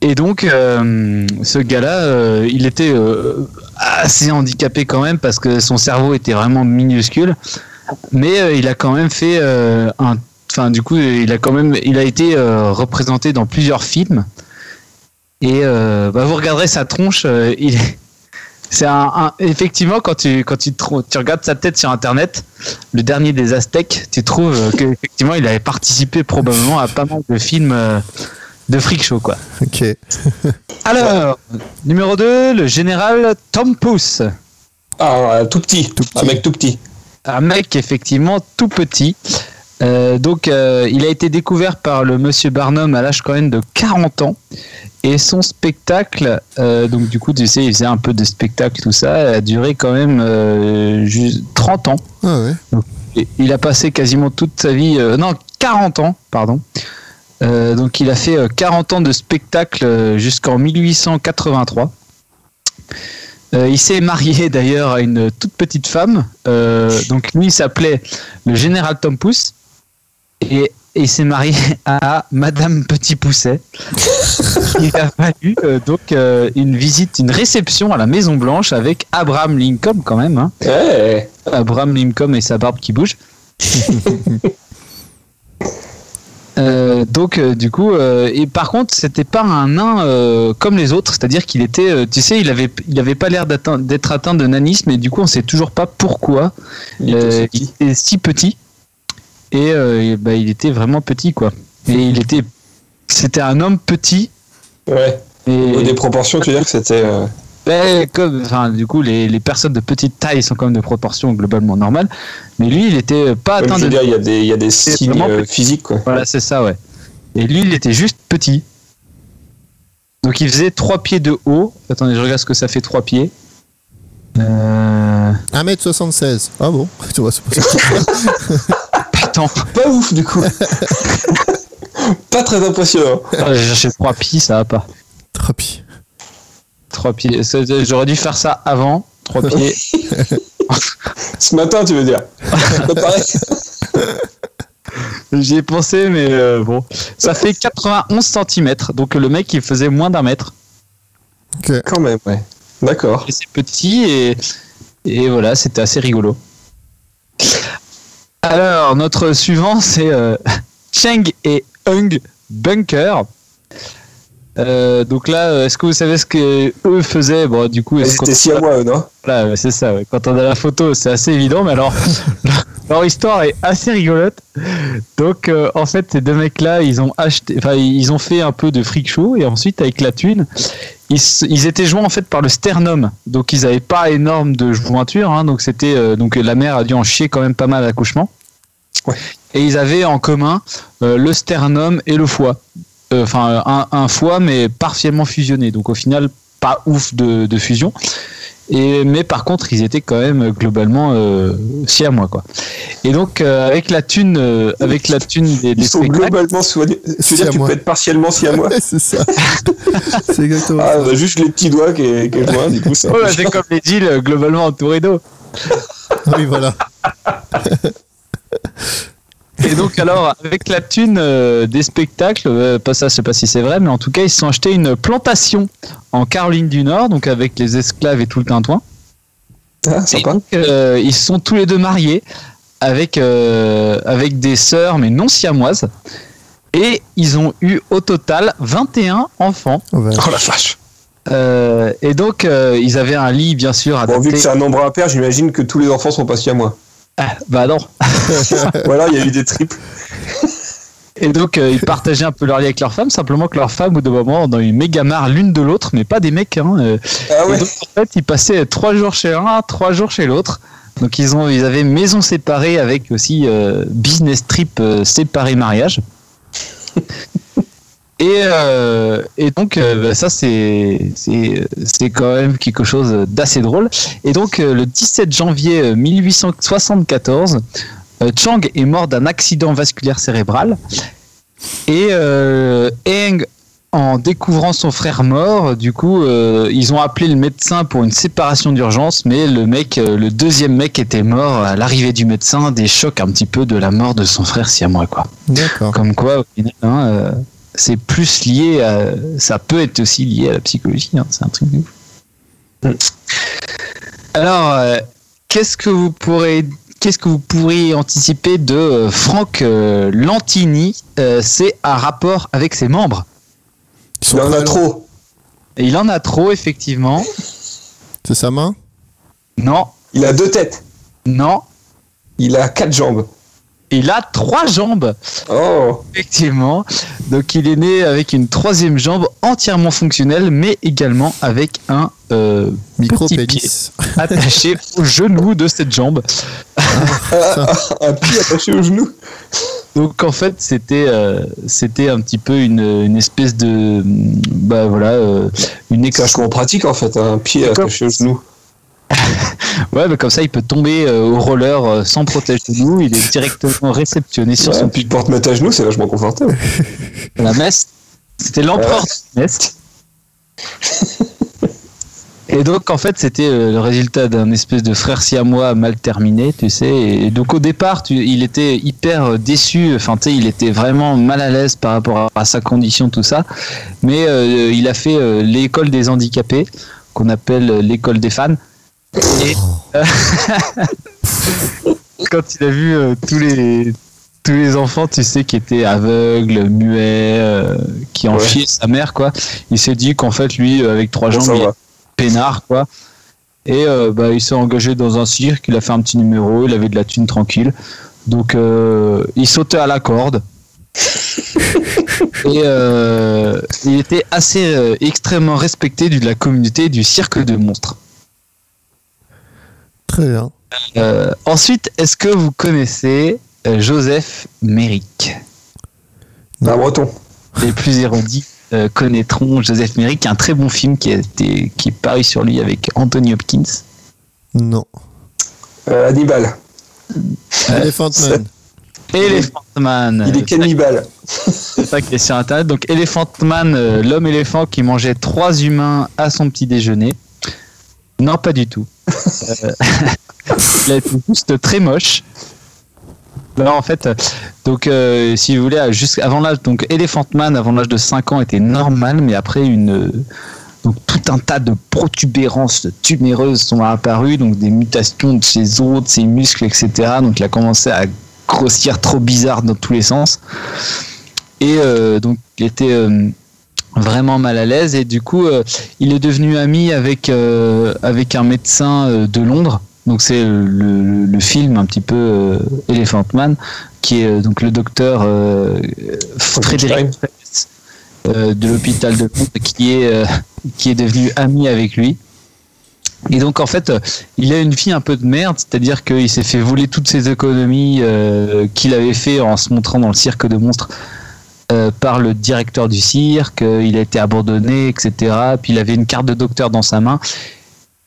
Et donc euh, ce gars-là, euh, il était euh, assez handicapé quand même parce que son cerveau était vraiment minuscule. Mais il a quand même fait un, enfin du coup il a quand même, il a été représenté dans plusieurs films. Et bah, vous regarderez sa tronche, [laughs] c'est un, effectivement quand tu quand tu, tu regardes sa tête sur internet, le dernier des Aztèques, tu trouves euh, que effectivement il avait participé probablement à pas mal de films de freak show quoi. Ok. [laughs] Alors numéro 2, le général Tom Pouce, Ah, tout petit. Tout petit. Un mec tout petit. un mec effectivement tout petit. Euh, donc euh, il a été découvert par le monsieur Barnum à l'âge quand même de 40 ans. Et son spectacle, euh, donc du coup, tu sais, il faisait un peu de spectacle, tout ça, a duré quand même euh, juste 30 ans. Ah ouais. Il a passé quasiment toute sa vie, euh, non, 40 ans, pardon. Euh, donc il a fait euh, 40 ans de spectacle euh, jusqu'en 1883. Euh, il s'est marié [laughs] d'ailleurs à une toute petite femme. Euh, donc lui il s'appelait le général Tom Pouce. Et, et il s'est marié [laughs] à Madame Petit Pousset. [laughs] il a fallu euh, donc euh, une visite, une réception à la Maison Blanche avec Abraham Lincoln quand même. hein. Abraham Lincoln et sa barbe qui bouge. Euh, donc euh, du coup euh, et par contre c'était pas un nain comme les autres c'est-à-dire qu'il était tu sais il avait il avait pas l'air d'être atteint de nanisme et du coup on sait toujours pas pourquoi Il était il si petit et, et, bah, il était vraiment petit quoi et il était c'était un homme petit Ouais. et des proportions, tu veux dire que c'était. Comme, enfin, du coup, les, les personnes de petite taille sont quand même de proportions globalement normales. Mais lui, il était pas atteint je veux de. il y a des, il y a des signes euh, physiques, quoi. Voilà, c'est ça, ouais. Et lui, il était juste petit. Donc, il faisait 3 pieds de haut. Attendez, je regarde ce que ça fait 3 pieds. Euh... 1m76. Ah bon? [laughs] Tu vois, c'est pas ça. [laughs] Attends, Pas ouf, du coup. [laughs] pas très impressionnant. j'ai cherché 3 pieds, ça va pas. Trapi. 3 pieds. C'est- J'aurais dû faire ça avant. 3 pieds. [laughs] Ce matin, tu veux dire. [laughs] J'y ai pensé, mais euh, bon. Ça fait 91 cm. Donc, le mec, il faisait moins d'un mètre. Quand même, ouais. D'accord. C'est petit et, et voilà, c'était assez rigolo. Alors, notre suivant, c'est euh, [laughs] Cheng et Hung Bunker. Euh, donc là, euh, est-ce que vous savez ce que eux faisaient Bon, du coup, étaient si à moi, eux, non voilà, c'est ça. ouais. Quand on a la photo, c'est assez évident, mais alors [laughs] leur histoire est assez rigolote. Donc, euh, en fait, ces deux mecs-là, ils ont acheté, enfin, ils ont fait un peu de freak show et ensuite, avec la thune, ils, étaient joints en fait par le sternum. Donc, ils n'avaient pas énorme de jointure. hein, donc, c'était euh, donc la mère a dû en chier quand même pas mal à l'accouchement. Ouais. Et ils avaient en commun euh, le sternum et le foie. Euh, Enfin, un, un foie, mais partiellement fusionné. Donc, au final, pas ouf de, de fusion. Et, mais par contre, ils étaient quand même euh, globalement euh, si à moi quoi. Et donc euh, avec la thune, euh, avec la thune des, des Ils sont globalement soignés. Tu veux Si dire à que tu moi. peux être partiellement si à moi [laughs] c'est ça. [laughs] c'est exactement Ah, ça. a juste les petits doigts qui est, qui est joint, du coup, ça. C'est comme les deals globalement entourés d'eau. Oui, voilà. [laughs] Et donc alors avec la thune euh, des spectacles, euh, pas ça, je sais pas si c'est vrai, mais en tout cas ils se sont achetés une plantation en Caroline du Nord, donc avec les esclaves et tout le tintouin. Ah, Et sympa. donc, euh, ils se sont tous les deux mariés avec, euh, avec des sœurs, mais non siamoises. Et ils ont eu au total 21 enfants. Va- Oh la vache. Euh, et donc, euh, ils avaient un lit, bien sûr, Bon, adapté. vu que c'est un nombre impair, j'imagine que tous les enfants sont pas si à moi. Ah, bah non. [laughs] Voilà, il y a eu des triples. Et donc, euh, ils partageaient un peu leur lit avec leurs femmes, simplement que leurs femmes, au bout d'un moment, ont eu méga marre l'une de l'autre, mais pas des mecs. Hein, euh. Ah ouais. donc, en fait, ils passaient trois jours chez l'un, trois jours chez l'autre. Donc, ils, ont, ils avaient maison séparée avec aussi euh, business trip séparé mariage. [laughs] Et, euh, et donc, euh, bah, ça, c'est quand même quelque chose d'assez drôle. Et donc, euh, le 17 janvier euh, 1874, euh, Chang est mort d'un accident vasculaire cérébral. Et Eng en découvrant son frère mort, du coup, ils ont appelé le médecin pour une séparation d'urgence, mais le mec, le deuxième mec était mort à l'arrivée du médecin, des chocs un petit peu de la mort de son frère siamois, quoi. D'accord. Comme quoi, au final, hein, c'est plus lié à, ça peut être aussi lié à la psychologie, hein, c'est un truc de ouf. Alors, euh, qu'est-ce que vous pourrez, qu'est-ce que vous pourriez anticiper de euh, Franck euh, Lantini Euh, C'est un rapport avec ses membres? Il en a trop. Il en a trop, effectivement. C'est sa main? Non, Il a deux têtes. non. Il a quatre jambes. Il a trois jambes, Oh, effectivement. Donc il est né avec une troisième jambe entièrement fonctionnelle, mais également avec un euh, petit pied Micro-pénis. [laughs] attaché au genou de cette jambe. un pied attaché au genou. Donc en fait c'était euh, c'était un petit peu une, une espèce de bah voilà euh, une C'est école vachement pratique en fait, un pied attaché au genou. [laughs] ouais mais comme ça il peut tomber euh, au roller euh, sans protège genou il est directement réceptionné sur Ouais, son puis porte-mettre à genoux, c'est vachement confortable. [laughs] la messe c'était l'empereur de la messe. Et donc en fait c'était euh, le résultat d'un espèce de frère siamois mal terminé tu sais. Et donc au départ tu- il était hyper euh, déçu. Enfin tu sais il était vraiment mal à l'aise par rapport à, à sa condition tout ça. Mais euh, il a fait euh, l'école des handicapés qu'on appelle l'école des fans et euh, [laughs] quand il a vu euh, tous les tous les enfants, tu sais, qui étaient aveugles, muets, euh, qui en Ouais. chiaient sa mère, quoi. Il s'est dit qu'en fait, lui, avec trois Bon, jambes, il est peinard, quoi. Et euh, bah, il s'est engagé dans un cirque, il a fait un petit numéro, il avait de la thune tranquille. Donc, il sautait à la corde. Et il était assez extrêmement respecté de la communauté du cirque de monstres. Très bien. Euh, ensuite, est-ce que vous connaissez euh, Joseph Méric? Non. Un breton. Les plus érudits euh, connaîtront Joseph Méric, un très bon film qui, a été, qui est paru sur lui avec Anthony Hopkins. Non. Euh, Hannibal. Elephant Man. Elephant Man. Il est cannibale. C'est ça qui est sur internet. Donc Elephant Man, euh, l'homme éléphant qui mangeait trois humains à son petit déjeuner. Non, pas du tout. [laughs] Euh, [laughs] il a été juste très moche. Non, en fait, euh, donc euh, si vous voulez, juste avant l'âge, donc Elephant Man avant l'âge de 5 ans était normal, mais après une euh, donc tout un tas de protubérances tuméreuses sont apparues, donc des mutations de ses os, de ses muscles, etc. Donc il a commencé à grossir trop bizarre dans tous les sens. Et euh, donc il était vraiment mal à l'aise et du coup euh, il est devenu ami avec avec avec un médecin euh, de Londres. Donc c'est le, film un petit peu euh, Elephant Man, qui est euh, donc le docteur euh, Frédéric euh, de l'hôpital de Londres, qui est euh, qui est devenu ami avec lui. Et donc en fait, euh, il a une vie un peu de merde, c'est-à-dire qu'il s'est fait voler toutes ses économies euh, qu'il avait fait en se montrant dans le cirque de monstres euh, par le directeur du cirque. euh, il a été abandonné, etc. Puis il avait une carte de docteur dans sa main,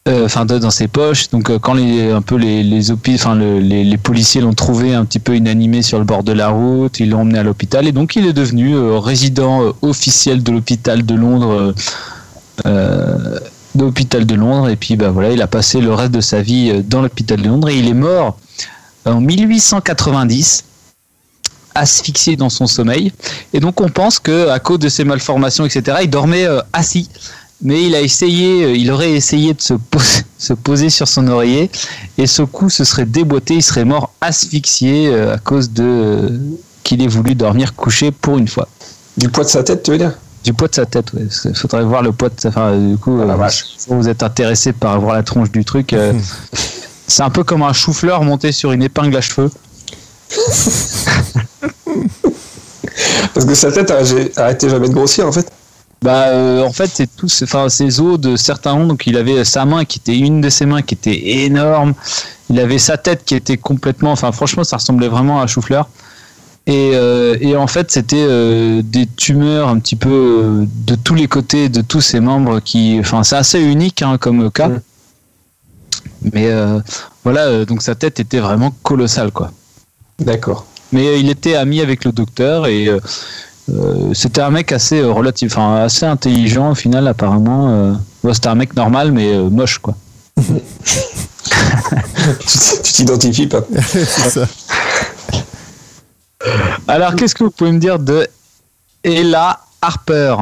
euh, enfin dans ses poches. Donc quand les un peu les les, policiers l'ont trouvé un petit peu inanimé sur le bord de la route, ils l'ont emmené à l'hôpital et donc il est devenu résident officiel de l'hôpital de Londres. de l'hôpital de Londres et puis bah voilà il a passé le reste de sa vie dans l'hôpital de Londres et il est mort en 1890 asphyxié dans son sommeil et donc on pense que à cause de ses malformations etc il dormait euh, assis mais il a essayé euh, il aurait essayé de se poser, [laughs] se poser sur son oreiller et ce coup se serait déboîté il serait mort asphyxié euh, à cause de qu'il ait voulu dormir couché pour une fois Du poids de sa tête, tu veux dire? Du poids de sa tête, ouais. Il faudrait voir le poids de sa. Enfin, du coup, Ah, euh, si vous êtes intéressé par voir la tronche du truc, euh, [laughs] c'est un peu comme un chou-fleur monté sur une épingle à cheveux. Parce que sa tête a arrêté jamais de grossir en fait. Bah, euh, en fait, c'est tout. Enfin, ses os de certains ont. Donc, il avait sa main qui était une de ses mains qui était énorme. Il avait sa tête qui était complètement. Enfin, franchement, ça ressemblait vraiment à un chou-fleur. Et, euh, et en fait, c'était euh, des tumeurs un petit peu de tous les côtés de tous ses membres qui. Enfin, c'est assez unique hein, comme cas. Mm. Mais voilà, donc sa tête était vraiment colossale, quoi. D'accord. Mais euh, il était ami avec le docteur et euh, euh, c'était un mec assez euh, relatif, enfin assez intelligent au final apparemment. Euh, ouais, c'était un mec normal mais euh, moche quoi. [laughs] Tu t'identifies pas. [laughs] C'est ça. Alors qu'est-ce que vous pouvez me dire de Ella Harper?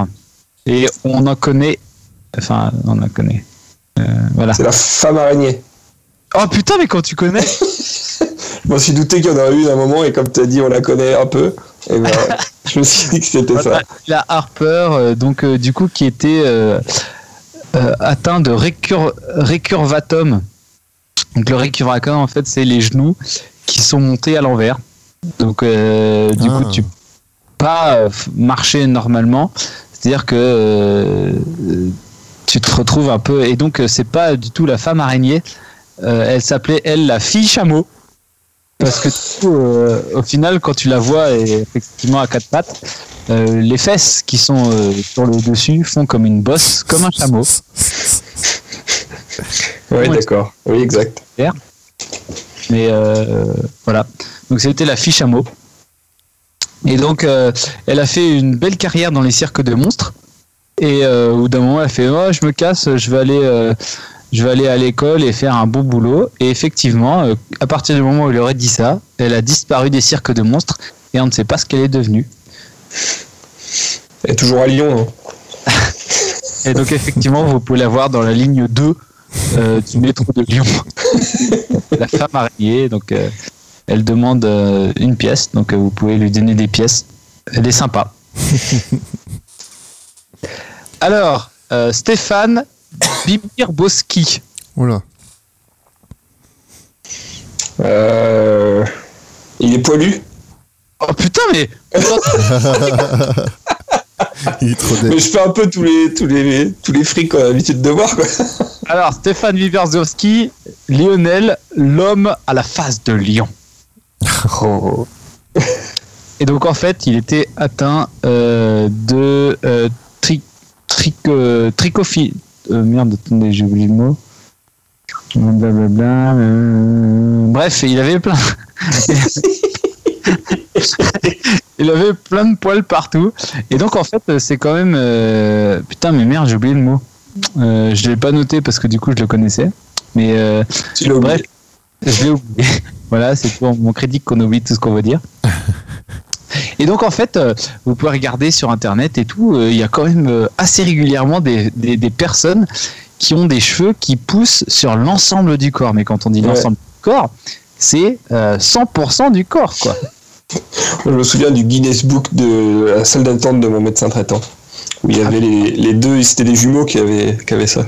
Et on en connaît, enfin on en connaît. Euh, voilà. C'est la femme araignée. Oh putain mais quand tu connais [laughs] Je m'en suis douté qu'il y en aurait une à un moment et comme tu as dit, on la connaît un peu. Et ben, [laughs] je me suis dit que c'était ça. La Harper, euh, donc euh, du coup qui était euh, euh, atteint de récur récurvatum. Donc le récurvatum en fait c'est les genoux qui sont montés à l'envers. Donc euh, du Ah. coup tu peux pas marcher normalement. C'est-à-dire que tu te retrouves un peu et donc c'est pas du tout la femme araignée. Euh, elle s'appelait elle la fille chameau. Parce que du coup, euh, au final, quand tu la vois et effectivement à quatre pattes, euh, les fesses qui sont euh, sur le dessus font comme une bosse, comme un chameau. [laughs] Oui, d'accord. Oui, exact. Mais euh, voilà. Donc c'était la fille chameau. Et donc elle a fait une belle carrière dans les cirques de monstres. Et au bout d'un moment, elle a fait oh, je me casse, je vais aller, je vais aller à l'école et faire un bon boulot. Et effectivement, euh, à partir du moment où il aurait dit ça, elle a disparu des cirques de monstres et on ne sait pas ce qu'elle est devenue. Elle est toujours à Lyon. hein. [laughs] Et donc effectivement, vous pouvez la voir dans la ligne 2 euh, du métro de Lyon. [laughs] la femme araignée, donc euh, elle demande euh, une pièce, donc vous pouvez lui donner des pièces. Elle est sympa. [laughs] Alors, euh, Stéphane Bibirboski. Oula. Euh, Il est poilu. Oh putain, mais [laughs] Il est trop Mais je fais un peu tous les, tous les, tous les frics qu'on a l'habitude de voir. Quoi. [laughs] alors Stéphane Bibirboski, Lionel, l'homme à la face de lion. [laughs] Oh. Et donc en fait, il était atteint euh, de euh, tri, euh, euh, merde, attendez, j'ai oublié le mot. Blablabla. euh, Bref, il avait plein. [laughs] il avait plein de poils partout. Et donc en fait, c'est quand même. euh, Putain, mais merde, j'ai oublié le mot. Euh, je l'ai pas noté parce que du coup, je le connaissais. Mais euh. Bref, je l'ai oublié. [laughs] voilà, c'est pour mon crédit qu'on oublie tout ce qu'on veut dire. [laughs] Et donc en fait, euh, vous pouvez regarder sur internet et tout, euh, il y a quand même euh, assez régulièrement des, des, des personnes qui ont des cheveux qui poussent sur l'ensemble du corps. Mais quand on dit Ouais. l'ensemble du corps, c'est euh, 100% du corps, quoi. [laughs] Je me souviens du Guinness Book de la salle d'attente de mon médecin traitant. Où il y avait les, les deux, c'était des jumeaux qui avaient, qui avaient ça.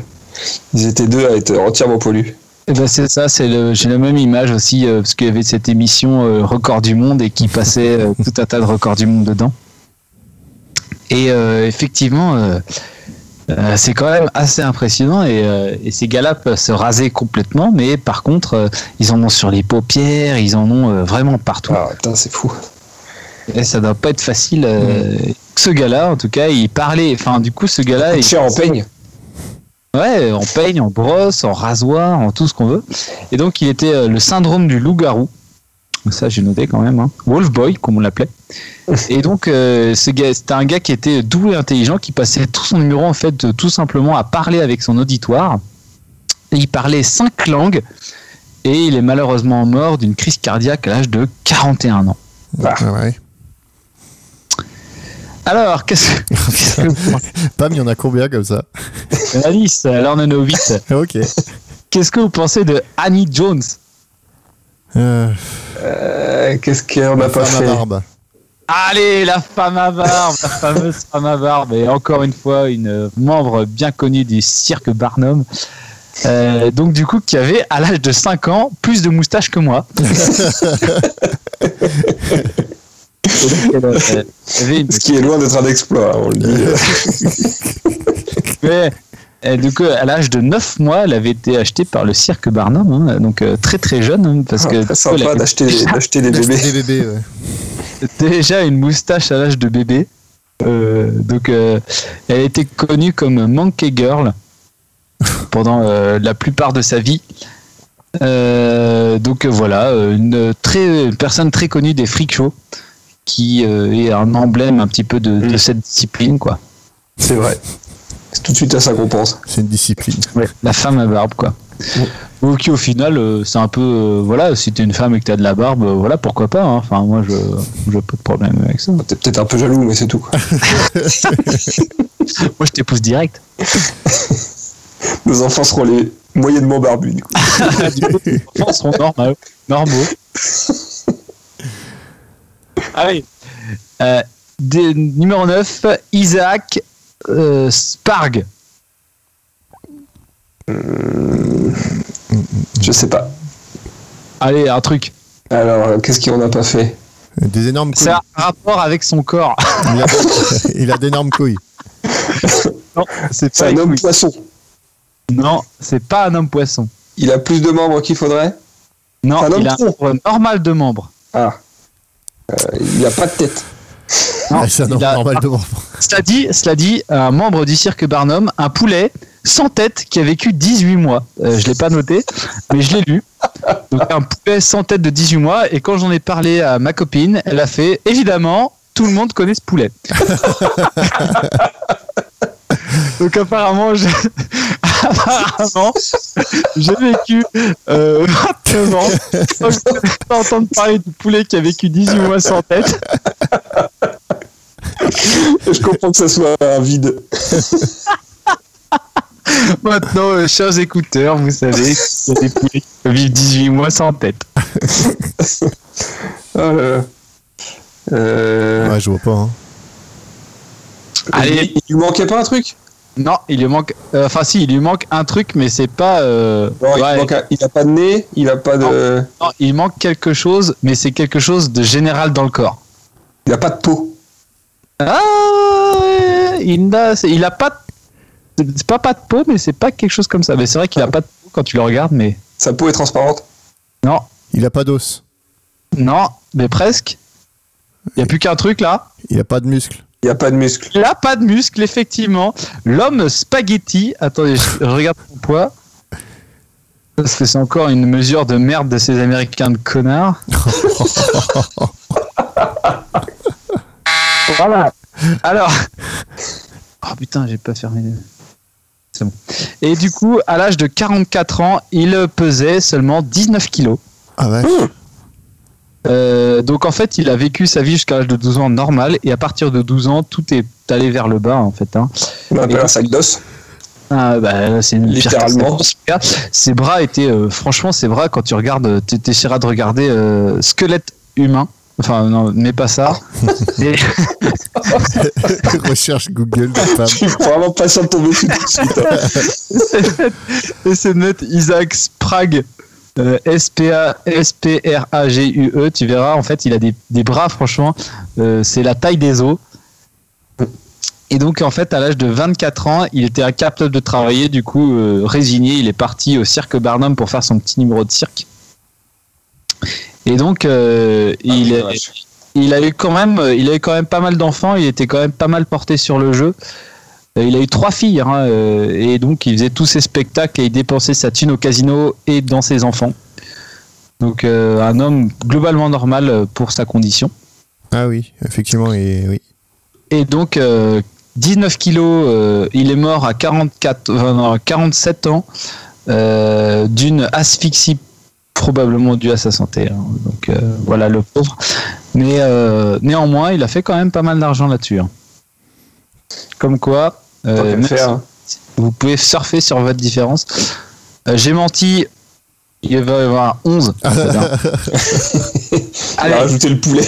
Ils étaient deux à être entièrement poilus. Et ben c'est ça, c'est le, j'ai la même image aussi euh, parce qu'il y avait cette émission euh, Record du monde et qui passait euh, tout un tas de records du monde dedans. Et euh, effectivement, c'est quand même assez impressionnant et, et ces gars-là peuvent se raser complètement, mais par contre, ils en ont sur les paupières, ils en ont vraiment partout. Ah, putain, c'est fou. Et ça doit pas être facile. euh, Ce gars-là, en tout cas, il parlait. Enfin, du coup, ce gars-là, il Cher en peigne. Ouais, en peigne, en brosse, en rasoir, en tout ce qu'on veut. Et donc, il était euh, le syndrome du loup-garou. Ça, j'ai noté quand même. Hein. Wolf Boy, comme on l'appelait. Et donc, euh, ce gars, c'était un gars qui était doux et intelligent, qui passait tout son numéro, en fait, tout simplement à parler avec son auditoire. Et il parlait cinq langues. Et il est malheureusement mort d'une crise cardiaque à l'âge de 41 ans. Ah. Ah ouais. Alors, qu'est-ce que. [laughs] que Pam, il y en a combien comme ça Alice, là, on en au [laughs] 8. Ah, Ok. Qu'est-ce que vous pensez de Annie Jones? Euh, Euh, Qu'est-ce qu'on n'a pas femme à fait? barbe. Allez, la femme à barbe, la fameuse [laughs] femme à barbe, et encore une fois, une membre bien connue du cirque Barnum. Euh, donc, du coup, qui avait, à l'âge de 5 ans, plus de moustache que moi. Ce qui est loin d'être un exploit, on le dit. mais, euh, du coup, à l'âge de 9 mois, elle avait été achetée par le cirque Barnum, hein, donc euh, très très jeune, hein, parce que Ah, du très sympa avait d'acheter d'acheter des bébés. Des bébés, ouais. déjà une moustache à l'âge de bébé. Euh, donc, euh, elle était connue comme Monkey Girl [laughs] pendant euh, la plupart de sa vie. Euh, donc voilà, une, très, une personne très connue des freak shows qui euh, est un emblème un petit peu de, de Mm. cette discipline, quoi. C'est vrai. C'est tout de suite à ça qu'on pense. C'est une discipline. La femme à barbe, quoi. Donc au final, euh, c'est un peu, euh, voilà, si t'es une femme et que t'as de la barbe, euh, voilà, pourquoi pas. hein. Enfin, moi, je, j'ai pas de problème avec ça. T'es peut-être un peu jaloux, mais c'est tout. quoi. [laughs] Moi, je t'épouse direct. [laughs] Nos enfants seront les moyennement barbus. Du coup. [laughs] Les enfants seront normaux. normaux. Allez. Euh, des- numéro 9, Isaac euh, Sparg. Je sais pas. Allez, un truc. Alors, euh, qu'est-ce qu'on n'a pas fait? Des énormes couilles. C'est un rapport avec son corps. Il a, il a d'énormes couilles. Non, c'est pas un homme poisson. Non, c'est pas un homme poisson. Il a plus de membres qu'il faudrait? Non, il a un nombre normal de membres. Ah. Euh, il a pas de tête. Non, Ah, a- normal bon. Cela dit, cela dit, un membre du cirque Barnum, un poulet sans tête qui a vécu 18 mois. Euh, je l'ai pas noté, mais je l'ai lu. Donc un poulet sans tête de 18 mois. Et quand j'en ai parlé à ma copine, elle a fait évidemment, tout le monde connaît ce poulet. [laughs] Donc apparemment, j'ai [laughs] apparemment, j'ai vécu euh, 29 ans sans entendre parler du poulet qui a vécu 18 mois sans tête. Je comprends que ça soit un vide. Maintenant, euh, chers écouteurs, vous savez qu'il y a des poulets qui vivent 18 mois sans tête. Oh là là. Euh, Ouais, je vois pas. hein. Allez. Il, il manquait pas un truc? Non, il lui manque. euh, Enfin, si, il lui manque un truc, mais c'est pas. euh, Non, il, manque un- il a pas de nez, il a pas de. non, il manque quelque chose, mais c'est quelque chose de général dans le corps. Il a pas de peau. Ah, il n'a, c'est- il a pas. de- C'est pas pas de peau, mais c'est pas quelque chose comme ça. Mais c'est vrai qu'il a pas de peau quand tu le regardes, mais Sa peau est transparente. non, Il a pas d'os. non, mais presque. Il y a plus qu'un truc là. Il a pas de muscles. Il a pas de muscles. Il a pas de muscle, effectivement. L'homme spaghetti. Attendez, je regarde son poids. Parce que c'est encore une mesure de merde de ces Américains de connards. [laughs] voilà. Alors. Oh putain, j'ai pas fermé. les- C'est bon. Et du coup, à l'âge de 44 ans, il pesait seulement 19 kilos. Ah ouais. Euh, donc en fait, il a vécu sa vie jusqu'à l'âge de 12 ans normal, et à partir de 12 ans, tout est allé vers le bas en fait. hein. On appelle Et- un sac d'os. Ah, bah, là, c'est une pire Littéralement. catastrophe. Ses bras étaient, euh, franchement, ses bras, quand tu regardes, euh, tu t'essaieras de regarder euh, squelette humain. Enfin, non, mais pas ça. [laughs] Et- [laughs] Recherche Google de femme. Je suis vraiment pas sûr de tomber dessus tout de suite. hein. Essaie de mettre Isaac Sprague, euh, S-P-R-A-G-U-E, tu verras, en fait, il a des, des bras, franchement, euh, c'est la taille des os. Et donc, en fait, à l'âge de 24 ans, il était incapable de travailler, du coup, euh, résigné, il est parti au cirque Barnum pour faire son petit numéro de cirque. Et donc, euh, il, Ah, est- il a eu quand même, il a eu quand même pas mal d'enfants. Il était quand même pas mal porté sur le jeu. Euh, Il a eu trois filles, hein, euh, et donc il faisait tous ses spectacles et il dépensait sa thune au casino et dans ses enfants. Donc euh, un homme globalement normal pour sa condition. Ah oui, effectivement, et oui. Et donc euh, 19 kilos, euh, il est mort à 44, enfin, non, 47 ans d'une asphyxie probablement due à sa santé. hein. Donc voilà le pauvre. Mais néanmoins, il a fait quand même pas mal d'argent là-dessus. hein. Comme quoi, euh, même faire, hein. vous pouvez surfer sur votre différence. Euh, J'ai menti. Il va y avoir 11. [laughs] [laughs] Il a Allez, rajouté le poulet.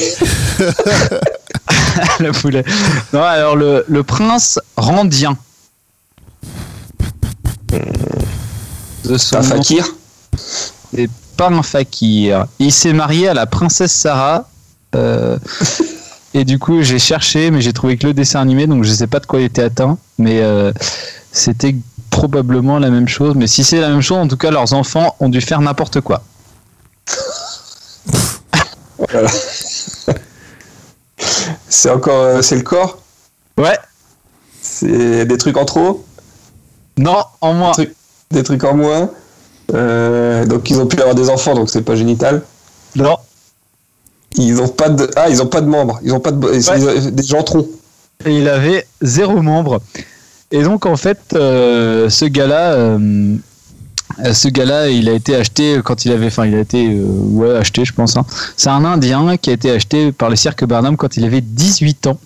[laughs] le poulet. Non, alors le, le prince Randien. De son Un fakir. c'est pas un fakir. Il s'est marié à la princesse Sarah. euh, et du coup, j'ai cherché, mais j'ai trouvé que le dessin animé, donc je sais pas de quoi il était atteint. Mais euh, c'était probablement la même chose. Mais si c'est la même chose, en tout cas, leurs enfants ont dû faire n'importe quoi. Voilà. [laughs] C'est encore. euh, c'est le corps? Ouais, C'est des trucs en trop? Non, en moins. Des trucs en moins? Euh, Donc ils ont pu avoir des enfants, donc c'est pas génital? Non, Ils ont pas de ah ils ont pas de membres, ils ont pas de ils- ils- des jantrons. Et il avait zéro membre. Et donc en fait, euh, ce gars-là, euh, euh, ce gars-là, il a été acheté quand il avait, enfin, il a été, euh, ouais, acheté, je pense. hein. C'est un Indien qui a été acheté par le cirque Barnum quand il avait 18 ans.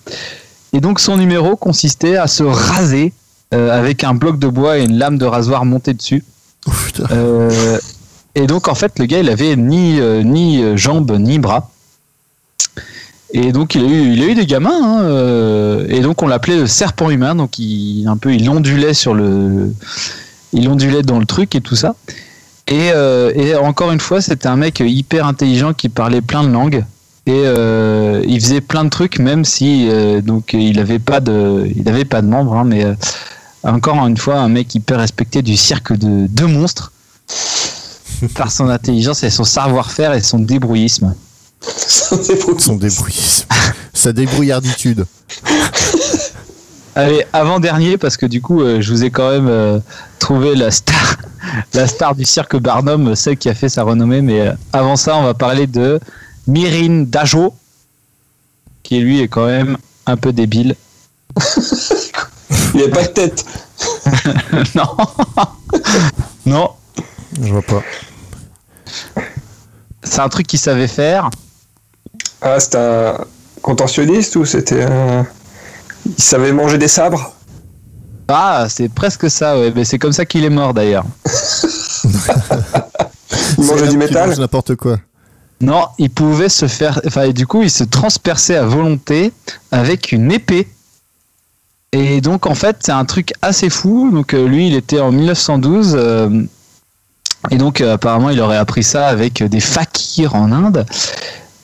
Et donc son numéro consistait à se raser euh, avec un bloc de bois et une lame de rasoir montée dessus. Oh, putain. Euh, et donc en fait, le gars, il avait ni euh, ni jambes ni bras. Et donc il a eu, il a eu des gamins. hein, euh, et donc on l'appelait le serpent humain. Donc il un peu, il ondulait sur le, il ondulait dans le truc et tout ça. Et, euh, et encore une fois, c'était un mec hyper intelligent qui parlait plein de langues. Et euh, il faisait plein de trucs, même si donc il avait pas de, il avait pas de membres, hein, mais encore une fois, un mec hyper respecté du cirque de, de monstres [laughs] par son intelligence et son savoir-faire et son débrouillisme. Son débrouillisme. Sa débrouillarditude. Allez, avant dernier parce que du coup, euh, je vous ai quand même euh, trouvé la star, [laughs] la star du cirque Barnum, celle qui a fait sa renommée. Mais euh, avant ça, on va parler de Mirin Dajo, qui lui est quand même un peu débile. Il a pas de tête. [laughs] non, [laughs] non, Je vois pas. c'est un truc qu'il savait faire. Ah, c'était un contentionniste ou c'était un. Il savait manger des sabres Ah, c'est presque ça, ouais. Mais c'est comme ça qu'il est mort d'ailleurs. [laughs] Il mangeait du métal mange n'importe quoi. Non, il pouvait se faire. Enfin, du coup, il se transperçait à volonté avec une épée. Et donc, en fait, c'est un truc assez fou. Donc, euh, lui, il était en 1912. euh, et donc, euh, apparemment, il aurait appris ça avec des fakirs en Inde.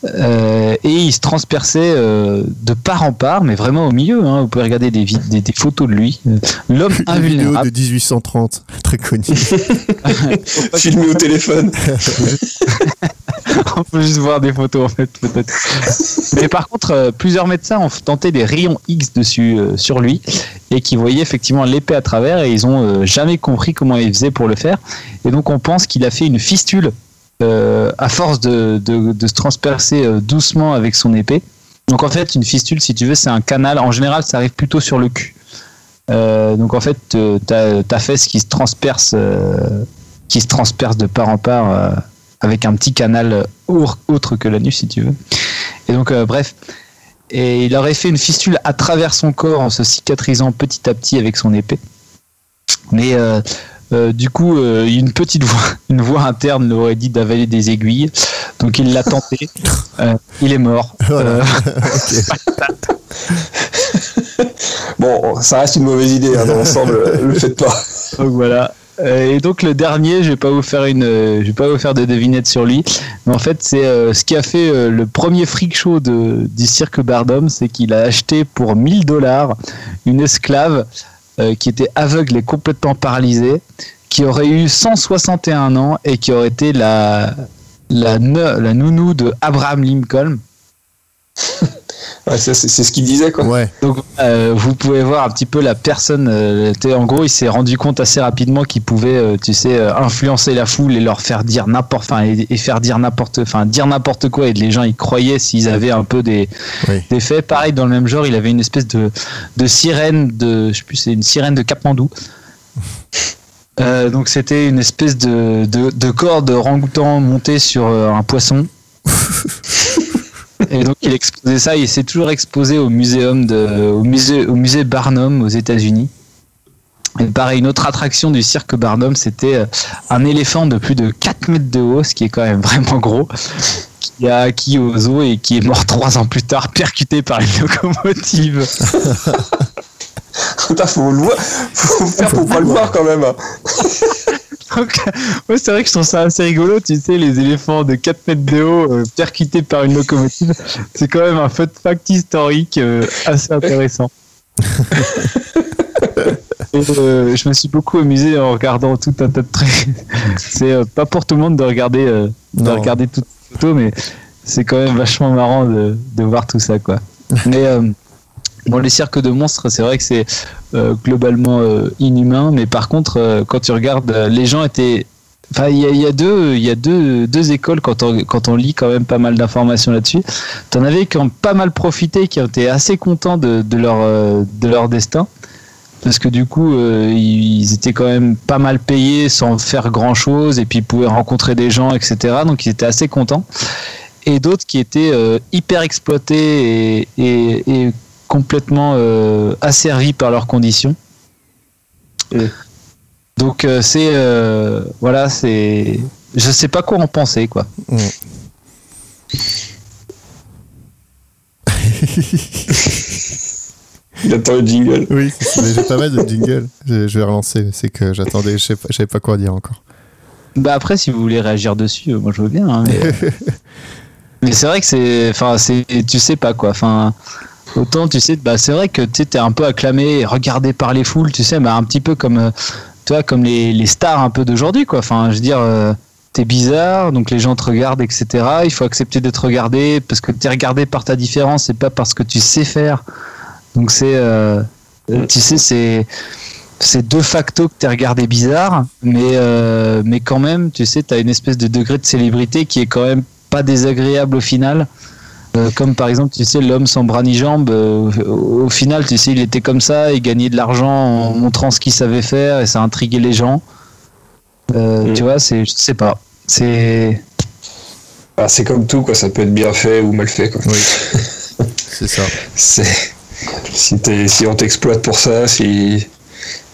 Euh, et il se transperçait euh, de part en part, mais vraiment au milieu. hein. Vous pouvez regarder des, vid- des, des photos de lui. Euh, L'homme Une vidéo invulnérable. de 1830, très connue. [laughs] Filmé au téléphone. [laughs] On peut juste voir des photos en fait, peut-être. Mais par contre, euh, plusieurs médecins ont tenté des rayons X dessus sur lui et qui voyaient effectivement l'épée à travers et ils ont jamais compris comment il faisait pour le faire. Et donc on pense qu'il a fait une fistule euh, à force de, se transpercer euh, doucement avec son épée. Donc en fait, une fistule, si tu veux, c'est un canal. En général, ça arrive plutôt sur le cul. Euh, donc en fait, euh, ta, fesse qui se transperce, qui se transperce de part en part. avec un petit canal autre que l'anus si tu veux. Et donc bref, et il aurait fait une fistule à travers son corps en se cicatrisant petit à petit avec son épée. Mais du coup, euh, une petite voix, [laughs] une voix interne lui aurait dit d'avaler des aiguilles. Donc il l'a tenté. [laughs] Euh, il est mort. Voilà. Euh, [laughs] Bon, ça reste une mauvaise idée hein, dans l'ensemble, le faites pas. Donc voilà. Euh, Et donc le dernier, je vais pas vous faire une, euh, je vais pas vous faire de devinette sur lui, mais en fait c'est euh, ce qui a fait euh, le premier freak show de, du cirque Bardom, c'est qu'il a acheté pour 1000 dollars une esclave euh, qui était aveugle et complètement paralysée, qui aurait eu 161 ans et qui aurait été la la, la nounou de Abraham Lincoln. [laughs] Ouais, c'est ce qu'il disait quoi. Ouais. Donc euh, vous pouvez voir un petit peu la personne. euh, en gros, il s'est rendu compte assez rapidement qu'il pouvait, euh, tu sais, euh, influencer la foule et leur faire dire n'importe, enfin, et, et faire dire n'importe, enfin, dire n'importe quoi. Et les gens, ils croyaient s'ils avaient un peu des, Oui. des faits. Pareil dans le même genre, il avait une espèce de, de sirène de, je sais plus, c'est une sirène de Capmandou. [laughs] Euh, donc c'était une espèce de, de, de corps de rangoutan monté sur un poisson. [laughs] Et donc il exposait ça, il s'est toujours exposé au muséum de, au musée, au musée Barnum aux États-Unis. Et pareil, une autre attraction du cirque Barnum, c'était euh, un éléphant de plus de 4 mètres de haut, ce qui est quand même vraiment gros, qui a acquis au zoo et qui est mort trois ans plus tard, percuté par une locomotive. [laughs] Putain, faut le voir, faut faire pour pas le voir quand même. [laughs] Donc, [laughs] ouais, c'est vrai que je trouve ça assez rigolo, tu sais, les éléphants de 4 mètres de haut euh, percutés par une locomotive. [laughs] C'est quand même un fun fact historique euh, assez intéressant. [laughs] Et, euh, je me suis beaucoup amusé en regardant tout un tas de trucs. C'est pas pour tout le monde de regarder, de regarder toutes ces photos, mais c'est quand même vachement marrant de, de voir tout ça, quoi. Mais bon, les cirques de monstres, c'est vrai que c'est euh, globalement euh, inhumain, mais par contre, euh, quand tu regardes, les gens étaient Enfin, il y a, y a deux, y a deux, deux écoles quand on, quand on lit quand même pas mal d'informations là-dessus. T'en avais qui ont pas mal profité, qui ont été assez contents de, leur, de leur destin. Parce que du coup, ils étaient quand même pas mal payés sans faire grand chose, et puis ils pouvaient rencontrer des gens, etc. Donc ils étaient assez contents. Et d'autres qui étaient hyper exploités et complètement euh, asservis par leurs conditions. Donc euh, c'est euh, voilà, c'est je sais pas quoi en penser quoi. Il [laughs] attend le jingle. Oui, mais j'ai pas mal de jingle. Je, je vais relancer. C'est que j'attendais, je sais pas- je savais pas quoi dire encore. Bah après si vous voulez réagir dessus, moi je veux bien. hein, mais [laughs] mais c'est vrai que c'est enfin c'est tu sais pas quoi. Enfin autant tu sais bah c'est vrai que tu t'es un peu acclamé, regardé par les foules, tu sais, bah, un petit peu comme euh, tu vois comme les, les stars un peu d'aujourd'hui quoi. Enfin je veux dire euh, t'es bizarre, donc les gens te regardent, etc. Il faut accepter d'être regardé parce que t'es regardé par ta différence et pas parce que tu sais faire. Donc c'est, euh, euh, tu sais, c'est c'est de facto que t'es regardé bizarre, mais euh, mais quand même, tu sais, t'as une espèce de degré de célébrité qui est quand même pas désagréable au final. Euh, comme par exemple, tu sais, l'homme sans bras ni jambes, euh, au, au final, tu sais, il était comme ça, il gagnait de l'argent en montrant ce qu'il savait faire et ça intriguait les gens. Euh, Mm. Tu vois, c'est, je sais pas, c'est Ah, c'est comme tout, quoi. Ça peut être bien fait ou mal fait, quoi. Oui. [laughs] C'est ça. C'est si, t'es- si on t'exploite pour ça, si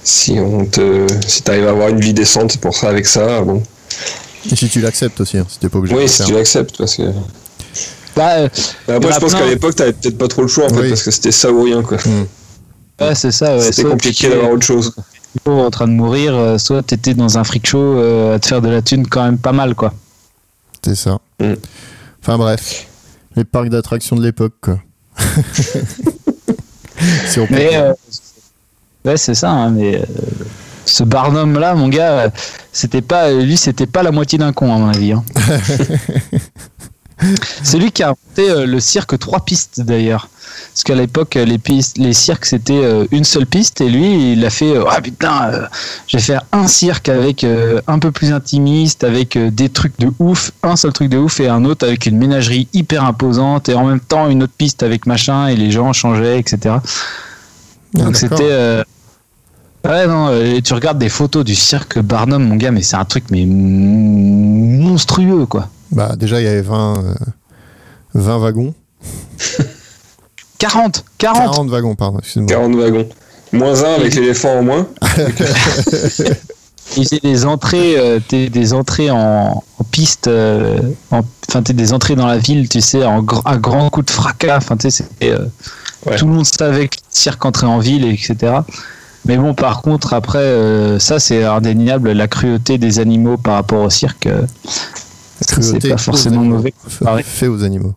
si on te si t'arrives à avoir une vie décente pour ça avec ça, bon. Et si tu l'acceptes aussi, hein, si t'es pas obligé de Oui, le si faire. tu l'acceptes, parce que bah, euh, après y en je pense qu'à l'époque t'avais peut-être pas trop le choix en fait, Oui. parce que c'était ça ou rien, quoi. ouais, c'est ça. Ouais, c'était compliqué d'avoir autre chose. en train de mourir, euh, soit t'étais dans un freak show euh, à te faire de la thune quand même pas mal quoi. C'est ça. Mm. Enfin bref, les parcs d'attractions de l'époque, quoi. [laughs] si on peut Mais euh, ouais c'est ça, hein, mais euh, ce Barnum là, mon gars, c'était pas lui, c'était pas la moitié d'un con à mon avis. hein. [laughs] c'est lui qui a inventé euh, le cirque trois pistes d'ailleurs. Parce qu'à l'époque, euh, les pistes, les cirques c'était euh, une seule piste et lui, il a fait ah putain, euh, je vais faire un cirque avec euh, un peu plus intimiste, avec euh, des trucs de ouf, un seul truc de ouf et un autre avec une ménagerie hyper imposante et en même temps une autre piste avec machin et les gens changeaient, etc. Ah, Donc c'était. Ouais, non, et tu regardes des photos du cirque Barnum, mon gars, mais c'est un truc mais monstrueux, quoi. Bah, déjà, il y avait 20, euh, 20 wagons. 40 40 40 wagons, pardon, excuse-moi. 40 wagons. Moins un avec l'éléphant en moins. Ils faisaient des entrées, euh, t'es- des entrées en, en piste, euh, en- enfin, t'es des entrées dans la ville, tu sais, en gr- à grands coups de fracas. Enfin, tu sais, c'était, euh, Ouais. tout le monde savait que le cirque entrait en ville, etc. Mais bon, par contre, après, euh, ça, c'est indéniable, la cruauté des animaux par rapport au cirque. Ça, c'est Cruauté pas forcément mauvais. Fait- aux animaux.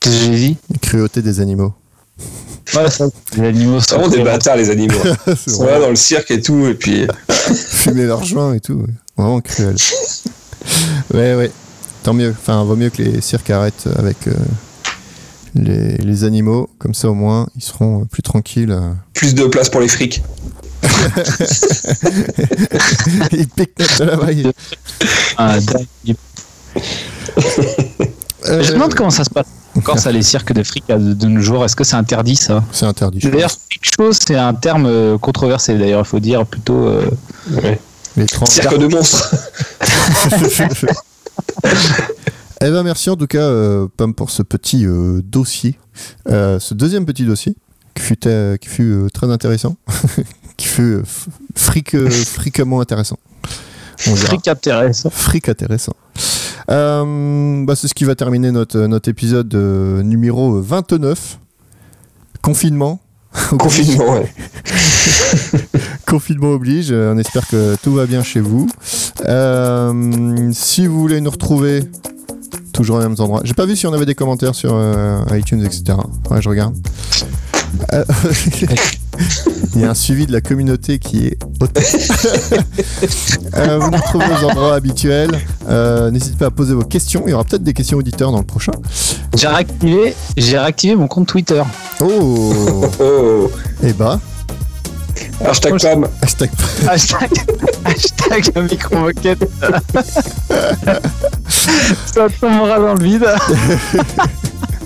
Qu'est-ce que j'ai dit? Cruauté des animaux. Ouais, ça, les animaux C'est sont vraiment des bâtards les animaux. Ils sont là dans le cirque et tout, et puis [laughs] fumer leur joint et tout. Vraiment cruel. [laughs] ouais, ouais. Tant mieux. Enfin, vaut mieux que les cirques arrêtent avec euh, les, les animaux. Comme ça, au moins, ils seront euh, plus tranquilles. euh. plus de place pour les frics. [laughs] ils pique-niquent de la vaille. Ah. Euh, Je me demande comment ça se passe encore ça les cirques de fric de, de nos jours. Est-ce que c'est interdit ça C'est interdit. D'ailleurs, freak show c'est un terme euh, controversé. D'ailleurs, il faut dire plutôt. euh, Les Cirque de monstres. [laughs] Eh ben merci en tout cas euh, Pam pour ce petit euh, dossier, Euh, ce deuxième petit dossier qui fut, euh, qui fut euh, très intéressant, [laughs] qui fut euh, fric, euh, [laughs] fricamment intéressant. Fric intéressant. Fric intéressant. Euh, bah, c'est ce qui va terminer notre, notre épisode euh, numéro 29. Confinement. [laughs] Confinement, ouais. [laughs] Confinement oblige. Euh, On espère que tout va bien chez vous. Euh, si vous voulez nous retrouver, toujours aux mêmes endroits. J'ai pas vu si on avait des commentaires sur euh, iTunes, etc. Ouais, je regarde. Euh, [laughs] Il y a un suivi de la communauté qui est au top. [laughs] Euh, vous nous retrouvez aux endroits habituels. Euh, N'hésitez pas à poser vos questions. Il y aura peut-être des questions auditeurs dans le prochain. J'ai réactivé, j'ai réactivé mon compte Twitter. Oh Oh, Eh bah, Hashtag Pam. Hashtag Hashtag, [laughs] hashtag la micro-moquette. Ça tombera dans le vide.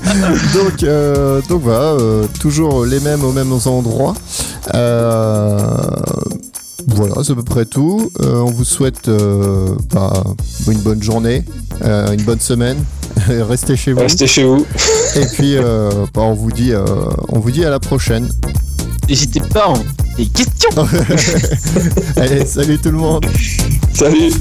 [laughs] donc, euh, donc voilà, euh, toujours les mêmes aux mêmes endroits. Euh, voilà, c'est à peu près tout. On vous souhaite bah, une bonne journée, une bonne semaine. [laughs] Restez chez vous. Restez chez vous. [laughs] Et puis, bah, on, vous dit, on vous dit à la prochaine. N'hésitez pas, on... des questions. Allez, salut tout le monde. Salut.